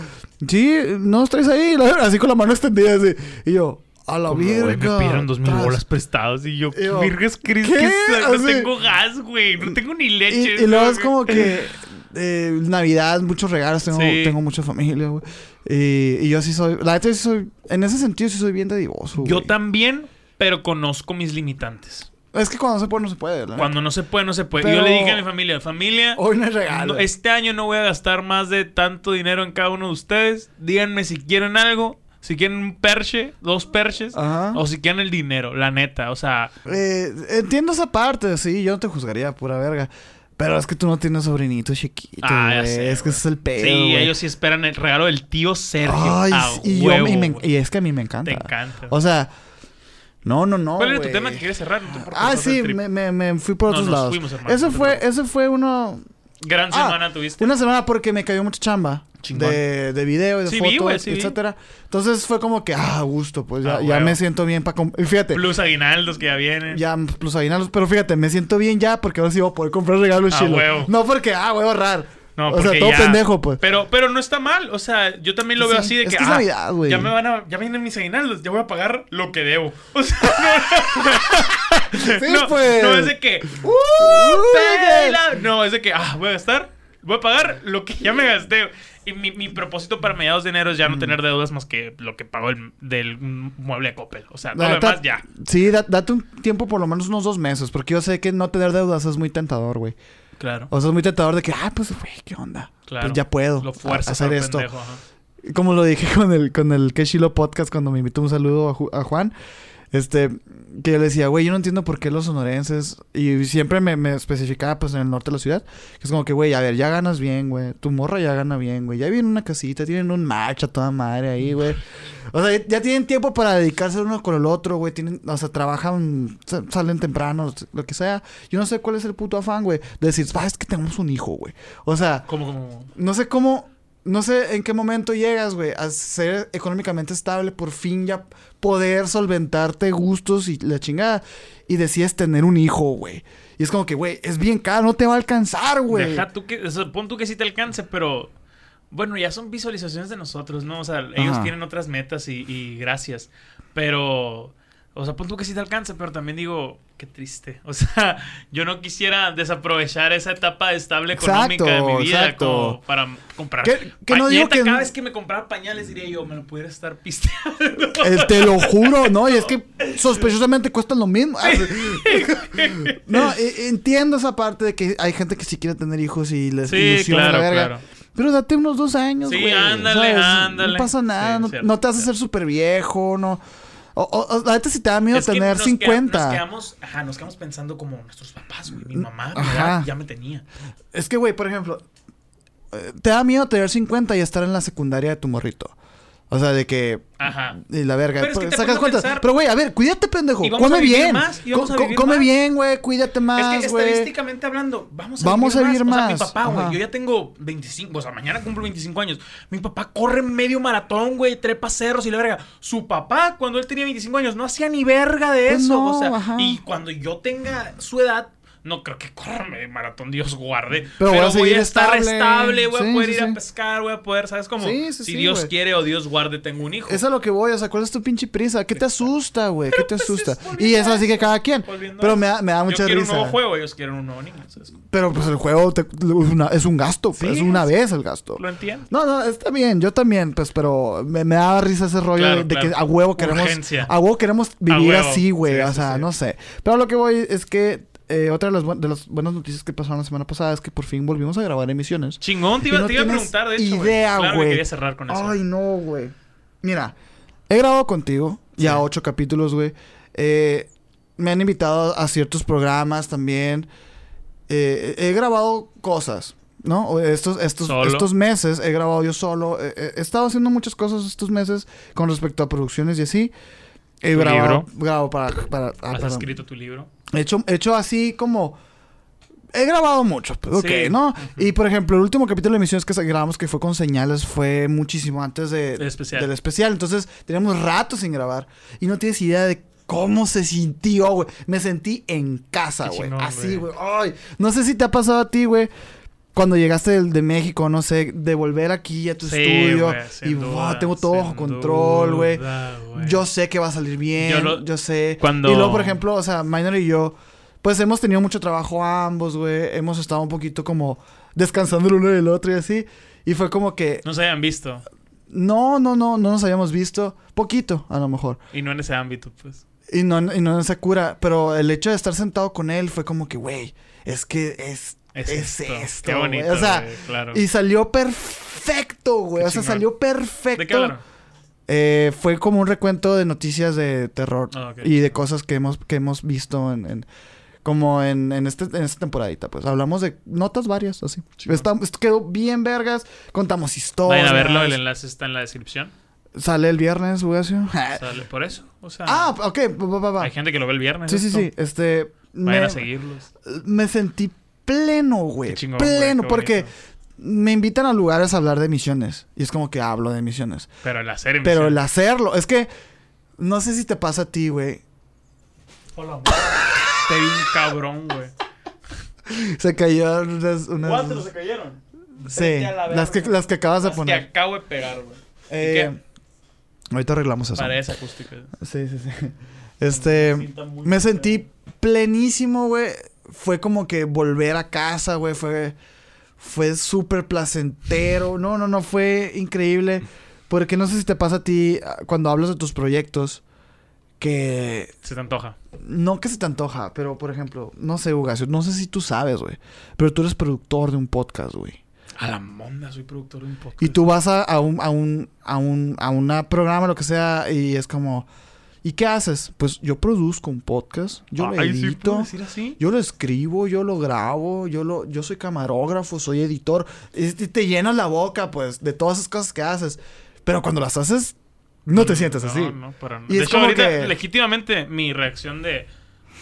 sí, no traes ahí. Así con la mano extendida, así. Y yo, a la verga. me pidieron dos mil bolas prestados y yo, yo, virgas, ¿crees ¿qué? que no tengo gas, güey? No tengo ni leche. Y, y luego es como que eh, Navidad, muchos regalos, tengo, Sí. tengo mucha familia, güey. Y, y yo sí soy, la neta sí soy, en ese sentido sí soy bien dadivoso, Yo también, pero conozco mis limitantes. Es que cuando se puede, no se puede, neta. Cuando no se puede, no se puede. Pero- Yo le dije a mi familia, familia, Hoy no hay regalo. no- este año no voy a gastar más de tanto dinero en cada uno de ustedes. Díganme si quieren algo, si quieren un perche, dos perches, Ajá. o si quieren el dinero, la neta. O sea, Eh, entiendo esa parte, sí, yo no te juzgaría, pura verga. Pero es que tú no tienes sobrinitos chiquitos, Ah, ya güey. sé, Es que ese es el pedo, sí, güey. ellos sí esperan el regalo del tío Sergio. Ay, a y, yo, huevo, y, me- y es que a mí me encanta. Te encanta. O sea, no, no, no, ¿Cuál era tu tema que quieres cerrar? No Ah, sí, me, me, me fui por No, otros lados. fuimos, hermano, te fue, ese fue uno. Gran Ah, semana tuviste. Una semana porque me cayó mucha chamba. De, de video y de Sí vi, fotos, vi. etcétera. Entonces fue como que, ah, gusto, pues ya, Ah, ya me siento bien para... Fíjate, Plus aguinaldos que ya vienen. ya plus aguinaldos. Pero fíjate, me siento bien ya porque ahora sí voy a poder comprar regalos Ah, chilos. huevo. No porque, ah, voy a ahorrar. No, o sea, todo ya- pendejo, pues. Pero, pero no está mal. O sea, yo también lo veo Sí, así de es que. que es ah, Navidad, güey. Ya me van a. Ya vienen mis aguinaldos. Ya voy a pagar lo que debo. O sea, no. Sí, no, pues. no es de que. ¡Uh! "Pela". No, es de que. Ah, voy a gastar. Voy a pagar lo que ya me gasté. Y mi, mi propósito para mediados de enero es Mm. ya no tener deudas más que lo que pago el- del mueble de Coppel. O sea, todo lo neta, demás ya. Sí, da- date un tiempo por lo menos unos dos meses. Porque yo sé que no tener deudas es muy tentador, güey. Claro. O sea, es muy tentador de que, ah, pues, güey, ¿qué onda? Claro. Pues ya puedo Lo a- hacer a lo esto. pendejo. Como lo dije con el, con el Que Chilo Podcast cuando me invitó un saludo a, Ju- a Juan. Este, que yo le decía, güey, yo no entiendo por qué los sonorenses. Y siempre me, me especificaba, pues, en el norte de la ciudad. Que es como que, güey, a ver, ya ganas bien, güey. Tu morra ya gana bien, güey. Ya viene una casita, tienen un match a toda madre ahí, güey. O sea, ya, tienen tiempo para dedicarse uno con el otro, güey. Tienen, o sea, trabajan, sa- salen temprano, lo que sea. Yo no sé cuál es el puto afán, güey. De decir, ah, es que tenemos un hijo, güey. O sea, Como, como. no sé cómo, no sé en qué momento llegas, güey, a ser económicamente estable, por fin ya poder solventarte gustos y la chingada. Y decides tener un hijo, güey. Y es como que, güey, es bien caro, no te va a alcanzar, güey. Deja tú que, o sea, pon tú que sí te alcance, pero bueno, ya son visualizaciones de nosotros, ¿no? O sea, ellos Ajá. tienen otras metas y, y gracias. Pero, o sea, tú que sí te alcance, pero también digo, qué triste. O sea, yo no quisiera desaprovechar esa etapa estable económica de mi vida exacto. como para comprar. Que- que no digo que- cada vez que me compraba pañales diría yo, me lo pudiera estar pisteando. Eh, te lo juro, ¿no? Y es que sospechosamente cuestan lo mismo. No, e- entiendo esa parte de que hay gente que sí quiere tener hijos y les Sí, ilusiona claro, la verga. claro. Pero date unos dos años, Sí, güey. ándale, ¿sabes? ándale. No pasa nada, Sí, no, cierto, no te vas a hacer súper viejo, no. O, o, la neta si te da miedo Es tener nos queda- 50. nos quedamos, ajá, nos quedamos pensando como nuestros papás, güey. Mi mamá, mi Ajá. edad, ya me tenía. Es que, güey, por ejemplo, eh, te da miedo tener 50 y estar en la secundaria de tu morrito. O sea, de que. Ajá. Y la verga. Pero es que pues, te sacas cuentas. pensar- Pero, güey, a ver, cuídate, pendejo. Y vamos Come a vivir bien. más, y vamos a Co- co- vivir come más. bien, güey. Cuídate más, es que estadísticamente hablando, vamos a Vamos vivir a vivir O sea, más. mi papá, güey, yo ya tengo 25, o sea, mañana cumplo 25 años. Mi papá corre medio maratón, güey, trepa cerros y la verga. Su papá, cuando él tenía 25 años, no hacía ni verga de Pues eso. no, o sea, ajá. y cuando yo tenga su edad, no creo que corra mi maratón, Dios guarde. Pero Pero, voy a voy, a estar estable. estable, voy Sí, a poder sí, ir sí. a pescar, voy a poder, ¿sabes cómo? Sí, sí, si Dios quiere o Dios guarde, tengo un hijo. Es a lo que voy, o sea, ¿cuál es tu pinche prisa? ¿Qué te asusta, güey? ¿Qué te pues, asusta? es Y eso así que eso, cada quien. volviendo Pero eso. me da, me da Yo mucha quiero risa. un nuevo juego, ellos quieren un nuevo niño. ¿sabes? Pero pues el juego te- es, una- es un gasto, pues, es una vez el gasto. ¿Lo entiendo? No, no, está bien, yo también, pues, pero me, me da risa ese rollo Claro, de, de claro. que a huevo queremos, Urgencia. a huevo queremos vivir huevo. así, güey, o sea, no sé. Pero lo que voy es que eh, otra de las, de las buenas noticias que pasaron la semana pasada es que por fin volvimos a grabar emisiones. Chingón, te iba, no te iba a preguntar, de hecho. güey. idea, Claro que güey. quería cerrar con eso. Ay, no, güey. Mira, he grabado contigo ya ocho capítulos, güey. Eh, me han invitado a ciertos programas también. Eh, he grabado cosas, ¿no? Estos, estos, Solo. estos meses he grabado yo solo. He estado haciendo muchas cosas estos meses con respecto a producciones y así. He ¿Tu grabado, libro? grabo para... para ah, ¿Has perdón. escrito tu libro? He hecho, he hecho así como... He grabado mucho, pues, ok, Sí. ¿no? Y por ejemplo, el último capítulo de emisiones que grabamos que fue con señales fue muchísimo antes de, El especial. del especial. Entonces, teníamos rato sin grabar. Y no tienes idea de cómo se sintió, güey. Me sentí en casa, güey. Así, güey. güey. Ay, no sé si te ha pasado a ti, güey. Cuando llegaste de, México, no sé, de volver aquí a tu Sí, estudio y duda, wow, tengo todo bajo control, güey. Yo sé que va a salir bien, yo, Yo lo- sé. cuando- Y luego, por ejemplo, o sea, Minor y yo, pues hemos tenido mucho trabajo ambos, güey. Hemos estado un poquito como descansando el uno del otro y así. Y fue como que, No se hayan visto. no, no, no, no nos habíamos visto. Poquito, a lo mejor. Y no en ese ámbito, pues. Y no, y no en esa cura. Pero el hecho de estar sentado con él fue como que, güey, es que es, es, Es, esto. esto. Qué güey. bonito. O sea, güey, claro. y salió perfecto, güey. Qué O sea, chingón. salió perfecto. ¿De qué hablaron? Eh, fue como un recuento de noticias de terror Ah, y de cosas que hemos, que hemos visto en, en- como en, en, este, en esta temporadita. Pues hablamos de notas varias, así. Está- esto quedó bien vergas. Contamos historias. Vayan a verlo, el enlace está en la descripción. Sale el viernes, así. Sale por eso. O sea, ah, ok. va, va, va. hay gente que lo ve el viernes. Sí, sí, sí. Este. Vayan me- a seguirlos. me sentí pleno, güey. Chingón, Pleno, porque bonito. me invitan a lugares a hablar de misiones. Y es como que hablo de misiones. Pero el hacer Pero emisión. el hacerlo, es que no sé si te pasa a ti, güey. Hola, Te vi un cabrón, güey. Se cayó unas. unas- ¿Cuántos se cayeron? Sí, las que, las que acabas de Las que poner. acabo de pegar, güey. Eh, ahorita arreglamos eso. Para esa acústica. Sí, sí, sí. Este. Me sentí plenísimo, güey. Fue como que volver a casa, güey. Fue, fue súper placentero. No, no, no, fue increíble. Porque no sé si te pasa a ti ah, cuando hablas de tus proyectos que Se te antoja. no que se te antoja, pero por ejemplo, no sé, Ugacio, no sé si tú sabes, güey. Pero tú eres productor de un podcast, güey. A la monda, soy productor de un podcast. Y tú vas a, a un, a un, a un, a una programa, lo que sea, y es como, ¿y qué haces? Pues yo produzco un podcast, yo lo Ay, ¿sí edito, así? yo lo escribo, yo lo grabo, yo lo, yo soy camarógrafo, soy editor, y te llenas la boca, pues, de todas esas cosas que haces. Pero cuando las haces, no te sientes así. No, para. Y de es hecho, como ahorita, que- legítimamente, mi reacción de...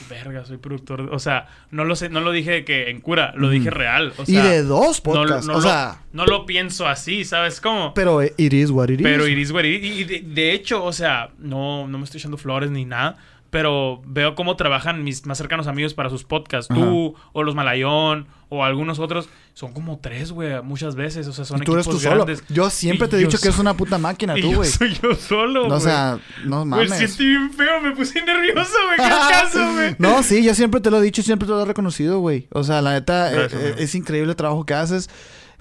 Verga, soy productor. de-". O sea, no lo sé, no lo dije que en cura, lo dije real. O y de dos no, podcasts, no o lo, sea, no lo pienso así, ¿sabes cómo? pero it is what it is. Pero Iris, güey, y, y de, de hecho, o sea, no, no me estoy echando flores ni nada, pero veo cómo trabajan mis más cercanos amigos para sus podcasts. Tú, o los Malayón, o algunos otros. Son como tres, güey, muchas veces. O sea, son Y tú eres equipos tú solo. grandes. Yo siempre Y te he yo dicho que es una puta máquina, Y tú, yo güey. soy yo solo, No, güey. o sea, no mames. sentí bien feo, me puse nervioso, güey. ¿Qué caso, güey? No, sí, yo siempre te lo he dicho y siempre te lo he reconocido, güey. O sea, la neta, eh, Gracias, eh, es increíble el trabajo que haces.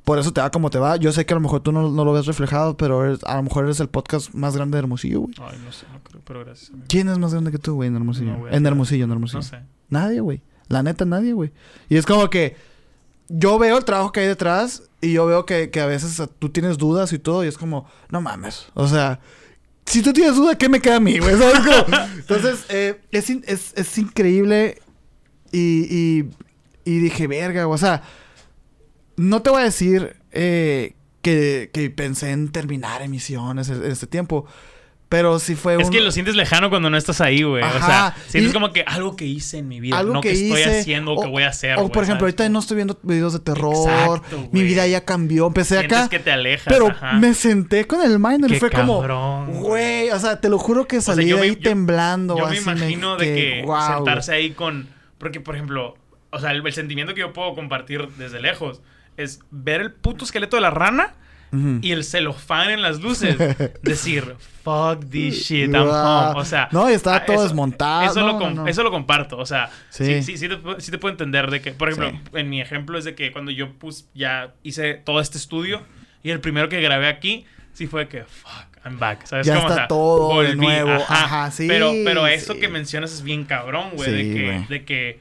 Por eso te va como te va. Yo sé que a lo mejor tú no, no lo ves reflejado, pero eres- a lo mejor eres el podcast más grande de Hermosillo, güey. Ay, no sé, no creo, pero gracias. amigo. ¿Quién es más grande que tú, güey, en Hermosillo? No, güey. en Hermosillo, en Hermosillo. No sé. Nadie, güey. La neta, nadie, güey. Y es como que yo veo el trabajo que hay detrás y yo veo que, que a veces tú tienes dudas y todo y es como, no mames. O sea, si tú tienes duda, ¿qué me queda a mí, güey? ¿Sabes cómo? Entonces, eh, es, es, es increíble y, y, y dije, verga, o sea, no te voy a decir eh, que, que pensé en terminar emisiones en, este tiempo, pero sí fue Es un... que lo sientes lejano cuando no estás ahí, güey. O sea, sientes Y- como que algo que hice en mi vida, algo no que, que estoy hice, haciendo o que voy a hacer. O por ejemplo, ¿sabes? ahorita no estoy viendo videos de terror. Exacto, Mi vida ya cambió. Empecé Sientes acá. que te alejas. Pero ajá. me senté con el minor y fue cabrón, como, güey. o sea, te lo juro que salí de ahí yo- temblando. Yo me imagino de que guau, sentarse ahí con. Porque, por ejemplo, o sea, el, el sentimiento que yo puedo compartir desde lejos es ver el puto esqueleto de la rana y el celofán en las luces. decir, fuck this shit, I'm home. O sea, no, y estaba todo eso- desmontado. Eso, No, lo no, no. eso lo comparto. O sea, sí, Sí. sí, sí, te, pu- sí te puedo entender de que, por ejemplo, en mi ejemplo es de que cuando yo pus, ya hice todo este estudio y el primero que grabé aquí, sí fue que, fuck, I'm back. ¿Sabes Ya cómo? está todo de nuevo. Ajá, sí, Pero, pero eso que mencionas es bien cabrón, güey. de, Sí, que, güey. de que,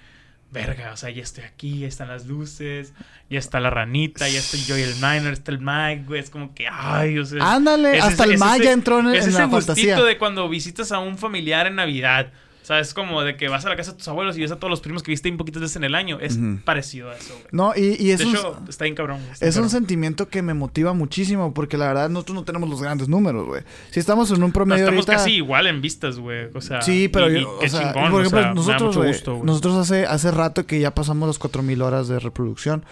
verga, o sea, ya estoy aquí, ya están las luces, ya está la ranita, ya está yo y el Miner, está el Mike, güey. Es como que, ay, o sea. Ándale, es hasta ese- el es Maya ese- entró en, es en ese la gustito fantasía. de cuando visitas a un familiar en Navidad. O sea, es como de que vas a la casa de tus abuelos y ves a todos los primos que viste un poquitas veces en el año. Es parecido a eso, güey. No, y, y es de un, hecho, está bien cabrón. está es un sentimiento que me motiva muchísimo porque la verdad nosotros no tenemos los grandes números, güey. Si estamos en un No, promedio estamos ahorita... casi igual en vistas, güey. O sea, Sí, pero y- y yo, qué o sea, chingón, por o ejemplo, sea, me da nosotros, mucho güey, gusto, güey. nosotros hace, hace rato que ya pasamos las 4000 horas de reproducción.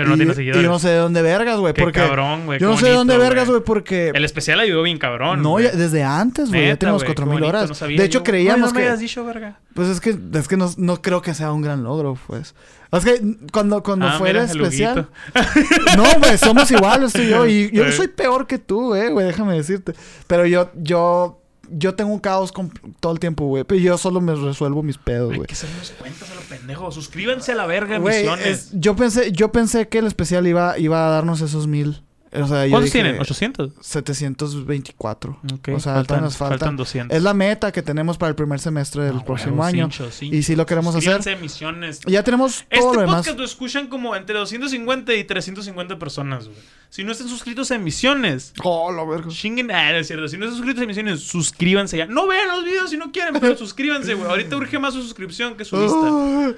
Pero no y, tiene y seguidores. yo no sé de dónde vergas, güey, Qué porque cabrón, güey. yo no sé de dónde vergas, güey, porque El especial ayudó bien cabrón. no, ya- desde antes, güey, ya tenemos güey, qué 4000 bonito, horas. no sabía de hecho yo. creíamos No, no me que habías dicho, verga. pues es que es que no, no creo que sea un gran logro, pues. Es que cuando cuando Ah, fue el mira, el especial, no, güey, somos iguales tú y yo y yo Eh. soy peor que tú, güey, güey, déjame decirte. Pero yo yo yo tengo un caos con- todo el tiempo, güey, pero yo solo me resuelvo mis pedos, Hay güey. que hacernos cuentas a lo pendejo. Suscríbanse a la verga, Güey, misiones. es- yo pensé, yo pensé que el especial iba, iba a darnos esos mil. O sea, yo ¿Cuántos dije, tienen? ¿800? 724. Ok, O sea, faltan, nos faltan. faltan 200. Es la meta que tenemos para el primer semestre del Ah, próximo huevo, año. cincho, sí. Y si lo queremos hacer. Misiones. Ya tenemos todo Este lo demás. podcast lo escuchan como entre 250 y 350 personas, güey. Si no están suscritos a emisiones, Oh, la verga. chinguen. Ah, no es cierto. Si no están suscritos a emisiones, suscríbanse ya. No vean los videos si no quieren, pero suscríbanse, güey. Ahorita urge más su suscripción que su vista.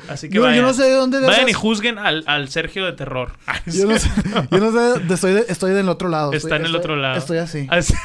Ah, Así que yo, vayan. yo no sé de dónde Vayan y juzguen al, al Sergio de terror. Ah, Yo no sé, yo no sé, de- estoy, de- estoy del otro lado. Está Estoy- en el estoy- otro lado. Estoy así. Así-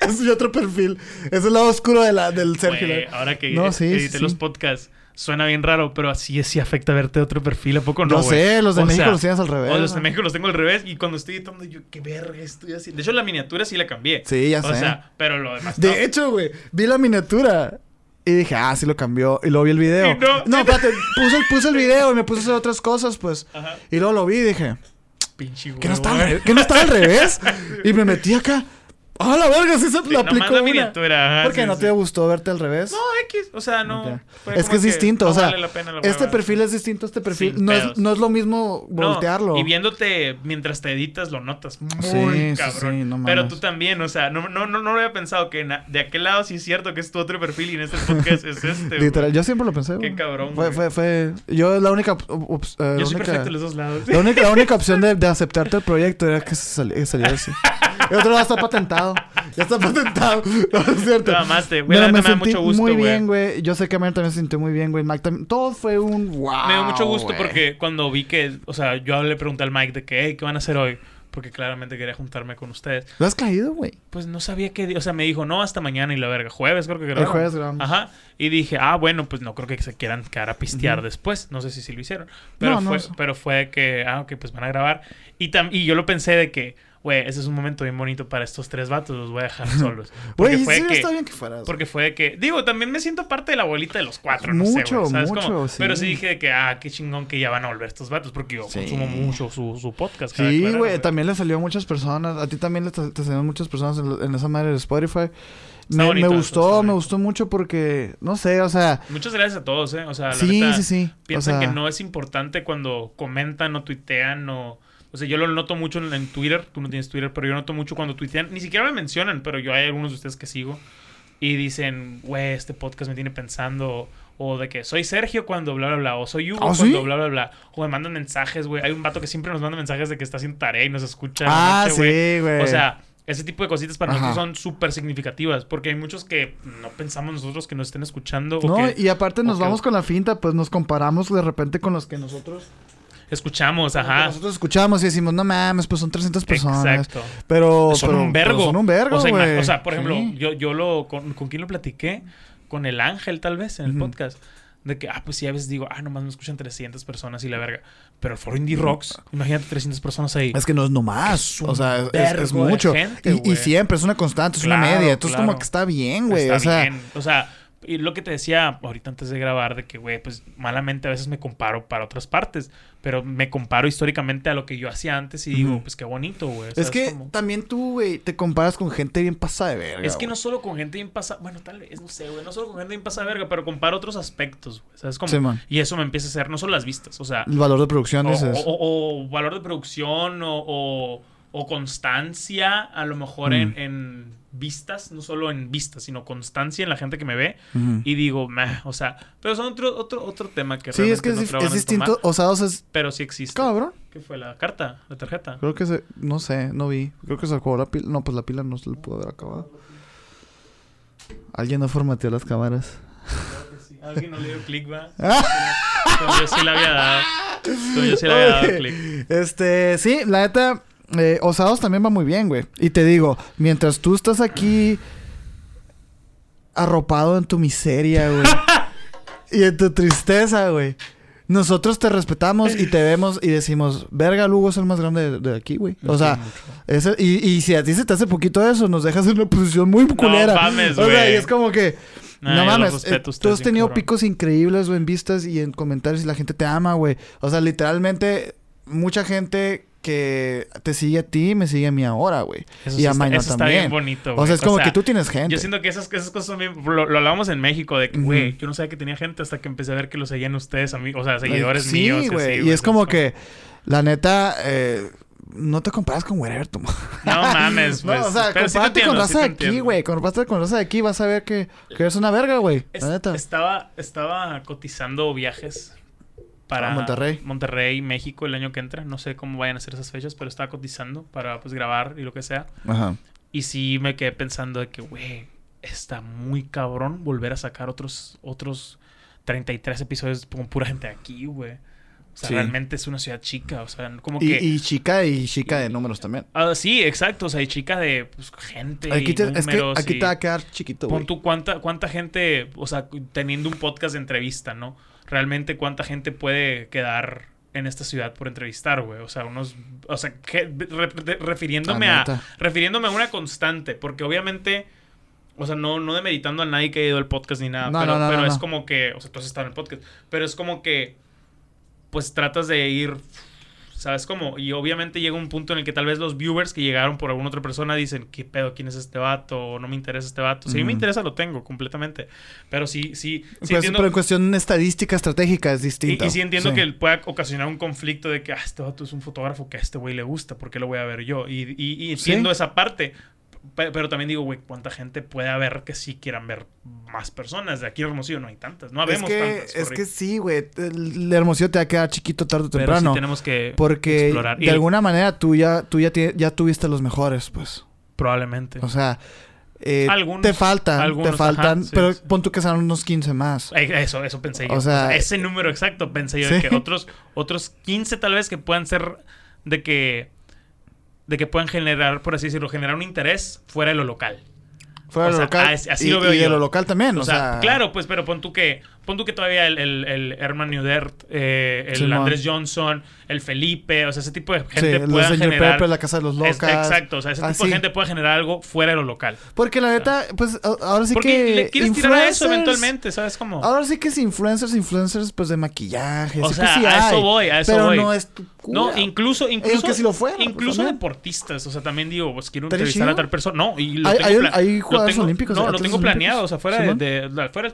Es mi otro perfil. Es el lado oscuro de la, del Sergio. Güey, ahora que No, edité sí. los podcasts, suena bien raro, pero así es, sí afecta verte de otro perfil. ¿A poco no? Güey? sé, los de O México sea, los tienes al revés. O los de ¿no? México los tengo al revés y cuando estoy editando yo, qué verga estoy haciendo. De hecho, la miniatura sí la cambié. Sí, ya O sé. sea, pero lo demás no. De hecho, güey, vi la miniatura. Y dije, ah, sí lo cambió. Y luego vi el video. Y no. no, espérate, puse, puse el video y me puse a hacer otras cosas, pues. Ajá. Y luego lo vi y dije, Pinche ¿qué no, huevo, está al güey. revés? ¿qué no está al revés? Y me metí acá. ¡Ah, la verga! Sí se Sí, la aplicó una. miniatura. ajá, ¿Por qué sí, no sí. te gustó verte al revés? No, X. O sea, no. Ok. fue Es que es distinto, no o sea, vale la pena la Este hueva. perfil es distinto a este perfil. No es, no es lo mismo No, voltearlo. y viéndote mientras te editas lo notas muy cabrón. sí, no Pero tú también, o sea, no, no, no, no lo había pensado que de aquel lado sí es cierto que es tu otro perfil y en este podcast es este. Literal, yo siempre lo pensé. Qué cabrón, Fue, fue, fue. Yo la única. ops- eh, la Yo soy única- perfecto en los dos lados. La única, la única opción de, de aceptarte el proyecto era que saliera así. El otro lado está patentado. Ya está patentado. No, es cierto. Te mamaste, güey, Pero me sentí mucho gusto, muy güey. bien, güey. Yo sé que Amir también se sintió muy bien, güey. Mike también. Todo fue un wow. Me dio mucho gusto güey. porque cuando vi que, o sea, yo le pregunté al Mike de que, hey, ¿qué van a hacer hoy? Porque claramente quería juntarme con ustedes. ¿Lo has caído, güey? Pues no sabía qué, o sea, me dijo, no, hasta mañana y la verga. Jueves creo que grabamos. jueves grabamos. Ajá. Y dije, ah, bueno, pues no creo que se quieran quedar a pistear después. No sé si sí lo hicieron. Pero, No, fue, pero fue que, ah, ok, pues van a grabar. Y, tam- y yo lo pensé de que, güey, ese es un momento bien bonito para estos tres vatos, los voy a dejar solos. Porque fue sí, que... está bien que fueras. Porque fue de que, digo, también me siento parte de la abuelita de los cuatro, no sé, Mucho, güey, ¿sabes mucho, cómo? sí. Pero sí dije de que, ah, qué chingón que ya van a volver estos vatos, porque yo Sí. consumo mucho su, su podcast. Sí, güey, también le salió a muchas personas. A ti también le te, salieron muchas personas en, en esa madre de Spotify. Me, bonito me gustó, me gustó mucho porque, no sé, o sea, Muchas gracias a todos, ¿eh? O sea, la sí, neta, sí, sí. O piensan sea, que no es importante cuando comentan o tuitean o... O sea, yo lo noto mucho en, en Twitter. Tú no tienes Twitter, pero yo noto mucho cuando tuitean. Ni siquiera me mencionan, pero yo hay algunos de ustedes que sigo. Y dicen, güey, este podcast me tiene pensando. O de que soy Sergio cuando bla, bla, bla. O soy Hugo ¿Ah, cuando sí? bla, bla, bla. O me mandan mensajes, güey. Hay un vato que siempre nos manda mensajes de que está haciendo tarea y nos escucha. Ah, noche, sí, güey. O sea, ese tipo de cositas para Ajá. nosotros son súper significativas. Porque hay muchos que no pensamos nosotros que nos estén escuchando. o No, que y aparte nos que- vamos con la finta, pues nos comparamos de repente con los que nosotros, escuchamos, ajá. nosotros escuchamos y decimos, no mames, pues son 300 personas. Exacto. Pero, son pero- un pero vergo. son un vergo, o sea, o sea, por ejemplo, Sí. yo, yo lo. Con, ¿Con quién lo platiqué? Con el Ángel, tal vez, en el podcast. De que, ah, pues sí, a veces digo, ah, nomás me escuchan 300 personas y la verga. Pero el foro Indie Rocks, imagínate 300 personas ahí. Es que no es nomás. O sea, es- mucho. gente, y- siempre es una constante, es una media. Entonces, claro. como que está bien, güey. Está O sea, bien. O sea, y lo que te decía ahorita antes de grabar, de que, güey, pues malamente a veces me comparo para otras partes, pero me comparo históricamente a lo que yo hacía antes y digo, pues qué bonito, güey. Es ¿sabes que cómo? también tú, güey, te comparas con gente bien pasada de verga. Es que no solo con gente bien pasada, bueno, tal vez, no sé, güey, no solo con gente bien pasada de verga, pero comparo otros aspectos, güey, ¿sabes cómo? Sí, man. y eso me empieza a hacer, no solo las vistas, o sea, El valor de producción o, dices. o- o- o valor de producción o, o- constancia, a lo mejor en, Mm. en vistas, no solo en vistas, sino constancia en la gente que me ve. Y digo, meh, o sea, pero son otro, otro, otro tema que Sí, es que es, no es a distinto. Osados es. pero sí existe. Cabrón. ¿Qué fue? ¿La carta? ¿La tarjeta? Creo que se. No sé, no vi. Creo que se acabó la pila. No, pues la pila no se le pudo haber acabado. Alguien no formateó las cámaras. Creo que sí. Alguien no le dio clic, va. Como yo sí le había dado. Yo sí le había dado clic. Este, sí, la neta, eh, Osados también va muy bien, güey. Y te digo, mientras tú estás aquí arropado en tu miseria, güey. y en tu tristeza, güey. Nosotros te respetamos y te vemos y decimos, verga, Lugo es el más grande de, de aquí, güey. O sea, ese- y, y si a ti se te hace poquito eso, nos dejas en una posición muy culera. mames, o sea, y es como que... Nah, no mames, eh, tú has tenido cabrón. picos increíbles, güey, en vistas y en comentarios y la gente te ama, güey. O sea, literalmente, mucha gente que te sigue a ti me sigue a mí ahora, güey. Eso Y sí a eso está también. bien bonito, O güey. sea, es como sea, que tú tienes gente. Yo siento que esas, esas cosas son bien... Lo, lo hablábamos en México de que, güey, yo no sabía que tenía gente hasta que empecé a ver que lo seguían ustedes, a mí, o sea, seguidores sí, míos. y güey. y es como que, la neta, eh, no te comparas con whatever, tú. No mames, pues. no, o sea, sí compárate entiendo, con sí raza de aquí, güey. Raza con raza de aquí vas a ver que, que eres una verga, güey. Es- La neta. estaba, estaba cotizando viajes para A Monterrey. Monterrey, México el año que entra. No sé cómo vayan a ser esas fechas, pero estaba cotizando para pues grabar y lo que sea. Ajá. Y sí me quedé pensando de que, güey, está muy cabrón volver a sacar otros, otros 33 episodios con pura gente aquí, güey. O sea, Sí. realmente es una ciudad chica. O sea, como Y, que... y chica y chica de números también. Ah, sí, exacto. O sea, hay chica de pues, gente Aquí y te, es que números aquí y- te va a quedar chiquito, güey. Pon tú cuánta, cuánta gente, o sea, teniendo un podcast de entrevista, ¿no? Realmente cuánta gente puede quedar en esta ciudad por entrevistar, güey. O sea, unos, o sea, que- re- re- refiriéndome a, refiriéndome a una constante, porque obviamente, o sea, no, no demeritando a nadie que haya ido al podcast ni nada, No, pero, no, no, pero no, es no. como que, o sea, tú has estado en el podcast, pero es como que, pues tratas de ir ¿Sabes cómo? Y obviamente llega un punto en el que tal vez los viewers que llegaron por alguna otra persona dicen, ¿qué pedo? ¿Quién es este vato? O no me interesa este vato. Si a mí me interesa, lo tengo completamente. Pero sí, sí, sí Pues, entiendo. pero en cuestión estadística estratégica es distinto. y sí entiendo que pueda ocasionar un conflicto de que ah, este vato es un fotógrafo que a este güey le gusta, ¿por qué lo voy a ver yo? Y, y- y entiendo Sí. esa parte. Pe- Pero también digo, güey, ¿cuánta gente puede haber que sí quieran ver más personas? De aquí Hermosillo no hay tantas. No Es habemos que, tantas. es que sí, güey. El hermosillo te va a quedar chiquito tarde o Pero temprano. sí tenemos que porque explorar. de Y alguna manera tú ya, tú ya, ya tuviste los mejores, pues. Probablemente. O sea, eh, Algunos, te faltan, algunos, te faltan, ajá, pero sí. pon tú que sean unos 15 más. Eh, Eso, eso pensé yo. O sea, ese número exacto pensé yo sí. de que otros, otros 15 tal vez que puedan ser de que de que puedan generar, por así decirlo, generar un interés fuera de lo local. Fuera o de lo sea, local. as- así y, lo veo y de lo local también, O, o, sea, sea, claro, pues, pero pon tú que, pon tú que todavía el, el, el Herman Nudert, eh, el Simón. Andrés Johnson, el Felipe, o sea, ese tipo de Sí, gente los pueda generar. Pepper, la casa de los Es- locas. exacto, o sea, ese tipo así. de gente puede generar algo fuera de lo local. Porque la neta, pues ahora sí Porque que. le quieres tirar a eso eventualmente, ¿sabes cómo? Ahora sí que es influencers, influencers, pues de maquillaje. O sí, sea, pues, sí a eso hay, voy, a eso pero voy. no es tu cura. No, incluso, incluso, Aunque si lo fuera, pues, incluso también. deportistas, o sea, también digo, pues quiero entrevistar a tal persona. No, y lo Hay- tengo hay- hay jugadores olímpicos, No, lo tengo planeado, o sea, fuera de, fuera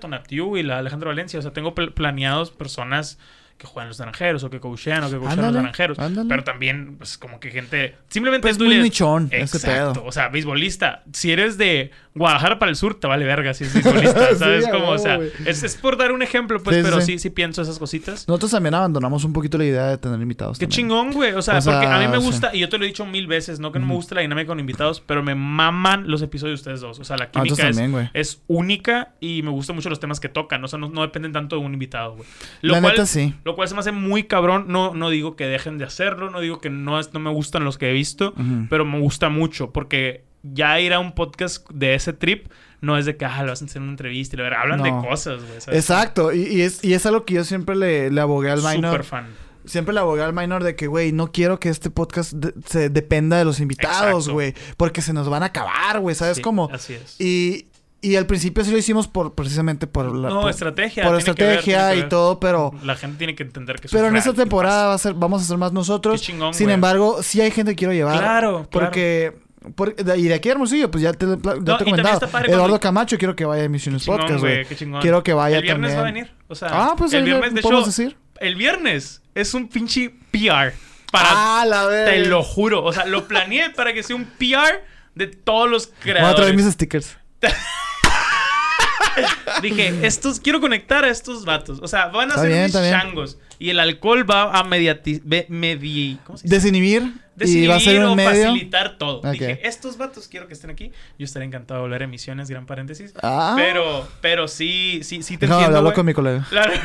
y la Alejandro Valencia, o sea, tengo pl- planeados personas que juegan los naranjeros o que coachean o que coachean los naranjeros. ándale. Pero también, pues, como que gente. Simplemente Pues tú muy le- nichón ese Exacto. pedo. O sea, beisbolista. Si eres de Guadalajara para el sur, te vale verga si es beisbolista. Sí, ¿Sabes a cómo? O sea, es, es por dar un ejemplo, pues, Sí, sí, pero sí. sí, sí pienso esas cositas. Nosotros también abandonamos un poquito la idea de tener invitados. Qué también. chingón, güey. O sea, O sea, porque a mí me sí. gusta, y yo te lo he dicho mil veces, no que no me gusta la dinámica con invitados, pero me maman los episodios de ustedes dos. O sea, la Ah, química es, también, es única y me gustan mucho los temas que tocan. O sea, no, no dependen tanto de un invitado, güey. Lo La cual, neta, sí. Lo cual se me hace muy cabrón. No, no digo que dejen de hacerlo, no digo que no, es- no me gustan los que he visto, pero me gusta mucho porque ya ir a un podcast de ese trip no es de que, ah, lo vas a hacer una entrevista y verdad, hablan No. de cosas, güey. Exacto, y, y es, y es algo que yo siempre le, le abogué al minor. Súper fan. Siempre le abogué al minor de que, güey, no quiero que este podcast de- se dependa de los invitados, güey. Porque se nos van a acabar, güey, ¿sabes Sí, cómo? Así es. Y, Y al principio sí lo hicimos por precisamente por la No, por, estrategia. por ver, estrategia y todo, pero La gente tiene que entender que pero en esta real, ¿qué temporada va a ser, vamos a ser más nosotros. Qué chingón, Sin güey. embargo, sí hay gente que quiero llevar. Claro, claro. Porque por- de- y de aquí a Hermosillo, pues ya te, ya te he comentado. Eduardo Camacho quiero que vaya a Emisiones Chingón, Podcast, güey. Quiero que vaya El viernes también. va a venir. O sea, Ah, pues el viernes, de hecho, decir. el viernes es un pinche PR. Para, Ah, la verga. te lo juro. O sea, lo planeé para que sea un PR de todos los Voy a traer creadores. mis stickers. Dije, estos, quiero conectar a estos vatos. O sea, van a ser bien, mis changos. Y el alcohol va a mediati medi ¿Cómo se dice? Desinhibir. Y va a ser un o medio. facilitar todo. Ok. Dije, estos vatos quiero que estén aquí. Yo estaría encantado de volver a emisiones, gran paréntesis. Ah. Pero, pero sí, sí, sí te Déjame entiendo, hablarlo güey. con mi colega. Claro.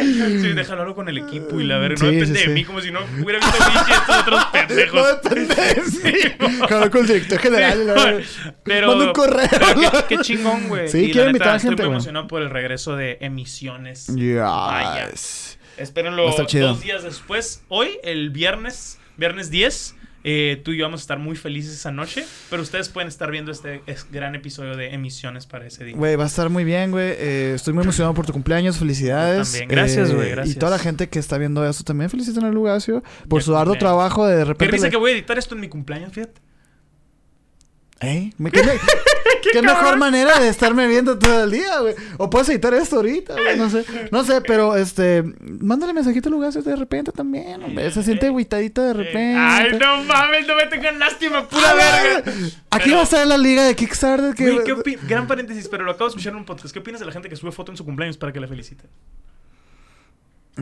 sí, déjalo hablar con el equipo y la verga. No Sí, depende sí, de mí como si no hubiera visto pinche estos otros pendejos. No depende. Sí. Hablar con el director general. la. Pero, Manda un correo. pero qué, qué chingón, güey. Sí, Y la quiero neta, invitar a Estoy gente, muy güey. emocionado por el regreso de emisiones. Vaya. Espérenlo dos días después. Hoy, el viernes, viernes 10, eh, tú y yo vamos a estar muy felices esa noche. Pero ustedes pueden estar viendo este es- gran episodio de emisiones para ese día. Güey, va a estar muy bien, güey. Eh, estoy muy emocionado por tu cumpleaños. Felicidades. También. Gracias, Eh, güey, gracias. Y toda la gente que está viendo eso también felicitan a Lugacio por Ya su arduo trabajo de Qué repente. risa le- que voy a editar esto en mi cumpleaños, fíjate. ¿Eh? Me- ¿Qué, me- qué mejor manera de estarme viendo todo el día, güey? O puedes editar esto ahorita, güey. No sé. No sé, pero este. Mándale mensajito a Lugacio de repente también, hombre. Se siente agüitadito de repente. Ay, no mames, no me tengan lástima, pura verga. Aquí Pero- va a estar la liga de Kickstarter. Que... Güey, ¿qué opi- Gran paréntesis, pero lo acabo de escuchar en un podcast. ¿Qué opinas de la gente que sube foto en su cumpleaños para que la felicite?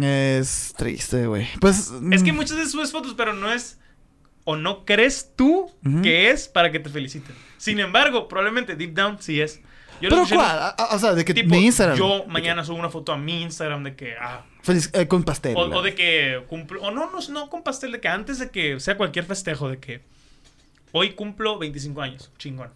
Es triste, güey. Pues. Es que mm, muchas veces subes fotos, pero no es. O no crees tú que es para que te feliciten. Sin embargo, probablemente deep down sí es. Yo ¿Pero cuál? O sea, de que Tipo, mi Instagram. yo mañana subo una foto a mi Instagram de que. Ah, Feliz- eh, con pastel. o, o de que cumplo. O no, no, no con pastel, de que antes de que sea cualquier festejo, de que. Hoy cumplo 25 años, chingón.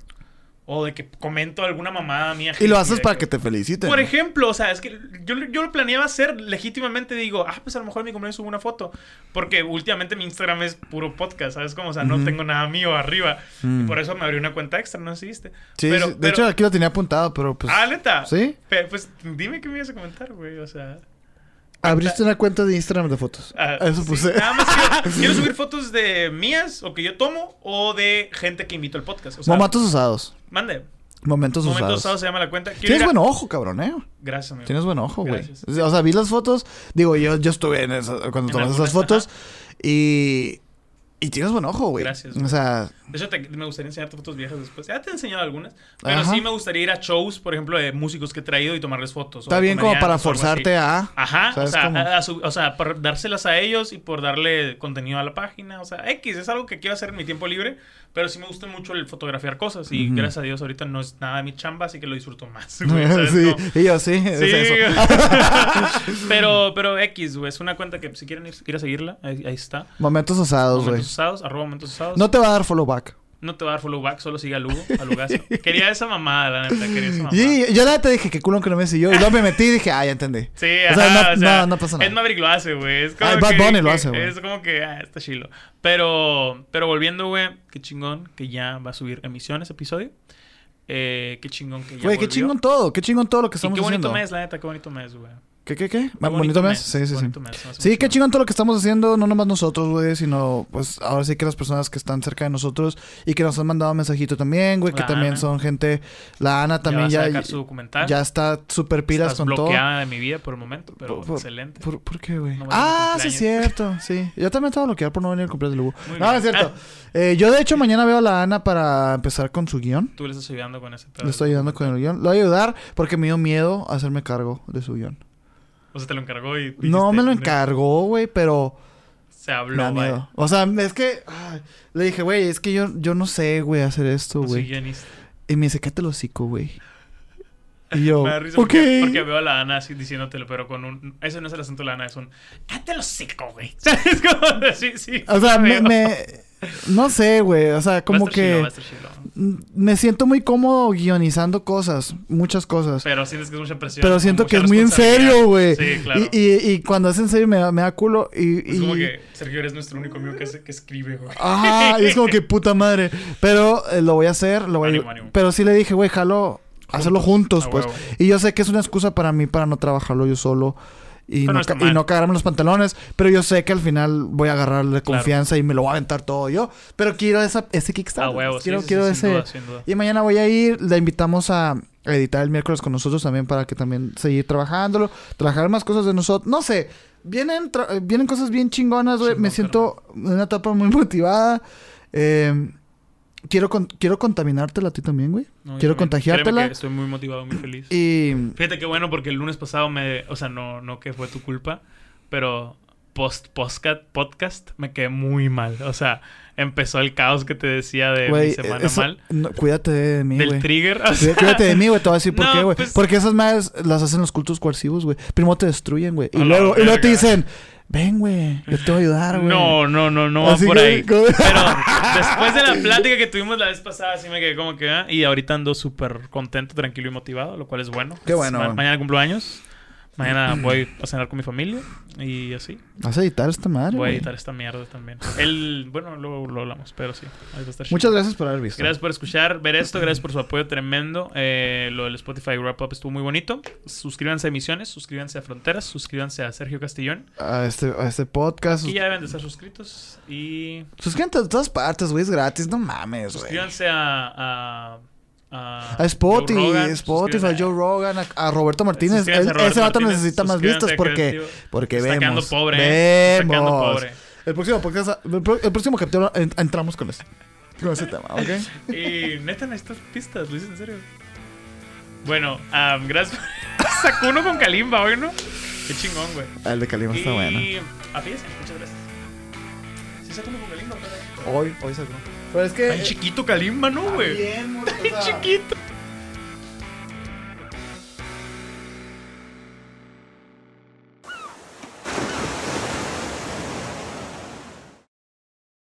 O de que comento alguna mamada mía. Y lo haces para que te feliciten. por ejemplo, o sea, es que yo, yo lo planeaba hacer legítimamente. Digo, ah, pues a lo mejor en mi cumpleaños subo una foto. Porque últimamente mi Instagram es puro podcast, ¿sabes? Como, o sea, no tengo nada mío arriba. Mm. Y por eso me abrí una cuenta extra, no viste. Sí, Pero- sí, de pero- hecho aquí lo tenía apuntado, pero pues. ah, neta. ¿Sí? Pues dime qué me ibas a comentar, güey. O sea. Abriste una cuenta de Instagram de fotos. ah, Eso sí, puse. Nada más quiero, quiero subir fotos de mías o que yo tomo o de gente que invito al podcast. O sea, Momentos usados. Mande. Momentos, Momentos usados. usados se llama la cuenta. Quiero Tienes buen ojo, cabrón, eh. Gracias, amigo. Tienes buen ojo, güey. O sea, vi las fotos. Digo, yo, yo estuve en eso, cuando En tomas algunas, esas fotos. Y. Y tienes buen ojo, güey. Gracias, O güey. sea, De hecho, te- me gustaría enseñarte fotos viejas después. Ya te he enseñado algunas. Pero Ajá. sí me gustaría ir a shows, por ejemplo, de músicos que he traído y tomarles fotos. o está bien como para o forzarte a. Ajá, o ¿Sabes sea, cómo? a- a su- o sea, por dárselas a ellos y por darle contenido a la página. O sea, X, es algo que quiero hacer en mi tiempo libre, pero sí me gusta mucho el fotografiar cosas. Y gracias a Dios ahorita no es nada de mi chamba, así que lo disfruto más. güey, sí, y yo sí, es eso. pero, pero X, güey, es una cuenta que si quieren ir, ir a seguirla, ahí, ahí está. Momentos usados, güey. Momentos usados, arroba momentos usados. No te va a dar follow back. No te va a dar follow back, solo sigue a Lugo, a Lugacio. Quería esa mamada, la neta, quería esa mamada. Y yo la te dije que culo que no me siguió. Y luego me metí y dije, ah, ya entendí. Sí, O sea, ajá, no- o sea, no- no pasa nada. Ed Maverick lo hace, güey. Es como Ah, Bad que, Bunny lo hace, güey. Es como que, ah, está chilo. Pero, pero volviendo, güey, qué chingón que ya va a subir emisiones episodio. Eh, qué chingón que ya Güey, qué chingón todo. Qué chingón todo lo que estamos qué bonito haciendo. mes, la neta, qué bonito mes, güey. ¿Qué, qué, qué? ¿Bonito, mes? Sí, sí, sí. bonito mes, más Sí, qué emocionante. chingón todo lo que estamos haciendo, no nomás nosotros, güey, sino pues ahora sí que las personas que están cerca de nosotros y que nos han mandado mensajito también, güey, que también son gente, la Ana también ya. ya, a sacar su documental. ya está súper pilas Estás con todo. bloqueada de mi vida por el momento, pero Por- excelente. ¿Por, por qué, güey? No ah, sí es cierto, sí. Yo también estaba bloqueado por no venir al cumpleaños de Lugo. Muy No, bien. es cierto. Eh, yo de hecho mañana veo a la Ana para empezar con su guion. Tú le estás ayudando con ese pedo. Le estoy ayudando con el guion. Lo voy a ayudar porque me dio miedo hacerme cargo de su guion. O sea, te lo encargó y... No me lo encargó, güey, pero... Se habló, miedo. O sea, es que. ay, le dije, güey, es que yo, yo no sé, güey, hacer esto, soy güey. Y me dice, cállate el hocico, güey. Y yo, Me da risa porque, porque veo a la Ana así diciéndotelo, pero con un... Ese no es el asunto de la Ana, es un... ¡Cállate los hocico, güey! ¿Sabes cómo? Sí, sí. O sea, lo me, me, No sé, güey. O sea, como que chilo. me siento muy cómodo guionizando cosas, muchas cosas. Pero sientes que es mucha presión. Pero siento que es muy en serio, güey. Sí, claro. Y, y, y cuando es en serio me, da- me da culo. Y, Es como que Sergio eres nuestro único amigo que, que escribe, güey. Ajá, y es como que puta madre. Pero eh, lo voy a hacer, lo voy a- Ánimo. Pero sí le dije, güey, jalo, hacerlo juntos, a pues. Y yo sé que es una excusa para mí para no trabajarlo yo solo. Y no, y no cagarme los pantalones. Pero yo sé que al final voy a agarrarle Claro. confianza y me lo voy a aventar todo yo. Pero quiero esa, ese Kickstarter. A huevo, quiero sí, quiero sí, sin ese. duda, sin duda. Y mañana voy a ir. La invitamos a editar el miércoles con nosotros también para que también seguir trabajándolo. Trabajar más cosas de nosotros. No sé. Vienen, tra- vienen cosas bien chingonas, güey. Me siento en una etapa muy motivada. Eh, quiero, con- quiero contaminártela a ti también, güey. No, quiero contagiártela. Que Estoy muy motivado, muy feliz. Y Fíjate qué bueno porque el lunes pasado me... O sea, no, no que fue tu culpa, pero post podcast, podcast me quedé muy mal. O sea, empezó el caos que te decía de mi semana eso- mal. no, cuídate de mí, Del trigger. o sea, Cuídate de mí, güey. Te voy a decir por qué, güey. pues- Porque esas madres las hacen los cultos coercivos, güey. Primero te destruyen, güey. Y luego, y luego te dicen, ven, güey. Yo te voy a ayudar, güey. No, no, no, no va por que- ahí. Pero después de la plática que tuvimos la vez pasada, sí me quedé como que... ah, Y ahorita ando súper contento, tranquilo y motivado, lo cual es bueno. Qué bueno, Ma- mañana cumplo años. Mañana voy a cenar con mi familia y así. Vas a editar esta madre, Voy a editar esta mierda también. El, bueno, luego lo hablamos, pero sí. ahí va a estar chido. Muchas gracias por haber visto. Gracias por escuchar, ver esto, gracias por su apoyo tremendo. Eh, lo del Spotify Wrap Up estuvo muy bonito. Suscríbanse a Emisiones, suscríbanse a Fronteras, suscríbanse a Sergio Castillón. A este, a este podcast. Aquí ya deben de estar suscritos. Y Suscríbete a todas partes, güey. Es gratis. No mames, güey. suscríbanse a... a a A Spotify, Joe Rogan, Spotify, suscríbanse- Joe Rogan, a, a Roberto Martínez. a ese vato Martínez, necesita más vistas a porque, porque Está vemos. pobre, ¿eh? Está Vemos. pobre. El próximo podcast, el, próximo capítulo en- entramos con ese, con ese tema, ¿ok? Y neta, necesitas pistas, hice en serio. Bueno, am, gracias. Sacó uno con Kalimba hoy, ¿no? Qué chingón, güey. El de está y... bueno. Afídense, muchas gracias. Sí, sacó uno con Kalimba, pero... Hoy, hoy sacó. Pero es que. Tan chiquito Kalimba, ¿no, güey? Bien, chiquito.